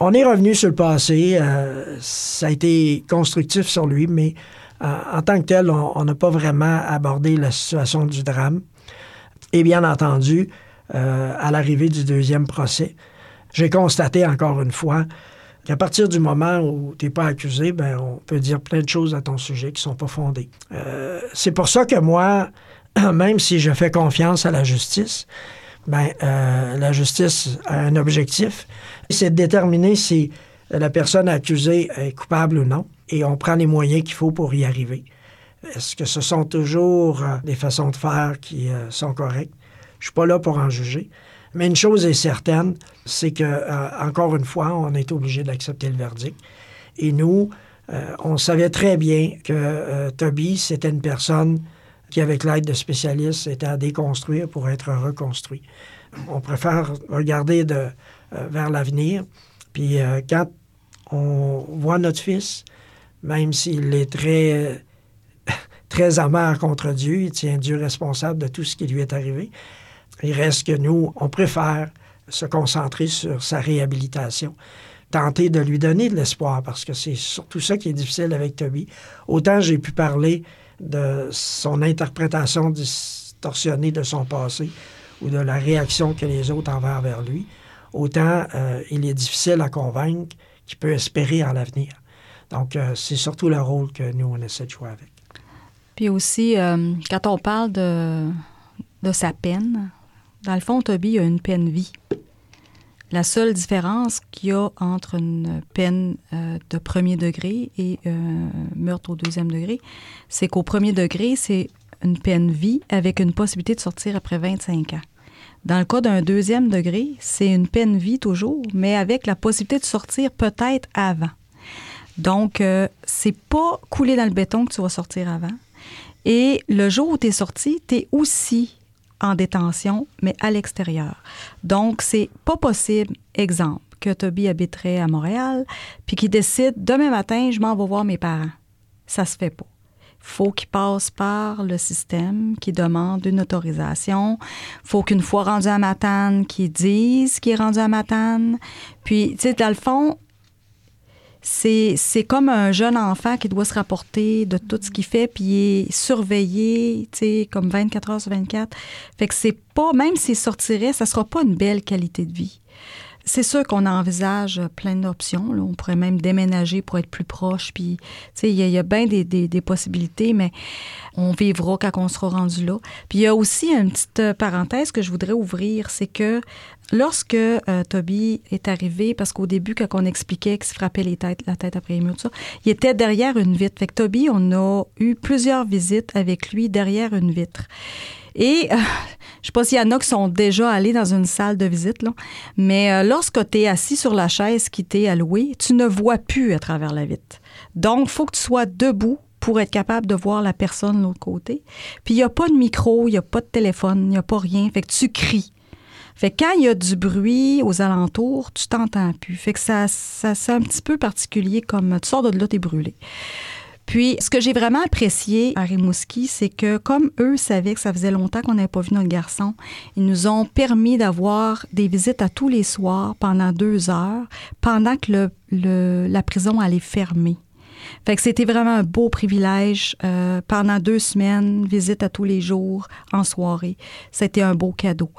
on est revenu sur le passé. Euh, ça a été constructif sur lui, mais euh, en tant que tel, on n'a pas vraiment abordé la situation du drame. Et bien entendu, euh, à l'arrivée du deuxième procès, j'ai constaté encore une fois qu'à partir du moment où tu n'es pas accusé, ben, on peut dire plein de choses à ton sujet qui ne sont pas fondées. c'est pour ça que moi, même si je fais confiance à la justice, ben, la justice a un objectif, c'est de déterminer si la personne accusée est coupable ou non, et on prend les moyens qu'il faut pour y arriver. Est-ce que ce sont toujours euh, des façons de faire qui euh, sont correctes? Je suis pas là pour en juger. Mais une chose est certaine, c'est que, euh, encore une fois, on est obligé d'accepter le verdict. Et nous, on savait très bien que Toby, c'était une personne qui, avec l'aide de spécialistes, était à déconstruire pour être reconstruit. On préfère regarder de, euh, vers l'avenir. Puis euh, quand on voit notre fils, même s'il est très, très amer contre Dieu, il tient Dieu responsable de tout ce qui lui est arrivé, il reste que nous, on préfère se concentrer sur sa réhabilitation, tenter de lui donner de l'espoir, parce que c'est surtout ça qui est difficile avec Toby. Autant j'ai pu parler de son interprétation distorsionnée de son passé ou de la réaction que les autres envers vers lui, autant euh, il est difficile à convaincre qu'il peut espérer en l'avenir. Donc, euh, c'est surtout le rôle que nous, on essaie de jouer avec. Puis aussi, euh, quand on parle de, de sa peine, dans le fond, Toby a une peine vie. La seule différence qu'il y a entre une peine de premier degré et un meurtre au deuxième degré, c'est qu'au premier degré, c'est une peine vie avec une possibilité de sortir après 25 ans. Dans le cas d'un deuxième degré, c'est une peine vie toujours, mais avec la possibilité de sortir peut-être avant. Donc, euh, c'est pas couler dans le béton que tu vas sortir avant. Et le jour où tu es sorti, tu es aussi en détention, mais à l'extérieur. Donc, c'est pas possible, exemple, que Toby habiterait à Montréal, puis qu'il décide demain matin, je m'en vais voir mes parents. Ça se fait pas faut qu'il passe par le système qui demande une autorisation. faut qu'une fois rendu à Matane, qu'il dise qu'il est rendu à Matane. Puis, tu sais, dans le fond, c'est, comme un jeune enfant qui doit se rapporter de tout ce qu'il fait, puis est surveillé, tu sais, comme 24 heures sur 24. Fait que c'est pas, même s'il sortirait, ça sera pas une belle qualité de vie. C'est sûr qu'on envisage plein d'options. On pourrait même déménager pour être plus proche. Puis, il y, a, bien des, possibilités, mais on vivra quand on sera rendu là. Puis, il y a aussi une petite parenthèse que je voudrais ouvrir, c'est que lorsque euh, Toby est arrivé, parce qu'au début, quand on expliquait qu'il se frappait les têtes, la tête après les murs, tout ça, il était derrière une vitre. Fait que Toby, on a eu plusieurs visites avec lui derrière une vitre. Et euh, je sais pas s'il y en a qui sont déjà allés dans une salle de visite, mais euh, lorsque tu es assis sur la chaise qui t'est allouée, tu ne vois plus à travers la vitre. Donc, faut que tu sois debout pour être capable de voir la personne de l'autre côté. Puis, il n'y a pas de micro, il n'y a pas de téléphone, il n'y a pas rien. Fait que tu cries. Fait que quand il y a du bruit aux alentours, tu t'entends plus. Fait que ça, ça c'est un petit peu particulier comme tu sors de là, es brûlé. Puis, ce que j'ai vraiment apprécié à Rimouski, c'est que comme eux savaient que ça faisait longtemps qu'on n'avait pas vu notre garçon, ils nous ont permis d'avoir des visites à tous les soirs pendant deux heures, pendant que la prison allait fermer. Fait que c'était vraiment un beau privilège. Euh, pendant deux semaines, visite à tous les jours, en soirée. C'était un beau cadeau.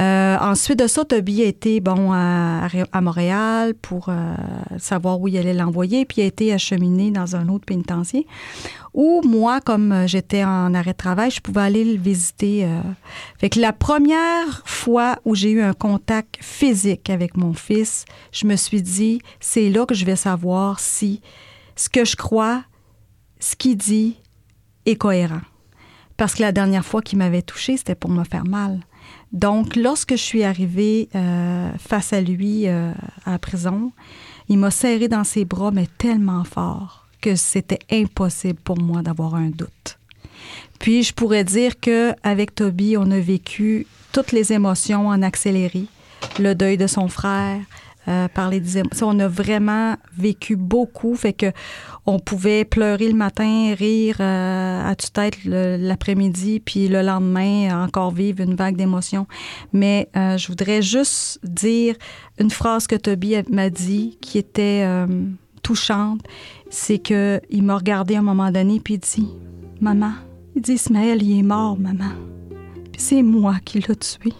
Euh, ensuite de ça, Toby a été bon, à, Montréal pour euh, savoir où il allait l'envoyer, puis a été acheminé dans un autre pénitencier où moi, comme j'étais en arrêt de travail, je pouvais aller le visiter. Fait que la première fois où j'ai eu un contact physique avec mon fils, je me suis dit, c'est là que je vais savoir si ce que je crois, ce qu'il dit est cohérent. Parce que la dernière fois qu'il m'avait touché, c'était pour me faire mal. Donc, lorsque je suis arrivée euh, face à lui euh, à la prison, il m'a serré dans ses bras, mais tellement fort que c'était impossible pour moi d'avoir un doute. Puis, je pourrais dire que avec Toby, on a vécu toutes les émotions en accéléré, le deuil de son frère, euh, des émotions. On a vraiment vécu beaucoup, fait que on pouvait pleurer le matin, rire euh, à toute tête l'après-midi, puis le lendemain encore vivre une vague d'émotions. Mais euh, je voudrais juste dire une phrase que Toby m'a dit qui était touchante, c'est que il m'a regardé à un moment donné puis il dit "Maman, il dit Ismaël, il est mort, maman. Puis c'est moi qui l'ai tué."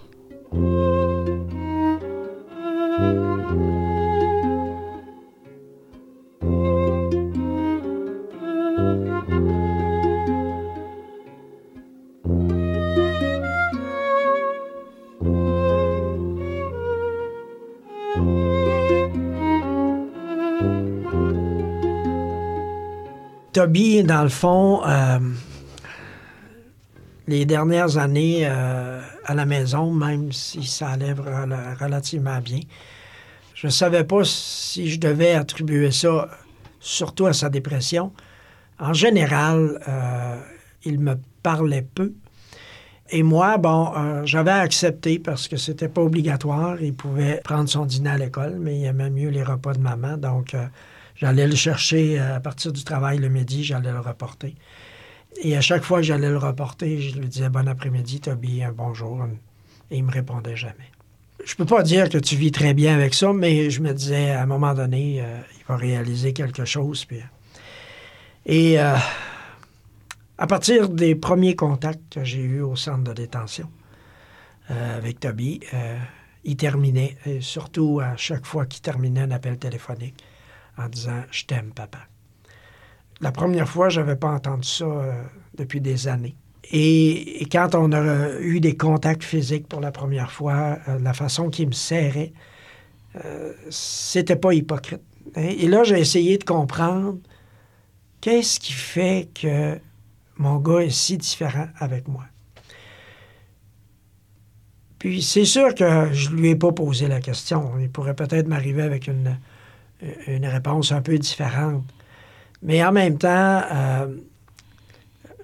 Toby, dans le fond, euh, les dernières années euh, à la maison, même si ça allait relativement bien, je ne savais pas si je devais attribuer ça surtout à sa dépression. En général, euh, il me parlait peu. Et moi, bon, j'avais accepté parce que c'était pas obligatoire. Il pouvait prendre son dîner à l'école, mais il aimait mieux les repas de maman. Donc, J'allais le chercher euh, à partir du travail le midi, j'allais le reporter. Et à chaque fois que j'allais le reporter, je lui disais bon après-midi, Toby, un bonjour. Et il me répondait jamais. Je peux pas dire que tu vis très bien avec ça, mais je me disais à un moment donné, euh, il va réaliser quelque chose. Puis... Et euh, à partir des premiers contacts que j'ai eus au centre de détention avec Toby, il terminait, et surtout à chaque fois qu'il terminait un appel téléphonique, en disant Je t'aime, papa. La première fois, je n'avais pas entendu ça euh, depuis des années. Et, quand on a eu des contacts physiques pour la première fois, euh, la façon qu'il me serrait, euh, c'était pas hypocrite. Hein. Et là, j'ai essayé de comprendre qu'est-ce qui fait que mon gars est si différent avec moi? Puis c'est sûr que je lui ai pas posé la question. Il pourrait peut-être m'arriver avec une, une réponse un peu différente. Mais en même temps, euh,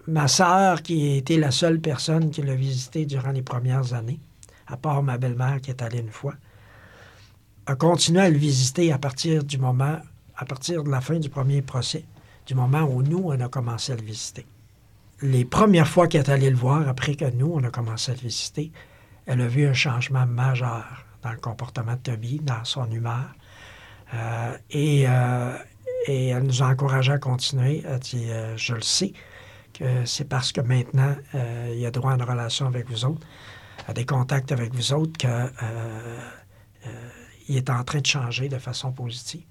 ma sœur, qui a été la seule personne qui l'a visité durant les premières années, à part ma belle-mère qui est allée une fois, a continué à le visiter à partir du moment, à partir de la fin du premier procès, du moment où nous, on a commencé à le visiter. Les premières fois qu'elle est allée le voir, après que nous, on a commencé à le visiter, elle a vu un changement majeur dans le comportement de Toby, dans son humeur. Euh, et, euh, et, elle nous a encouragé à continuer. Elle dit euh, Je le sais, que c'est parce que maintenant, il a droit à une relation avec vous autres, à des contacts avec vous autres, qu'il est en train de changer de façon positive.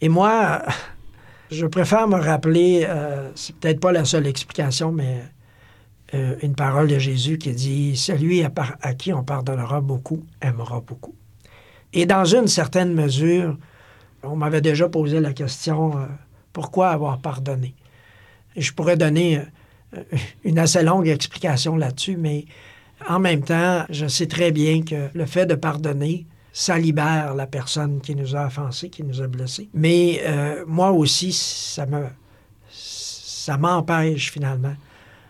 Et moi, je préfère me rappeler, c'est peut-être pas la seule explication, mais euh, une parole de Jésus qui dit Celui à, qui on pardonnera beaucoup aimera beaucoup. Et dans une certaine mesure, on m'avait déjà posé la question euh, Pourquoi avoir pardonné? Je pourrais donner euh, une assez longue explication là-dessus, mais en même temps, je sais très bien que le fait de pardonner, ça libère la personne qui nous a offensés, qui nous a blessés. Mais moi aussi, ça ça m'empêche finalement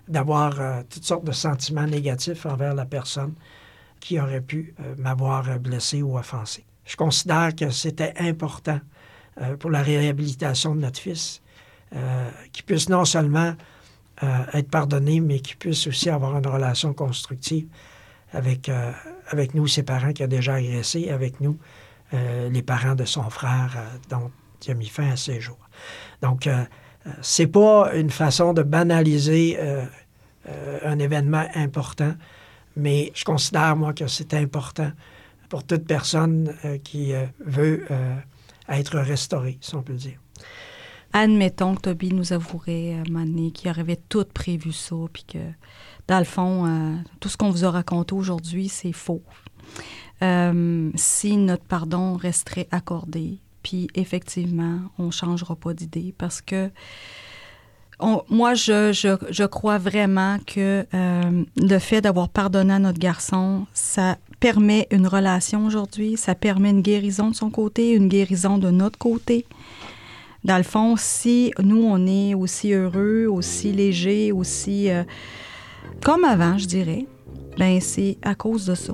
d'avoir euh, toutes sortes de sentiments négatifs envers la personne qui aurait pu euh, m'avoir blessé ou offensé. Je considère que c'était important euh, pour la réhabilitation de notre fils qu'il puisse non seulement être pardonné, mais qu'il puisse aussi avoir une relation constructive avec, avec nous, ses parents qui a déjà agressé, avec nous, les parents de son frère dont il a mis fin à ses jours. Donc, c'est pas une façon de banaliser euh, euh, un événement important, mais je considère, moi, que c'est important pour toute personne euh, qui veut être restaurée, si on peut dire. Admettons que Toby nous avouerait à un qu'il avait tout prévu ça, puis que, dans le fond, tout ce qu'on vous a raconté aujourd'hui, c'est faux. si notre pardon resterait accordé, puis effectivement, on ne changera pas d'idée parce que moi, je, je, crois vraiment que euh, le fait d'avoir pardonné à notre garçon, ça permet une relation aujourd'hui, ça permet une guérison de son côté, une guérison de notre côté. Dans le fond, si nous, on est aussi heureux, aussi léger, aussi euh, comme avant, je dirais, ben c'est à cause de ça.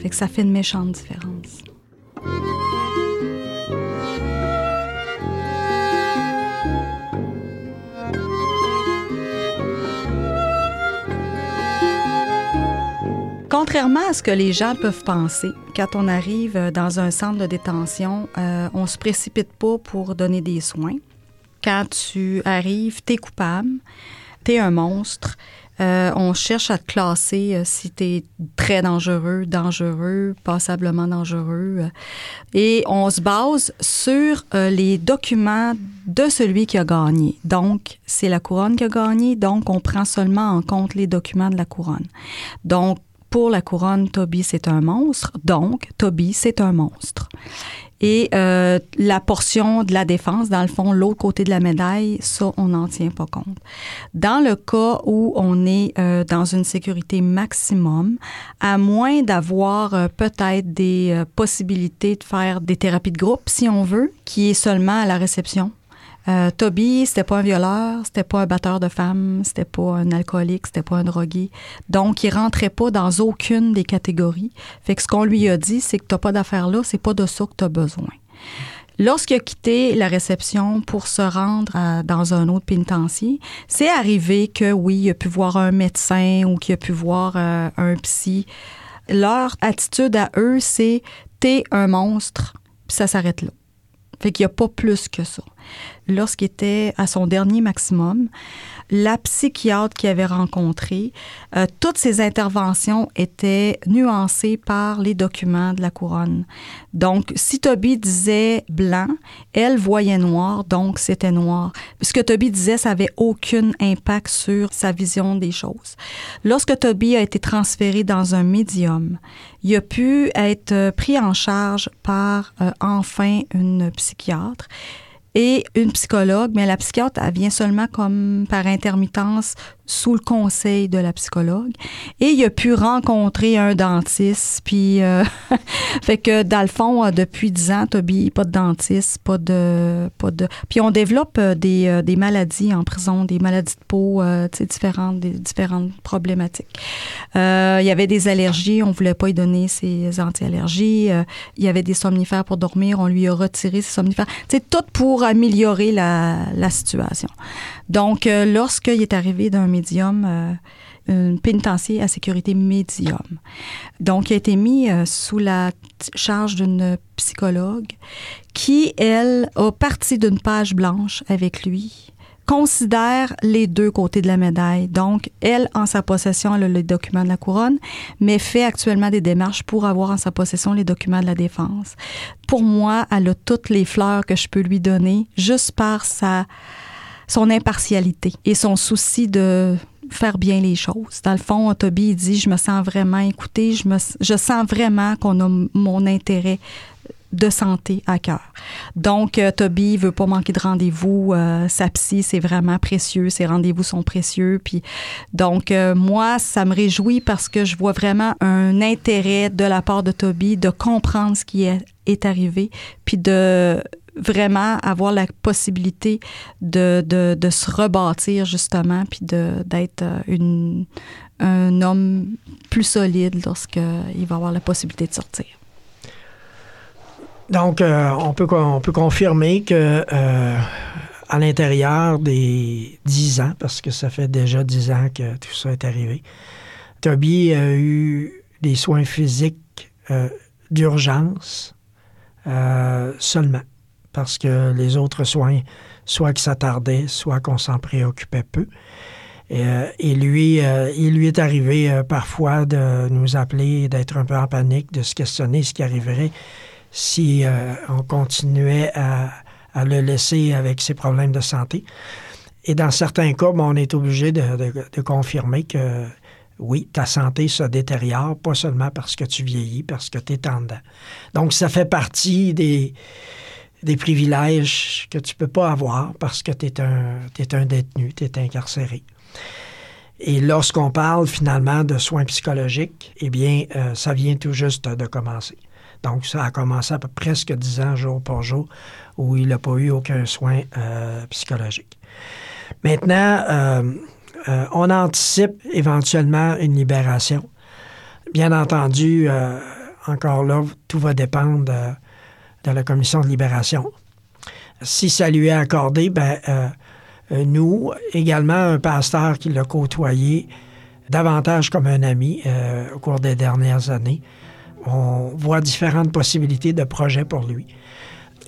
Fait que ça fait une méchante différence. Contrairement à ce que les gens peuvent penser, quand on arrive euh, dans un centre de détention, euh, on se précipite pas pour donner des soins. Quand tu arrives, tu es coupable, tu es un monstre. Euh, on cherche à te classer si tu es très dangereux, dangereux, passablement dangereux. et on se base sur les documents de celui qui a gagné. Donc, c'est la couronne qui a gagné, donc on prend seulement en compte les documents de la couronne. Donc, pour la couronne, Toby, c'est un monstre. Donc, Toby, c'est un monstre. Et euh, la portion de la défense, dans le fond, l'autre côté de la médaille, ça, on n'en tient pas compte. Dans le cas où on est euh, dans une sécurité maximum, à moins d'avoir euh, peut-être des possibilités de faire des thérapies de groupe, si on veut, qui est seulement à la réception, euh, Toby, c'était pas un violeur, c'était pas un batteur de femmes, c'était pas un alcoolique, c'était pas un drogué. Donc, il rentrait pas dans aucune des catégories. Fait que ce qu'on lui a dit, c'est que t'as pas d'affaires là, c'est pas de ça que tu as besoin. Lorsqu'il a quitté la réception pour se rendre dans un autre pénitencier, c'est arrivé que oui, il a pu voir un médecin ou qu'il a pu voir euh, un psy. Leur attitude à eux, c'est t'es un monstre, puis ça s'arrête là. Fait qu'il n'y a pas plus que ça. Lorsqu'il était à son dernier maximum, la psychiatre qu'il avait rencontrée, euh, toutes ses interventions étaient nuancées par les documents de la couronne. Donc, si Toby disait blanc, elle voyait noir, donc c'était noir. Ce que Toby disait, ça n'avait aucun impact sur sa vision des choses. Lorsque Toby a été transféré dans un médium, il a pu être pris en charge par euh, enfin une psychiatre et une psychologue, mais la psychiatre, elle vient seulement comme par intermittence sous le conseil de la psychologue. Et il a pu rencontrer un dentiste. Puis, euh, fait que dans le fond, euh, depuis 10 ans, Toby, pas de dentiste, pas de. Pas de... Puis on développe euh, des, des maladies en prison, des maladies de peau, tu sais, différentes, des différentes problématiques. il y avait des allergies, on voulait pas lui donner ses anti-allergies. il y avait des somnifères pour dormir, on lui a retiré ses somnifères. Tu sais, tout pour améliorer la, la situation. Donc, lorsqu'il est arrivé d'un médium, euh, un pénitencier à sécurité médium. Donc, il a été mis euh, sous la charge d'une psychologue qui, elle, a parti d'une page blanche avec lui considère les deux côtés de la médaille. Donc, elle, en sa possession, elle a les documents de la couronne, mais fait actuellement des démarches pour avoir en sa possession les documents de la défense. Pour moi, elle a toutes les fleurs que je peux lui donner juste par sa son impartialité et son souci de faire bien les choses. Dans le fond, Toby dit, je me sens vraiment écouté, je, me, je sens vraiment qu'on a mon intérêt de santé à cœur. Donc, euh, Toby veut pas manquer de rendez-vous. Euh, sa psy, c'est vraiment précieux. Ses rendez-vous sont précieux. Puis, donc, euh, moi, ça me réjouit parce que je vois vraiment un intérêt de la part de Toby de comprendre ce qui est, est arrivé, puis de vraiment avoir la possibilité de, de, de se rebâtir justement, puis d'être euh, un homme plus solide lorsqu'il va avoir la possibilité de sortir. Donc, euh, on, peut, on peut confirmer que euh, à l'intérieur des dix ans, parce que ça fait déjà dix ans que tout ça est arrivé, Toby a eu des soins physiques d'urgence seulement parce que les autres soins, soit que ça tardait, soit qu'on s'en préoccupait peu. Et, euh, lui, euh, il lui est arrivé euh, parfois de nous appeler, d'être un peu en panique, de se questionner ce qui arriverait si on continuait à, le laisser avec ses problèmes de santé. Et dans certains cas, on est obligé de, confirmer que oui, ta santé se détériore, pas seulement parce que tu vieillis, parce que tu es en Donc, ça fait partie des, privilèges que tu peux pas avoir parce que tu es un détenu, tu es incarcéré. Et lorsqu'on parle finalement de soins psychologiques, eh bien, euh, ça vient tout juste de commencer. Donc, ça a commencé à peu presque dix ans, jour pour jour, où il n'a pas eu aucun soin euh, psychologique. Maintenant, euh, on anticipe éventuellement une libération. Bien entendu, encore là, tout va dépendre de la commission de libération. Si ça lui est accordé, ben, euh, euh, nous, également un pasteur qui l'a côtoyé davantage comme un ami euh, au cours des dernières années, on voit différentes possibilités de projets pour lui.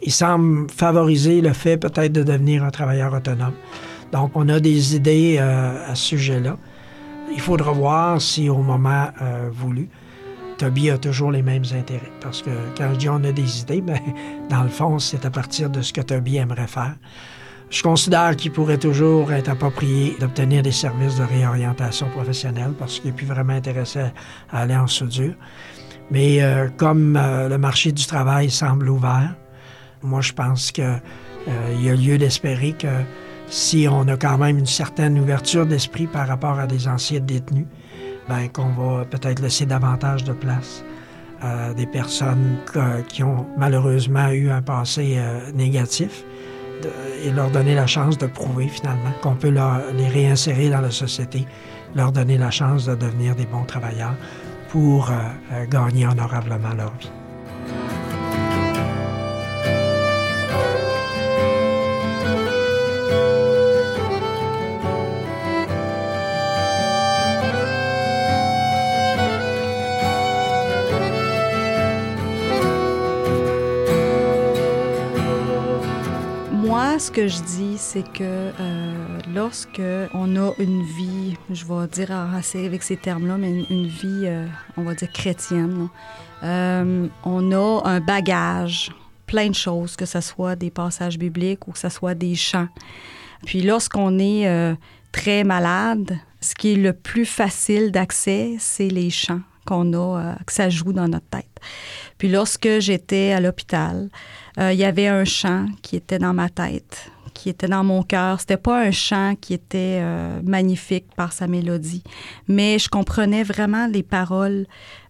Il semble favoriser le fait peut-être de devenir un travailleur autonome. Donc, on a des idées à ce sujet-là. Il faudra voir si au moment voulu, Toby a toujours les mêmes intérêts. Parce que quand je dis on a des idées, ben, dans le fond, c'est à partir de ce que Toby aimerait faire. Je considère qu'il pourrait toujours être approprié d'obtenir des services de réorientation professionnelle parce qu'il n'est plus vraiment intéressé à aller en soudure. Mais euh, comme euh, le marché du travail semble ouvert, moi je pense qu'il euh, y a lieu d'espérer que si on a quand même une certaine ouverture d'esprit par rapport à des anciens détenus, ben, qu'on va peut-être laisser davantage de place à des personnes qui ont malheureusement eu un passé négatif et leur donner la chance de prouver finalement qu'on peut les réinsérer dans la société, leur donner la chance de devenir des bons travailleurs pour euh, euh, gagner honorablement leur vie. Ce que je dis, c'est que euh, lorsque on a une vie, je vais dire assez avec ces termes-là, mais une, vie, euh, on va dire chrétienne, euh, on a un bagage, plein de choses, que ce soit des passages bibliques ou que ce soit des chants. Puis lorsqu'on est très malade, ce qui est le plus facile d'accès, c'est les chants qu'on a, que ça joue dans notre tête. Puis lorsque j'étais à l'hôpital, il y avait un chant qui était dans ma tête qui était dans mon cœur. C'était pas un chant qui était euh, magnifique par sa mélodie, mais je comprenais vraiment les paroles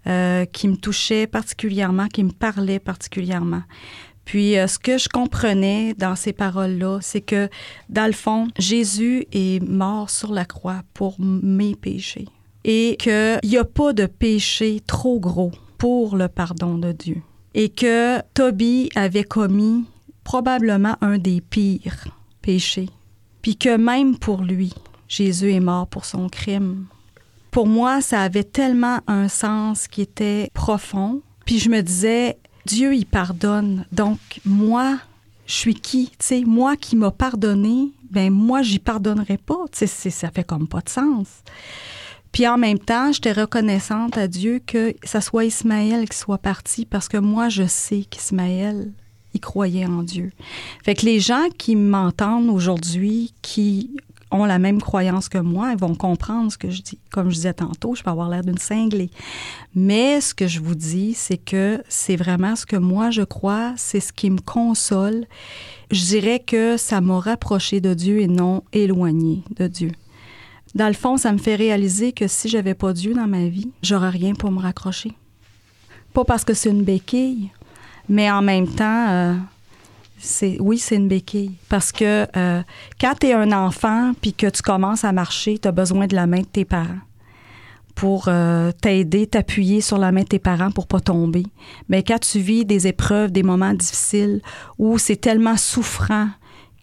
euh, qui me touchaient particulièrement, qui me parlaient particulièrement. Puis euh, ce que je comprenais dans ces paroles-là, c'est que dans le fond, Jésus est mort sur la croix pour mes péchés et qu'il n'y a pas de péché trop gros pour le pardon de Dieu et que Toby avait commis probablement un des pires péchés, puis que même pour lui, Jésus est mort pour son crime. Pour moi, ça avait tellement un sens qui était profond, puis je me disais, Dieu, il pardonne, donc moi, je suis qui? Tu moi qui m'a pardonné, ben moi, j'y pardonnerai pas. Tu ça fait comme pas de sens. Puis en même temps, j'étais reconnaissante à Dieu que ça soit Ismaël qui soit parti parce que moi, je sais qu'Ismaël, il croyait en Dieu. Fait que les gens qui m'entendent aujourd'hui, qui ont la même croyance que moi, ils vont comprendre ce que je dis. Comme je disais tantôt, je peux avoir l'air d'une cinglée. Mais ce que je vous dis, c'est que c'est vraiment ce que moi je crois, c'est ce qui me console. Je dirais que ça m'a rapproché de Dieu et non éloigné de Dieu. Dans le fond, ça me fait réaliser que si j'avais pas Dieu dans ma vie, j'aurais rien pour me raccrocher. Pas parce que c'est une béquille, mais en même temps, euh, c'est oui, c'est une béquille. Parce que euh, quand tu es un enfant puis que tu commences à marcher, tu as besoin de la main de tes parents pour euh, t'aider, t'appuyer sur la main de tes parents pour pas tomber. Mais quand tu vis des épreuves, des moments difficiles où c'est tellement souffrant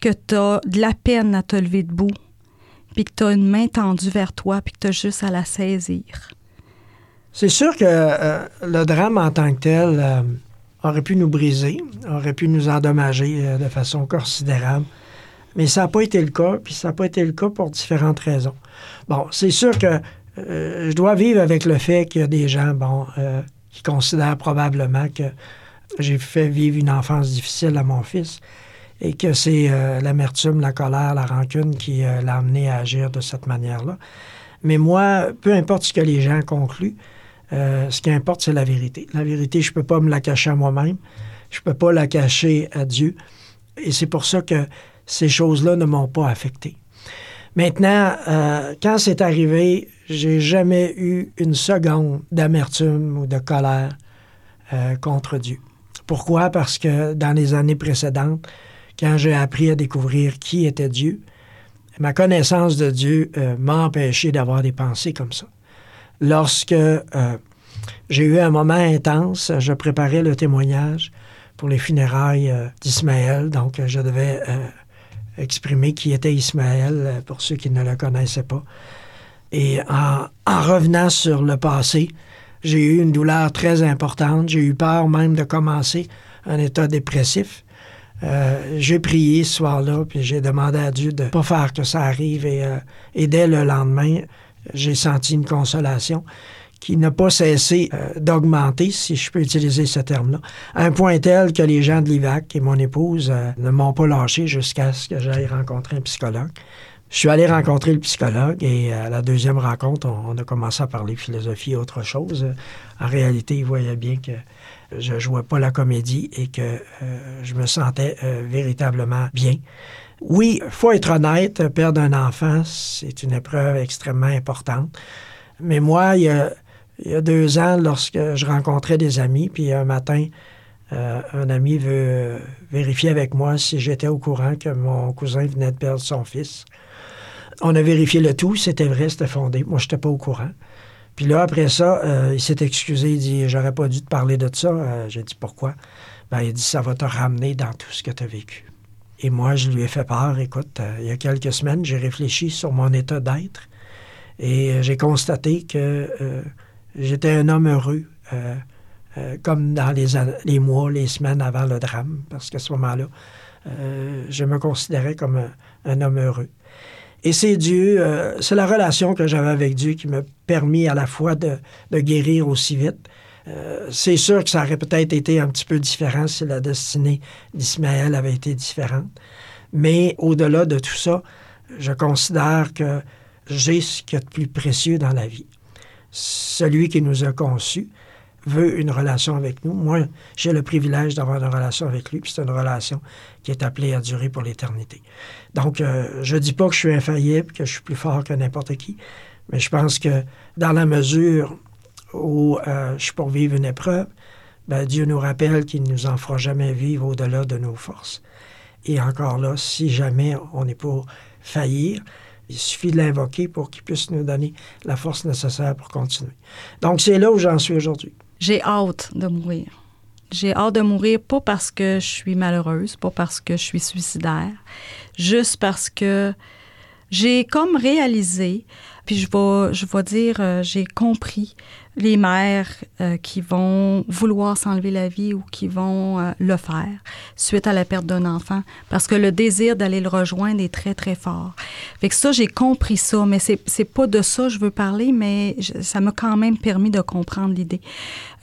que tu as de la peine à te lever debout, puis que tu as une main tendue vers toi, puis que tu as juste à la saisir. C'est sûr que le drame en tant que tel, aurait pu nous briser, aurait pu nous endommager euh, de façon considérable. Mais ça n'a pas été le cas, puis ça n'a pas été le cas pour différentes raisons. Bon, c'est sûr que euh, je dois vivre avec le fait qu'il y a des gens, bon, euh, qui considèrent probablement que j'ai fait vivre une enfance difficile à mon fils et que c'est l'amertume, la colère, la rancune qui l'a amené à agir de cette manière-là. Mais moi, peu importe ce que les gens concluent, euh, ce qui importe, c'est la vérité. La vérité, je ne peux pas me la cacher à moi-même. Je ne peux pas la cacher à Dieu. Et c'est pour ça que ces choses-là ne m'ont pas affecté. Maintenant, euh, quand c'est arrivé, j'ai jamais eu une seconde d'amertume ou de colère euh, contre Dieu. Pourquoi? Parce que dans les années précédentes, quand j'ai appris à découvrir qui était Dieu, ma connaissance de Dieu m'a empêché d'avoir des pensées comme ça lorsque euh, j'ai eu un moment intense, je préparais le témoignage pour les funérailles euh, d'Ismaël, donc je devais euh, exprimer qui était Ismaël pour ceux qui ne le connaissaient pas. Et en, revenant sur le passé, j'ai eu une douleur très importante. J'ai eu peur même de commencer un état dépressif. J'ai prié ce soir-là, puis j'ai demandé à Dieu de ne pas faire que ça arrive. et dès le lendemain, j'ai senti une consolation qui n'a pas cessé euh, d'augmenter, si je peux utiliser ce terme-là, à un point tel que les gens de l'IVAC et mon épouse euh, ne m'ont pas lâché jusqu'à ce que j'aille rencontrer un psychologue. Je suis allé rencontrer le psychologue et à la deuxième rencontre, on, a commencé à parler philosophie et autre chose. En réalité, il voyait bien que je jouais pas la comédie et que euh, je me sentais véritablement bien. Oui, faut être honnête, perdre un enfant, c'est une épreuve extrêmement importante. Mais moi, il y a, deux ans, lorsque je rencontrais des amis, puis un matin, euh, un ami veut vérifier avec moi si j'étais au courant que mon cousin venait de perdre son fils. On a vérifié le tout, c'était vrai, c'était fondé. Moi, je n'étais pas au courant. Puis là, après ça, euh, il s'est excusé, il dit J'aurais pas dû te parler de ça. Euh, j'ai dit Pourquoi? Ben, Il dit Ça va te ramener dans tout ce que tu as vécu. Et moi, je lui ai fait part, écoute, euh, il y a quelques semaines, j'ai réfléchi sur mon état d'être et j'ai constaté que j'étais un homme heureux, comme dans les, les, mois, les semaines avant le drame, parce qu'à ce moment-là, je me considérais comme un, homme heureux. Et c'est Dieu, c'est la relation que j'avais avec Dieu qui m'a permis à la fois de, guérir aussi vite, euh, c'est sûr que ça aurait peut-être été un petit peu différent si la destinée d'Ismaël avait été différente. Mais au-delà de tout ça, je considère que j'ai ce qu'il y a de plus précieux dans la vie. celui qui nous a conçus veut une relation avec nous. Moi, j'ai le privilège d'avoir une relation avec lui, puis c'est une relation qui est appelée à durer pour l'éternité. Donc, euh, je ne dis pas que je suis infaillible, que je suis plus fort que n'importe qui, mais je pense que dans la mesure où euh, je suis pour vivre une épreuve, ben, Dieu nous rappelle qu'il ne nous en fera jamais vivre au-delà de nos forces. Et encore là, si jamais on est pour faillir, il suffit de l'invoquer pour qu'il puisse nous donner la force nécessaire pour continuer. Donc, c'est là où j'en suis aujourd'hui. J'ai hâte de mourir. J'ai hâte de mourir pas parce que je suis malheureuse, pas parce que je suis suicidaire, juste parce que j'ai comme réalisé, puis je vais, je vais dire, euh, j'ai compris les mères euh, qui vont vouloir s'enlever la vie ou qui vont euh, le faire suite à la perte d'un enfant parce que le désir d'aller le rejoindre est très très fort. Fait que ça j'ai compris ça mais c'est c'est pas de ça que je veux parler mais ça m'a quand même permis de comprendre l'idée.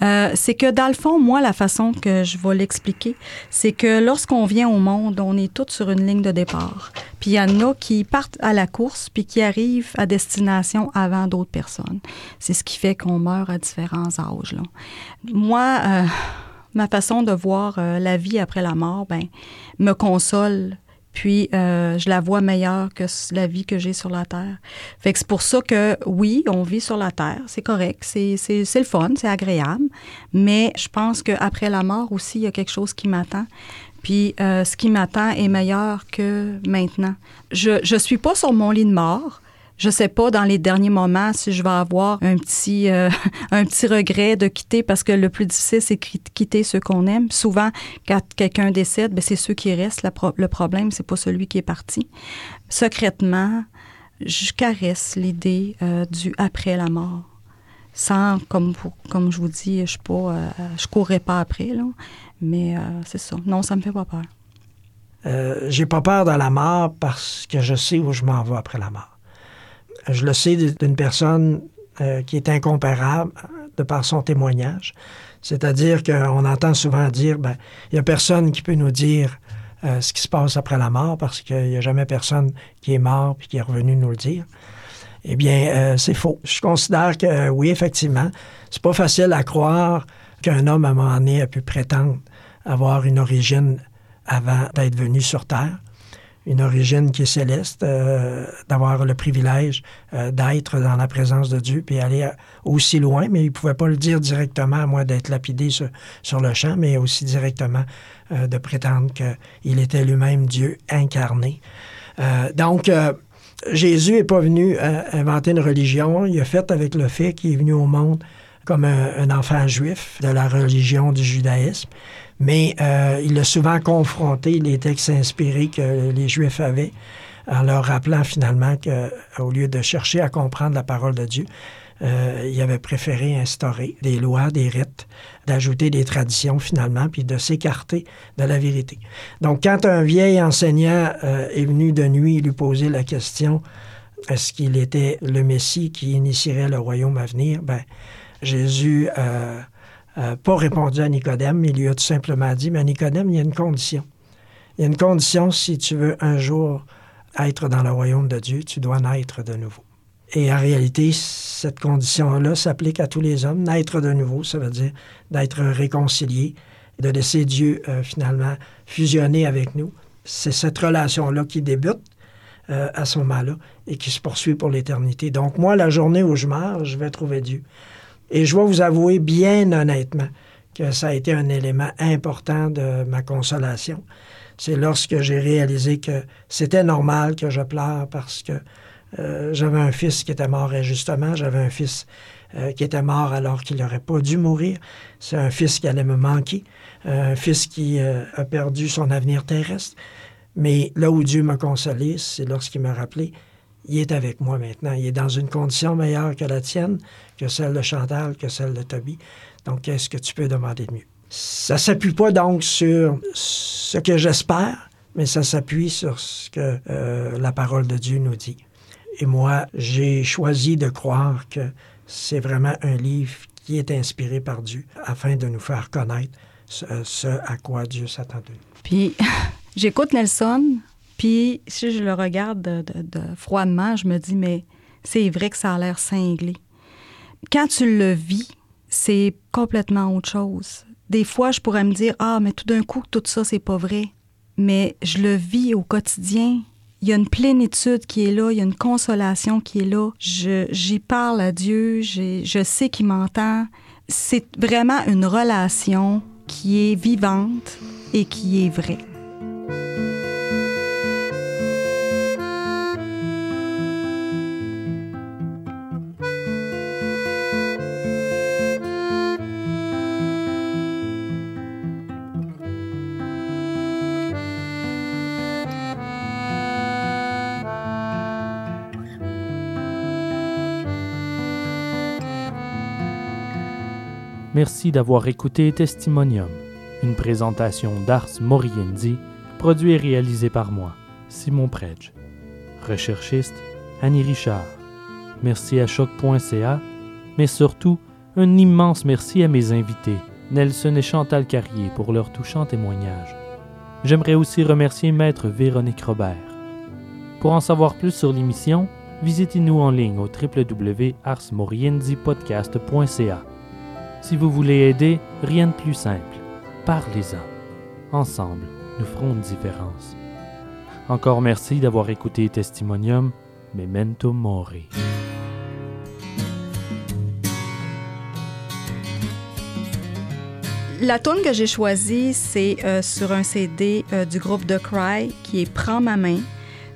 Euh, c'est que dans le fond moi la façon que je vais l'expliquer c'est que lorsqu'on vient au monde on est tous sur une ligne de départ. Puis il y en a qui partent à la course puis qui arrivent à destination avant d'autres personnes. C'est ce qui fait qu'on meurt à différents âges. Là. Moi, euh, ma façon de voir euh, la vie après la mort, ben, me console. Puis euh, je la vois meilleure que la vie que j'ai sur la terre. Fait que c'est pour ça que oui, on vit sur la terre, c'est correct, c'est, c'est, c'est le fun, c'est agréable. Mais je pense qu'après la mort aussi, il y a quelque chose qui m'attend. Puis euh, ce qui m'attend est meilleur que maintenant. Je je suis pas sur mon lit de mort. Je sais pas dans les derniers moments si je vais avoir un petit euh, un petit regret de quitter parce que le plus difficile c'est quitter ceux qu'on aime. Souvent quand quelqu'un décède, ben c'est ceux qui restent. Le problème c'est pas celui qui est parti. Secrètement, je caresse l'idée euh, du après la mort. Sans comme comme je vous dis, je pas euh, je courrais pas après là, mais euh, c'est ça. Non, ça me fait pas peur. Euh, j'ai pas peur de la mort parce que je sais où je m'en vais après la mort je le sais d'une personne euh, qui est incomparable de par son témoignage. C'est-à-dire qu'on entend souvent dire, ben, il n'y a personne qui peut nous dire euh, ce qui se passe après la mort parce qu'il n'y a jamais personne qui est mort puis qui est revenu nous le dire. Eh bien, euh, c'est faux. Je considère que oui, effectivement, c'est pas facile à croire qu'un homme à un moment donné a pu prétendre avoir une origine avant d'être venu sur Terre une origine qui est céleste, euh, d'avoir le privilège euh, d'être dans la présence de Dieu, puis aller aussi loin, mais il ne pouvait pas le dire directement, à moins d'être lapidé sur, le champ, mais aussi directement euh, de prétendre qu'il était lui-même Dieu incarné. Euh, donc, euh, Jésus n'est pas venu euh, inventer une religion, il a fait avec le fait qu'il est venu au monde comme un, enfant juif de la religion du judaïsme mais euh, il a souvent confronté les textes inspirés que les Juifs avaient en leur rappelant finalement qu'au lieu de chercher à comprendre la parole de Dieu, euh, il avait préféré instaurer des lois, des rites, d'ajouter des traditions finalement, puis de s'écarter de la vérité. Donc quand un vieil enseignant euh, est venu de nuit lui poser la question est-ce qu'il était le Messie qui initierait le royaume à venir, ben Jésus euh, euh, pas répondu à Nicodème, il lui a tout simplement dit, mais Nicodème, il y a une condition. Il y a une condition si tu veux un jour être dans le royaume de Dieu, tu dois naître de nouveau. Et en réalité, cette condition-là s'applique à tous les hommes. Naître de nouveau, ça veut dire d'être réconcilié, de laisser Dieu euh, finalement fusionner avec nous. C'est cette relation-là qui débute à ce moment-là et qui se poursuit pour l'éternité. Donc moi, la journée où je meurs, je vais trouver Dieu. Et je dois vous avouer bien honnêtement que ça a été un élément important de ma consolation. C'est lorsque j'ai réalisé que c'était normal que je pleure parce que euh, j'avais un fils qui était mort injustement, j'avais un fils euh, qui était mort alors qu'il n'aurait pas dû mourir. C'est un fils qui allait me manquer, un fils qui euh, a perdu son avenir terrestre. Mais là où Dieu m'a consolé, c'est lorsqu'il m'a rappelé, il est avec moi maintenant. Il est dans une condition meilleure que la tienne, que celle de Chantal, que celle de Toby. Donc, qu'est-ce que tu peux demander de mieux? Ça s'appuie pas donc sur ce que j'espère, mais ça s'appuie sur ce que euh, la parole de Dieu nous dit. Et moi, j'ai choisi de croire que c'est vraiment un livre qui est inspiré par Dieu afin de nous faire connaître ce, à quoi Dieu s'attend de nous. Puis, j'écoute Nelson, puis si je le regarde de, de, de froidement, je me dis, mais c'est vrai que ça a l'air cinglé. quand tu le vis, c'est complètement autre chose. Des fois, je pourrais me dire Ah, mais tout d'un coup, tout ça, c'est pas vrai. Mais je le vis au quotidien. Il y a une plénitude qui est là, il y a une consolation qui est là. J'y parle à Dieu, je sais qu'il m'entend. C'est vraiment une relation qui est vivante et qui est vraie. Merci d'avoir écouté Testimonium, une présentation d'Ars Moriendi, produit et réalisé par moi, Simon Predge. Recherchiste, Annie Richard. Merci à choc.ca, mais surtout, un immense merci à mes invités, Nelson et Chantal Carrier, pour leur touchant témoignage. J'aimerais aussi remercier Maître Véronique Robert. Pour en savoir plus sur l'émission, visitez-nous en ligne au www.arsmoriendipodcast.ca. Si vous voulez aider, rien de plus simple. Parlez-en. Ensemble, nous ferons une différence. Encore merci d'avoir écouté Testimonium Memento Mori. La tune que j'ai choisie, c'est euh, sur un CD euh, du groupe The Cry qui est Prends ma main.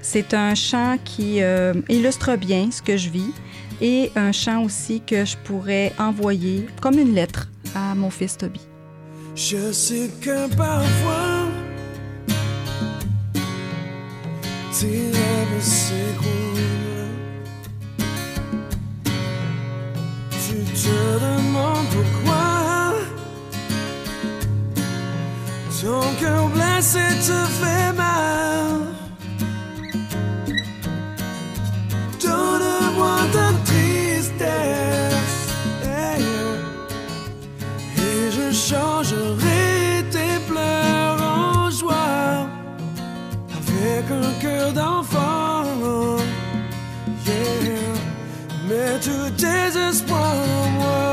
C'est un chant qui euh, illustre bien ce que je vis et un chant aussi que je pourrais envoyer comme une lettre à mon fils Toby. Je sais que parfois tes rêves s'écroulent. Tu te demandes pourquoi ton cœur blessé te fait mal. Changerai tes pleurs en joie avec un cœur d'enfant. Yeah. Mais tout désespoir en moi.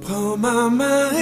Prends ma main